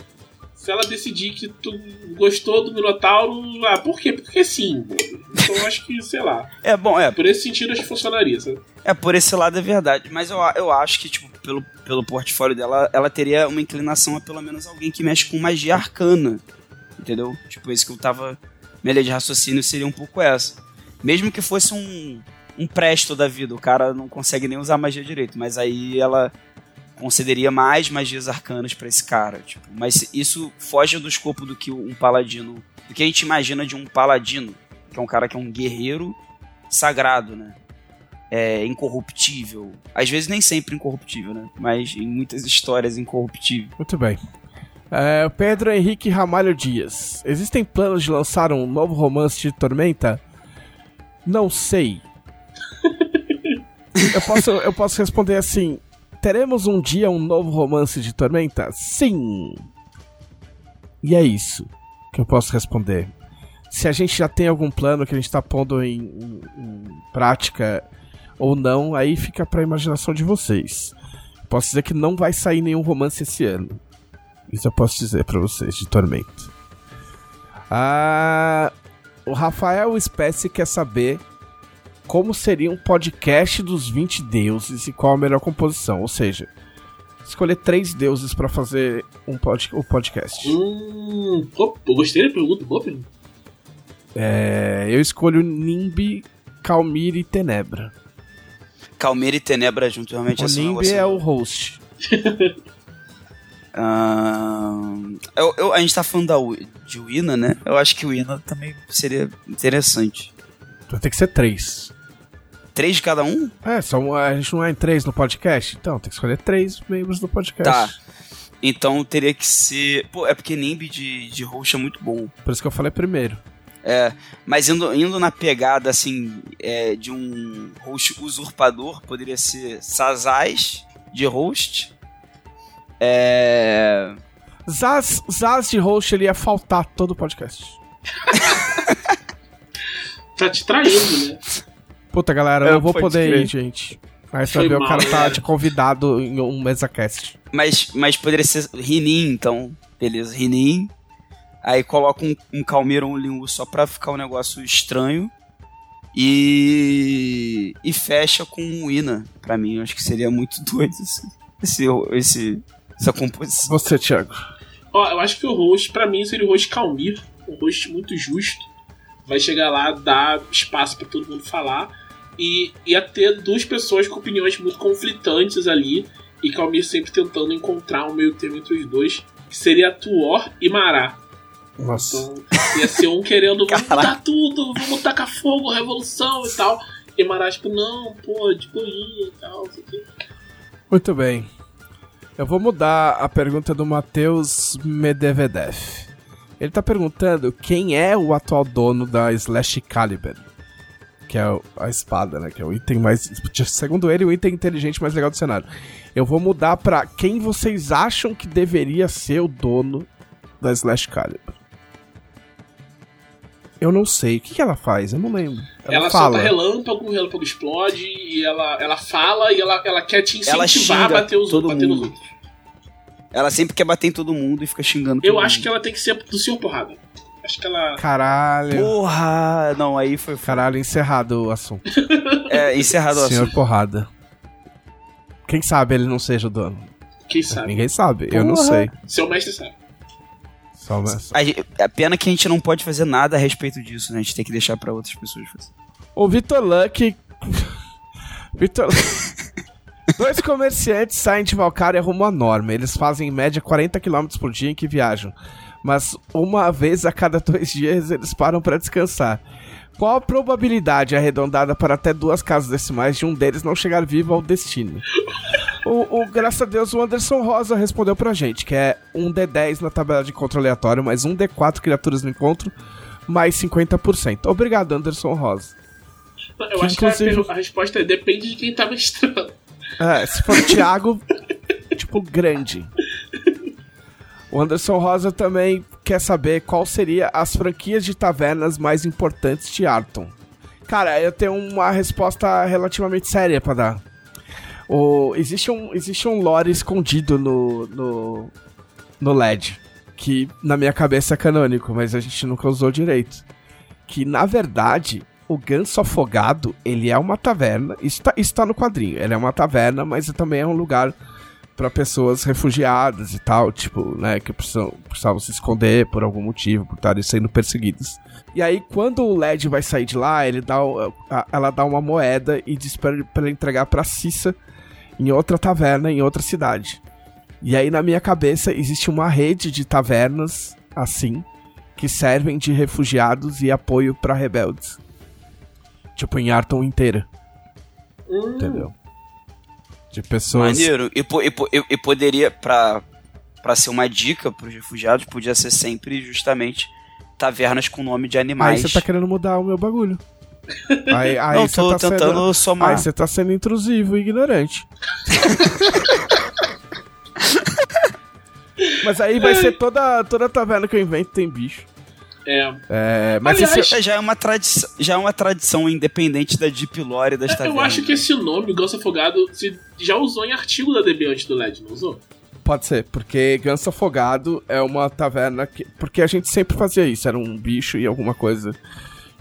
se ela decidir que tu gostou do Minotauro, ah, por quê? Porque sim. Então eu acho que, sei lá. É bom, é. Por esse sentido, acho que funcionaria, sabe? É, por esse lado é verdade. Mas eu, eu acho que, tipo, pelo, pelo portfólio dela, ela teria uma inclinação a pelo menos alguém que mexe com magia arcana. Entendeu? Tipo, esse que eu tava. Minha linha de raciocínio seria um pouco essa. Mesmo que fosse um, um presto da vida, o cara não consegue nem usar magia direito, mas aí ela concederia mais magias arcanas para esse cara, tipo, mas isso foge do escopo do que um paladino, do que a gente imagina de um paladino, que é um cara que é um guerreiro sagrado, né? É incorruptível. Às vezes nem sempre incorruptível, né? Mas em muitas histórias incorruptível. Muito bem. É, Pedro Henrique Ramalho Dias. Existem planos de lançar um novo romance de Tormenta? Não sei. eu, posso, eu posso responder assim: teremos um dia um novo romance de Tormenta? Sim! E é isso que eu posso responder. Se a gente já tem algum plano que a gente está pondo em, em, em, prática ou não, aí fica pra imaginação de vocês. Posso dizer que não vai sair nenhum romance esse ano. Isso eu posso dizer para vocês, de Tormenta. Ah, o Rafael Espécie quer saber como seria um podcast dos 20 deuses e qual a melhor composição. Ou seja, escolher três deuses para fazer um pod, o podcast. Hum, eu gostei da pergunta, boa pergunta. É, eu escolho Nimbi, Calmir e Tenebra. Calmir e Tenebra junto, realmente o assim, Nimbi é o host. Uh, eu, eu, a gente tá falando da, de Wina, né? Eu acho que o Wina também seria interessante. Ter que ser três. Três de cada um? É, só, a gente não é em três no podcast? Então, tem que escolher três membros do podcast. Tá. Então teria que ser. Pô, é porque Nimbi de, de host é muito bom. Por isso que eu falei primeiro. É, mas indo, indo na pegada, assim, é, de um host usurpador, poderia ser Sazaz de host. É. Zaz, Zaz de host, ele ia faltar todo o podcast. tá te traindo, né? Puta, galera, eu não vou poder ir, gente. Aí você vai ver o cara tá te convidado em um MesaCast. Mas, mas poderia ser Rinin, então. Beleza, Rinin. Aí coloca um, um Calmeiro um Lingu só pra ficar um negócio estranho. E. E fecha com um Ina. Pra mim, eu acho que seria muito doido esse, esse, esse, essa composição. Você, Thiago. Ó, eu acho que o host, pra mim, seria o host Calmir. Um host muito justo. Vai chegar lá, dar espaço para todo mundo falar. E ia ter duas pessoas com opiniões muito conflitantes ali. E Calmir sempre tentando encontrar um meio termo entre os dois. Que seria Tuor e Mará. Nossa. Então, ia ser um querendo vamos mudar tudo, vamos tacar fogo, revolução e tal. E Mará, tipo, não, pô, de boinha e tal, isso aqui. Muito bem. Eu vou mudar a pergunta do Matheus Medvedev. Ele tá perguntando quem é o atual dono da Slash Caliber. Que é a espada, né? Que é o item mais. Segundo ele, o item inteligente mais legal do cenário. Eu vou mudar pra quem vocês acham que deveria ser o dono da Slash Caliber. Eu não sei. O que, que ela faz? Eu não lembro. Ela, ela fala. solta relâmpago, o relâmpago explode, e ela, ela fala e ela, ela quer te incentivar a bater, os, todo bater mundo. nos outros. Ela sempre quer bater em todo mundo e fica xingando Eu acho mundo. que ela tem que ser do Senhor Porrada. Acho que ela. Caralho. Porra! Não, aí foi. Caralho, encerrado o assunto. é, encerrado o Senhor assunto. Porrada. Quem sabe ele não seja o dono? Quem sabe? Ninguém sabe, Porra. eu não sei. Seu mestre sabe. Só A, pena que a gente não pode fazer nada a respeito disso, né? A gente tem que deixar pra outras pessoas fazer. O Vitor Luck. Vitor. Dois comerciantes saem de Valkyria rumo à norma. Eles fazem em média 40 km por dia em que viajam. Mas uma vez a cada dois dias eles param para descansar. Qual a probabilidade arredondada para até duas casas decimais de um deles não chegar vivo ao destino? O, o- graças a Deus, o Anderson Rosa respondeu pra gente, que é um D10 na tabela de encontro aleatório, mais um D4 criaturas no encontro, mais 50%. Obrigado, Anderson Rosa. Eu Que acho que a, inclusive- a resposta é depende de quem tá mestrando. É, se for o Thiago, tipo, grande. O Anderson Rosa também quer saber qual seria as franquias de tavernas mais importantes de Arton. Cara, eu tenho uma resposta relativamente séria pra dar. O, existe, um, existe um lore escondido no, no, no LED, que na minha cabeça é canônico, mas a gente nunca usou direito. Que, na verdade, o Ganso Afogado, ele é uma taverna, isso tá, isso tá no quadrinho, ele é uma taverna, mas também é um lugar pra pessoas refugiadas e tal, tipo, né, que precisam, precisavam se esconder por algum motivo, por estarem sendo perseguidos. E aí, quando o LED vai sair de lá, ele dá, ela dá uma moeda e diz pra ele, pra ele entregar pra Cissa em outra taverna, em outra cidade. E aí, na minha cabeça, existe uma rede de tavernas, assim, que servem de refugiados e apoio pra rebeldes. Tipo, em Arton inteira, Hum, entendeu? De pessoas... Maneiro. E, e e- poderia, pra, pra ser uma dica pros refugiados, podia ser sempre justamente tavernas com nome de Aí animais. você tá querendo mudar o meu bagulho. Aí, aí Não, tô tá tentando sendo... somar. Aí você tá sendo intrusivo e ignorante. Mas aí vai ser toda, toda taverna que eu invento tem bicho. É. É, mas Aliás, esse- É, já, é uma tradição, já é uma tradição independente da Deep Lore das tavernas. Eu acho que esse nome, Ganso Afogado, se já usou em artigo da DB antes do LED, não usou? pode ser, porque Ganso Afogado é uma taverna que... Porque a gente sempre fazia isso, era um bicho e alguma coisa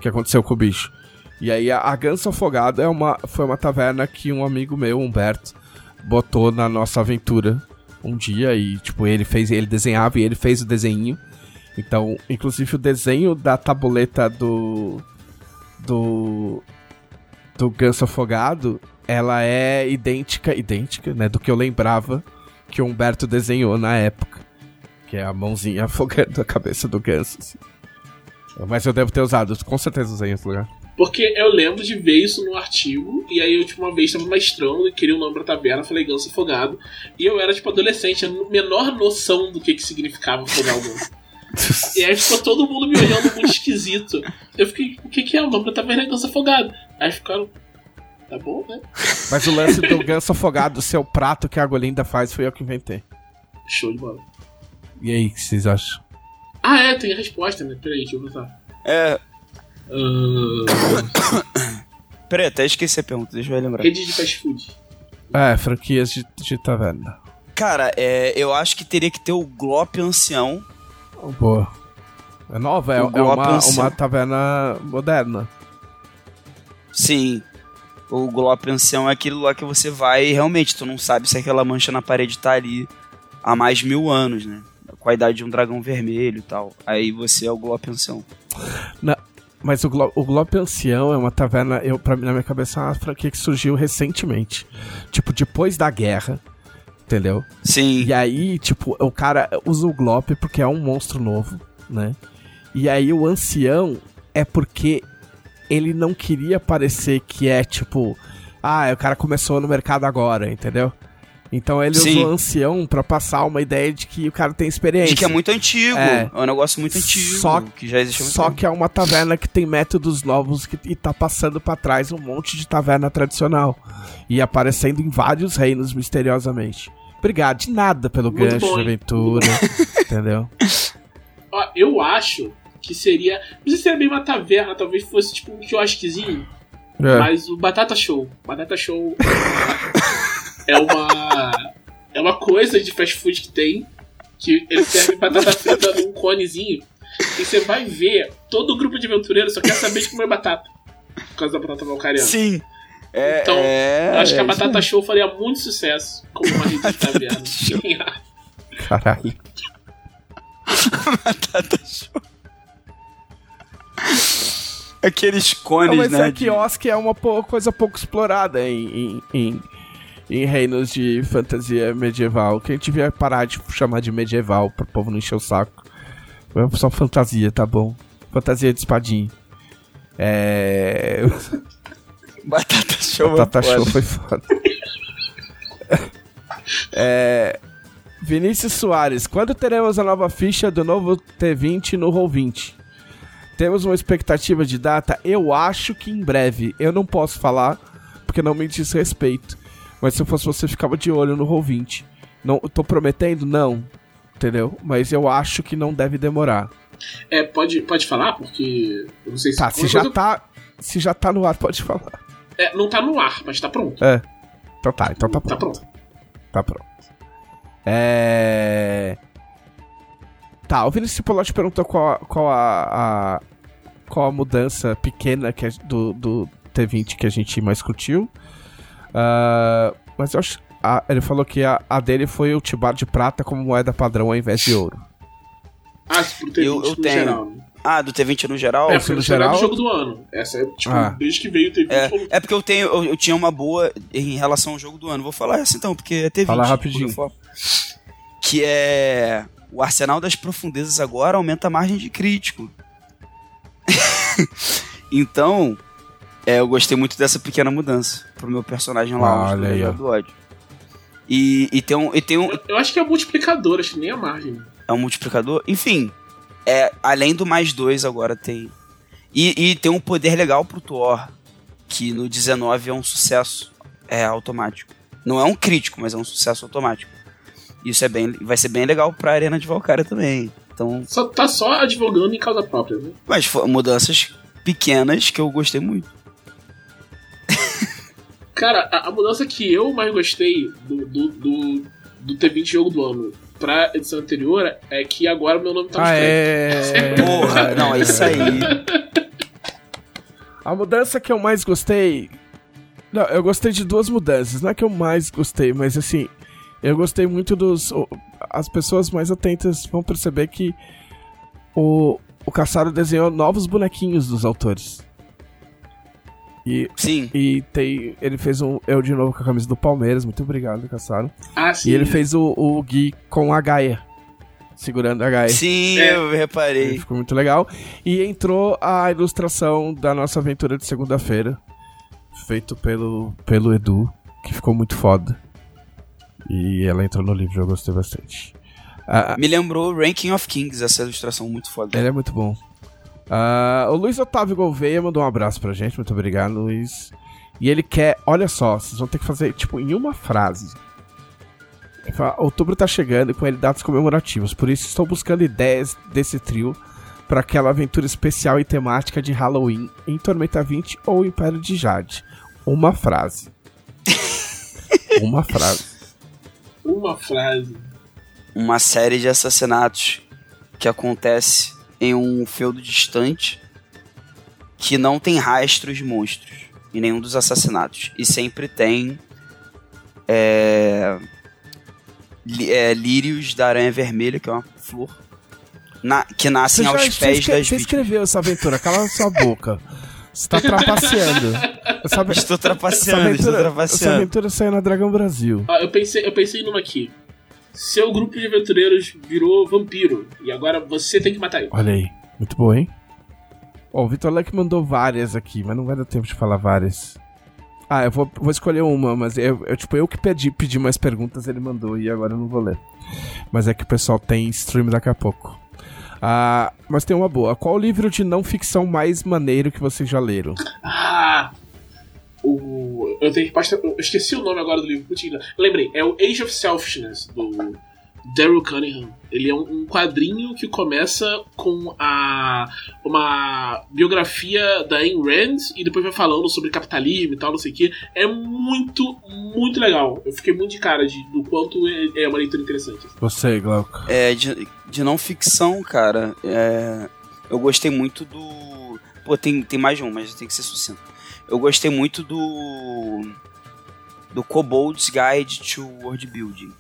que aconteceu com o bicho. E aí a, a Ganso Afogado é uma, foi uma taverna que um amigo meu, Humberto, botou na nossa aventura um dia e, tipo, ele fez, ele desenhava e ele fez o desenho. Então, inclusive o desenho da tabuleta do do do Ganso Afogado, ela é idêntica, idêntica, né, do que eu lembrava que o Humberto desenhou na época, que é a mãozinha afogando a cabeça do ganso. assim. Mas eu devo ter usado, com certeza usei outro lugar. Porque eu lembro de ver isso no artigo, e aí eu, tipo, uma vez tava mestrando e queria o nome pra taverna, falei Ganso Afogado, e eu era, tipo, adolescente, a menor noção do que que significava afogar o ganso. E aí ficou todo mundo me olhando muito esquisito. Eu fiquei, o que que é o nome da taverna é Ganso Afogado? Aí ficaram, tá bom, né? Mas o lance do ganso afogado, seu prato que a Golinda faz, foi eu que inventei. Show de bola. E aí, o que vocês acham? Ah, é, tem a resposta, né? Peraí, deixa eu botar. É, Ah, peraí, até esqueci a pergunta, deixa eu lembrar. rede de fast food. É, franquias de, de taverna. Cara, é, eu acho que teria que ter o Glop Ancião. Boa. É nova, é, é uma, uma taverna moderna. Sim. O Glop Ancião é aquele lá que você vai e realmente tu não sabe se aquela mancha na parede tá ali há mais de mil anos, né? Com a idade de um dragão vermelho e tal. Aí você é o Glop Ancião. Mas o, Glo o Globo Ancião é uma taverna, eu, pra mim, na minha cabeça, é uma franquia que surgiu recentemente. Tipo, depois da guerra, entendeu? Sim. E aí, tipo, o cara usa o Glop porque é um monstro novo, né? E aí o ancião é porque ele não queria parecer que é tipo, ah, o cara começou no mercado agora, entendeu? Então ele Sim. usou ancião pra passar uma ideia de que o cara tem experiência. De que é muito antigo. É. É, um negócio muito antigo. Só- que já existe Só tempo. que é uma taverna que tem métodos novos que, e tá passando pra trás um monte de taverna tradicional. E aparecendo em vários reinos misteriosamente. Obrigado, de nada pelo Muito gancho bom, de aventura. entendeu? Ó, eu acho que seria. Não sei se seria bem uma taverna, talvez fosse tipo um quiosquezinho. É. Mas o Batata Show. Batata Show é uma. É uma coisa de fast food que tem. Que ele serve batata frita num conezinho. E você vai ver, todo o grupo de aventureiros só quer saber de comer batata. Por causa da batata malcariana. Sim. É, Então, é, Eu acho que a é Batata Show faria muito sucesso como uma rede de taverna. Caralho. Batata show. Aqueles Não, cones, mas né? é que quiosque é uma coisa pouco explorada em, em, em, em reinos de fantasia medieval. Que a gente devia parar de chamar de medieval pro povo não encher o saco. É só fantasia, tá bom. Fantasia de espadinha. É. Batata show. Batata foda. Show foi foda. é, Vinícius Soares, quando teremos a nova ficha do novo T20 no Roll20? Temos uma expectativa de data? Eu acho que em breve. Eu não posso falar, porque não me diz respeito. Mas se eu fosse você, ficava de olho no Roll20. Não, eu tô prometendo? Não. Entendeu? Mas eu acho que não deve demorar. É, pode, pode falar, porque. Eu não sei se. Tá, se já coisa- tá. Se já tá no ar, pode falar. É, não tá no ar, mas tá pronto. É. Então tá, então tá Tá pronto. pronto. Tá pronto. É. Tá, o Vinícius Polotti perguntou qual, a- qual a, a- qual a mudança pequena que é do, do T20 que a gente mais curtiu. Ah, mas eu acho. a- ele falou que a, a dele foi o Tibar de prata como moeda padrão ao invés de ouro. Ah, se pro T20 Eu- eu no tenho. geral. Né? Ah, do T20 no geral? É, foi no geral do jogo do ano. Essa é, tipo, Ah. desde que veio o T20. falou- É, é porque eu tenho, eu, eu tinha uma boa em relação ao jogo do ano. Vou falar essa então, porque é T20. Fala rapidinho. Que é o Arsenal das Profundezas agora aumenta a margem de crítico. então, é, eu gostei muito dessa pequena mudança pro meu personagem lá, o Olha do ódio. E, e tem um, e tem um, Eu, eu acho que é o multiplicador, acho que nem a margem. é um multiplicador. Enfim, é, além do mais dois agora tem. E, e tem um poder legal pro Thor, que no 19 é um sucesso é, automático. Não é um crítico, mas é um sucesso automático. Isso é bem, vai ser bem legal pra Arena de Valkyria também. Então, Só, tá só advogando em causa própria, né? mas foram mudanças pequenas que eu gostei muito. Cara, a, a mudança que eu mais gostei do, do, do, do T20 jogo do ano pra edição anterior é que agora meu nome tá Ah, é. Porra, não, é isso aí. A mudança que eu mais gostei. Não, eu gostei de duas mudanças. Não é que eu mais gostei, mas assim. Eu gostei muito dos. As pessoas mais atentas vão perceber que o, o Caçaro desenhou novos bonequinhos dos autores. E, Sim. e tem. Ele fez um. Eu de novo com a camisa do Palmeiras. Muito obrigado, Caçaro. Ah, sim. E ele fez o, o Gui com a Gaia. Segurando a Gaia. Sim, É. eu reparei. Ficou muito legal. E entrou a ilustração da nossa aventura de segunda-feira. Feito pelo, pelo Edu, que ficou muito foda. E ela entrou no livro, eu gostei bastante. Ah, Me lembrou Ranking of Kings, essa ilustração muito foda. ele é muito bom. Ah, o Luiz Otávio Gouveia mandou um abraço pra gente. Muito obrigado, Luiz. E ele quer, olha só, vocês vão ter que fazer, tipo, em uma frase. Ele fala, Outubro tá chegando e com ele datas comemorativas, por isso estou buscando ideias desse trio para aquela aventura especial e temática de Halloween em Tormenta 20 ou Império de Jade. Uma frase. uma frase. Uma frase. uma série de assassinatos que acontece em um feudo distante que não tem rastros de monstros em nenhum dos assassinatos e sempre tem é, é, lírios da aranha vermelha que é uma flor na- que nascem já- aos você pés das você vítimas. escreveu essa aventura, cala sua boca. Você tá trapaceando. Essa, Estou essa trapaceando, estou aventura, essa trapaceando. aventura saiu na Dragão Brasil. Ah, eu pensei, eu pensei numa aqui. Seu grupo de aventureiros virou vampiro. E agora você tem que matar ele. Olha aí, muito boa, hein? Ó, o Vitor Leque mandou várias aqui, mas não vai dar tempo de falar várias. Ah, eu vou, vou escolher uma, mas eu, eu, tipo, eu que pedi, pedi mais perguntas, ele mandou e agora eu não vou ler. Mas é que o pessoal tem stream daqui a pouco. Ah, mas tem uma boa. Qual o livro de não ficção mais maneiro que vocês já leram? Ah! O, eu tenho resposta. Eu esqueci o nome agora do livro. putz, Lembrei, é o Age of Selfishness, do Daryl Cunningham. Ele é um, um quadrinho que começa com a uma biografia da Ayn Rand e depois vai falando sobre capitalismo e tal, não sei o que. É muito, muito legal. Eu fiquei muito de cara de, do quanto é, é uma leitura interessante. Você, Glauco. É, de, de não ficção, cara, é, eu gostei muito do. Pô, tem, tem mais de um, mas tem que ser sucinto. Eu gostei muito do. Do Kobold's Guide to World Building.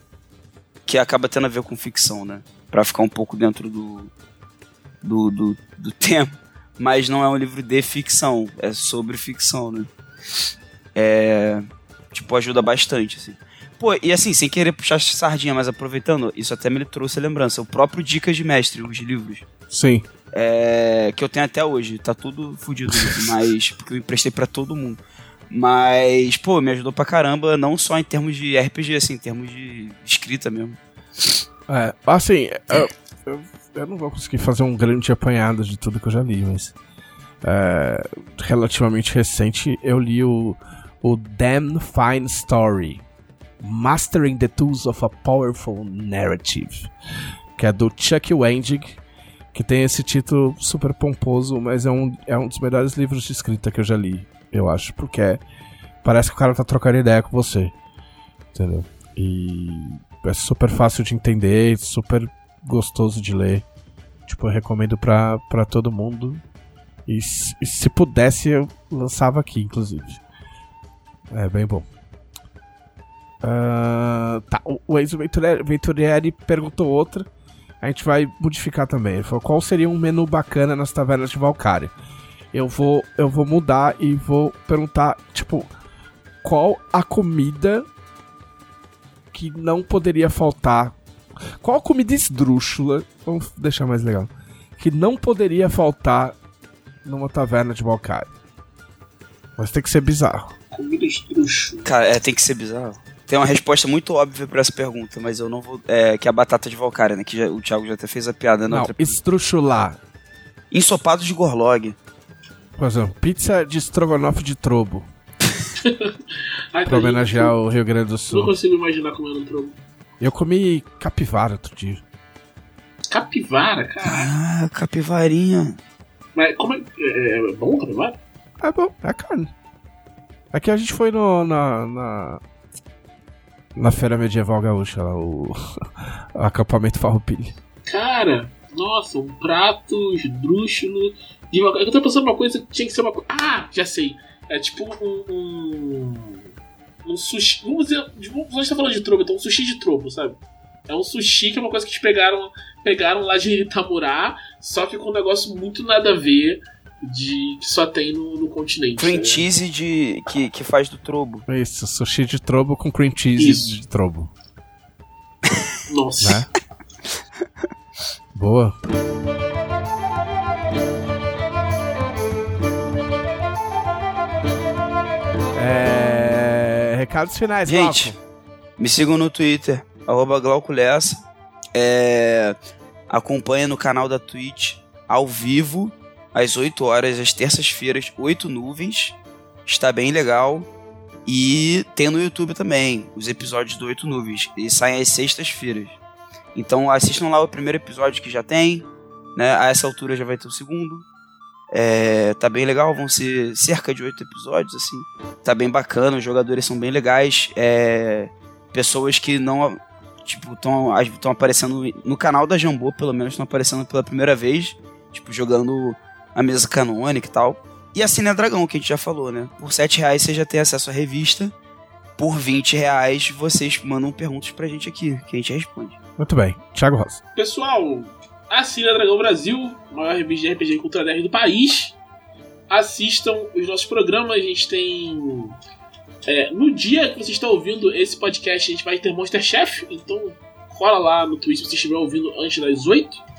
Que acaba tendo a ver com ficção, né? para ficar um pouco dentro do, do, do, do tema. Mas não é um livro de ficção, é sobre ficção, né? É. Tipo, ajuda bastante, assim. Pô, e assim, sem querer puxar sardinha, mas aproveitando, isso até me trouxe a lembrança. O próprio Dicas de Mestre, os livros. Sim. É, que eu tenho até hoje. Tá tudo fodido, mas. Porque eu emprestei para todo mundo. Mas, pô, me ajudou pra caramba, não só em termos de RPG, assim, em termos de escrita mesmo. É, assim, eu, eu, eu não vou conseguir fazer um grande apanhado de tudo que eu já li, mas. É, relativamente recente, eu li o, o Damn Fine Story Mastering the Tools of a Powerful Narrative, que é do Chuck Wendig, que tem esse título super pomposo, mas é um, é um dos melhores livros de escrita que eu já li, eu acho, porque é, parece que o cara tá trocando ideia com você, entendeu? E é super fácil de entender, super gostoso de ler. Tipo, eu recomendo pra, pra todo mundo. E, e se pudesse, eu lançava aqui, inclusive. É bem bom. Uh, tá, o Enzo Venturieri, Venturieri perguntou outra. A gente vai modificar também. Ele falou: qual seria um menu bacana nas tavernas de Valkyria? Eu vou, eu vou mudar e vou perguntar, tipo, qual a comida que não poderia faltar? Qual a comida esdrúxula? Vamos deixar mais legal. Que não poderia faltar numa taverna de Valkyria. Mas tem que ser bizarro. Comida esdrúxula. Cara, é, tem que ser bizarro. Tem uma resposta muito óbvia pra essa pergunta, mas eu não vou. É, que é a batata de Valkyria, né? Que já, o Thiago já até fez a piada na Não, outra. estruchular. Ensopado de Gorlog. Por exemplo, pizza de estrogonofe de trobo. Ai, Pra homenagear o Rio Grande do Não Sul. consigo imaginar comendo um trovo. Eu comi capivara outro dia. Capivara, cara. Ah, capivarinha. Mas como é. É, é bom capivara? É bom, é carne. Aqui a gente foi no, na, na. Na feira medieval gaúcha, lá, o acampamento Farroupilha. Cara, nossa, um prato esdrúxulo de uma... Eu tô pensando uma coisa que tinha que ser uma coisa. Ah, já sei. É tipo um. Um, um sushi. Vamos dizer. Vamos, gente tá falando de trovo, então um sushi de trovo, sabe? É um sushi que é uma coisa que eles pegaram, pegaram lá de Itamurá, só que com um negócio muito nada a ver de que só tem no, no continente. Cream né? cheese de, que, que faz do trobo. Isso, sushi de trobo com cream cheese Isso. de trobo. Nossa. Né? Boa. É... Recados finais, Gente, Glauco. me sigam no Twitter, arroba Glauco Lessa. É, acompanha no canal da Twitch, ao vivo, às 8 horas, às terças-feiras, 8 nuvens. Está bem legal. E tem no YouTube também os episódios do 8 nuvens. Eles saem às sextas-feiras. Então assistam lá o primeiro episódio que já tem. Né? A essa altura já vai ter o segundo. É, tá bem legal, vão ser cerca de oito episódios, assim. Tá bem bacana, os jogadores são bem legais. É, pessoas que não tipo estão aparecendo no canal da Jambô, pelo menos estão aparecendo pela primeira vez, tipo jogando a mesa canônica e tal. E a Cine Dragão, que a gente já falou, né? Por 7 reais você já tem acesso à revista. Por 20 reais vocês mandam perguntas pra gente aqui, que a gente responde. Muito bem. Thiago Rosa. Pessoal, assina a Dragão Brasil, a maior revista de RPG e cultura nerd do país. Assistam os nossos programas, a gente tem. é, no dia que você está ouvindo esse podcast, a gente vai ter Monster Chef, então cola lá no Twitch se você estiver ouvindo antes das 8.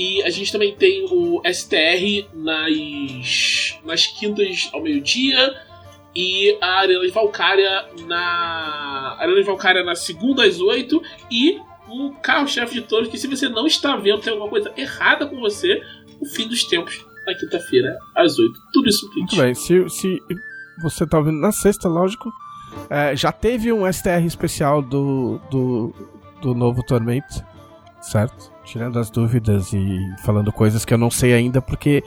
E a gente também tem o STR nas, nas quintas ao meio-dia. E a Arena de Valkyria na. Arena de Valkyria na segunda às 8. E o carro-chefe de todos, que se você não está vendo, tem alguma coisa errada com você, o fim dos tempos, na quinta-feira, às 8. Tudo isso no Twitch. Muito bem. Se, se você tá ouvindo na sexta, lógico. é, já teve um STR especial do, do, do novo Tormento, certo? Tirando as dúvidas e falando coisas que eu não sei ainda, porque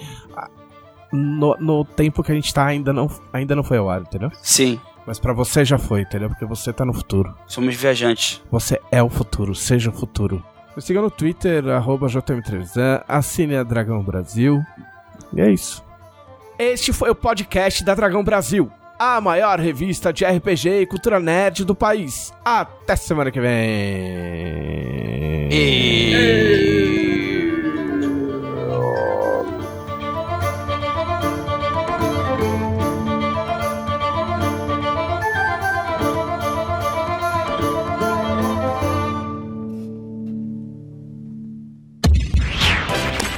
no, no tempo que a gente tá ainda não, ainda não foi ao ar, entendeu? Sim, Mas pra você já foi, entendeu? Porque você tá no futuro. somos viajantes. Você é o futuro, seja o futuro. Me siga no Twitter, arroba JM3an, assine a Dragão Brasil. E é isso. Este foi o podcast da Dragão Brasil, a maior revista de RPG e cultura nerd do país. Até semana que vem.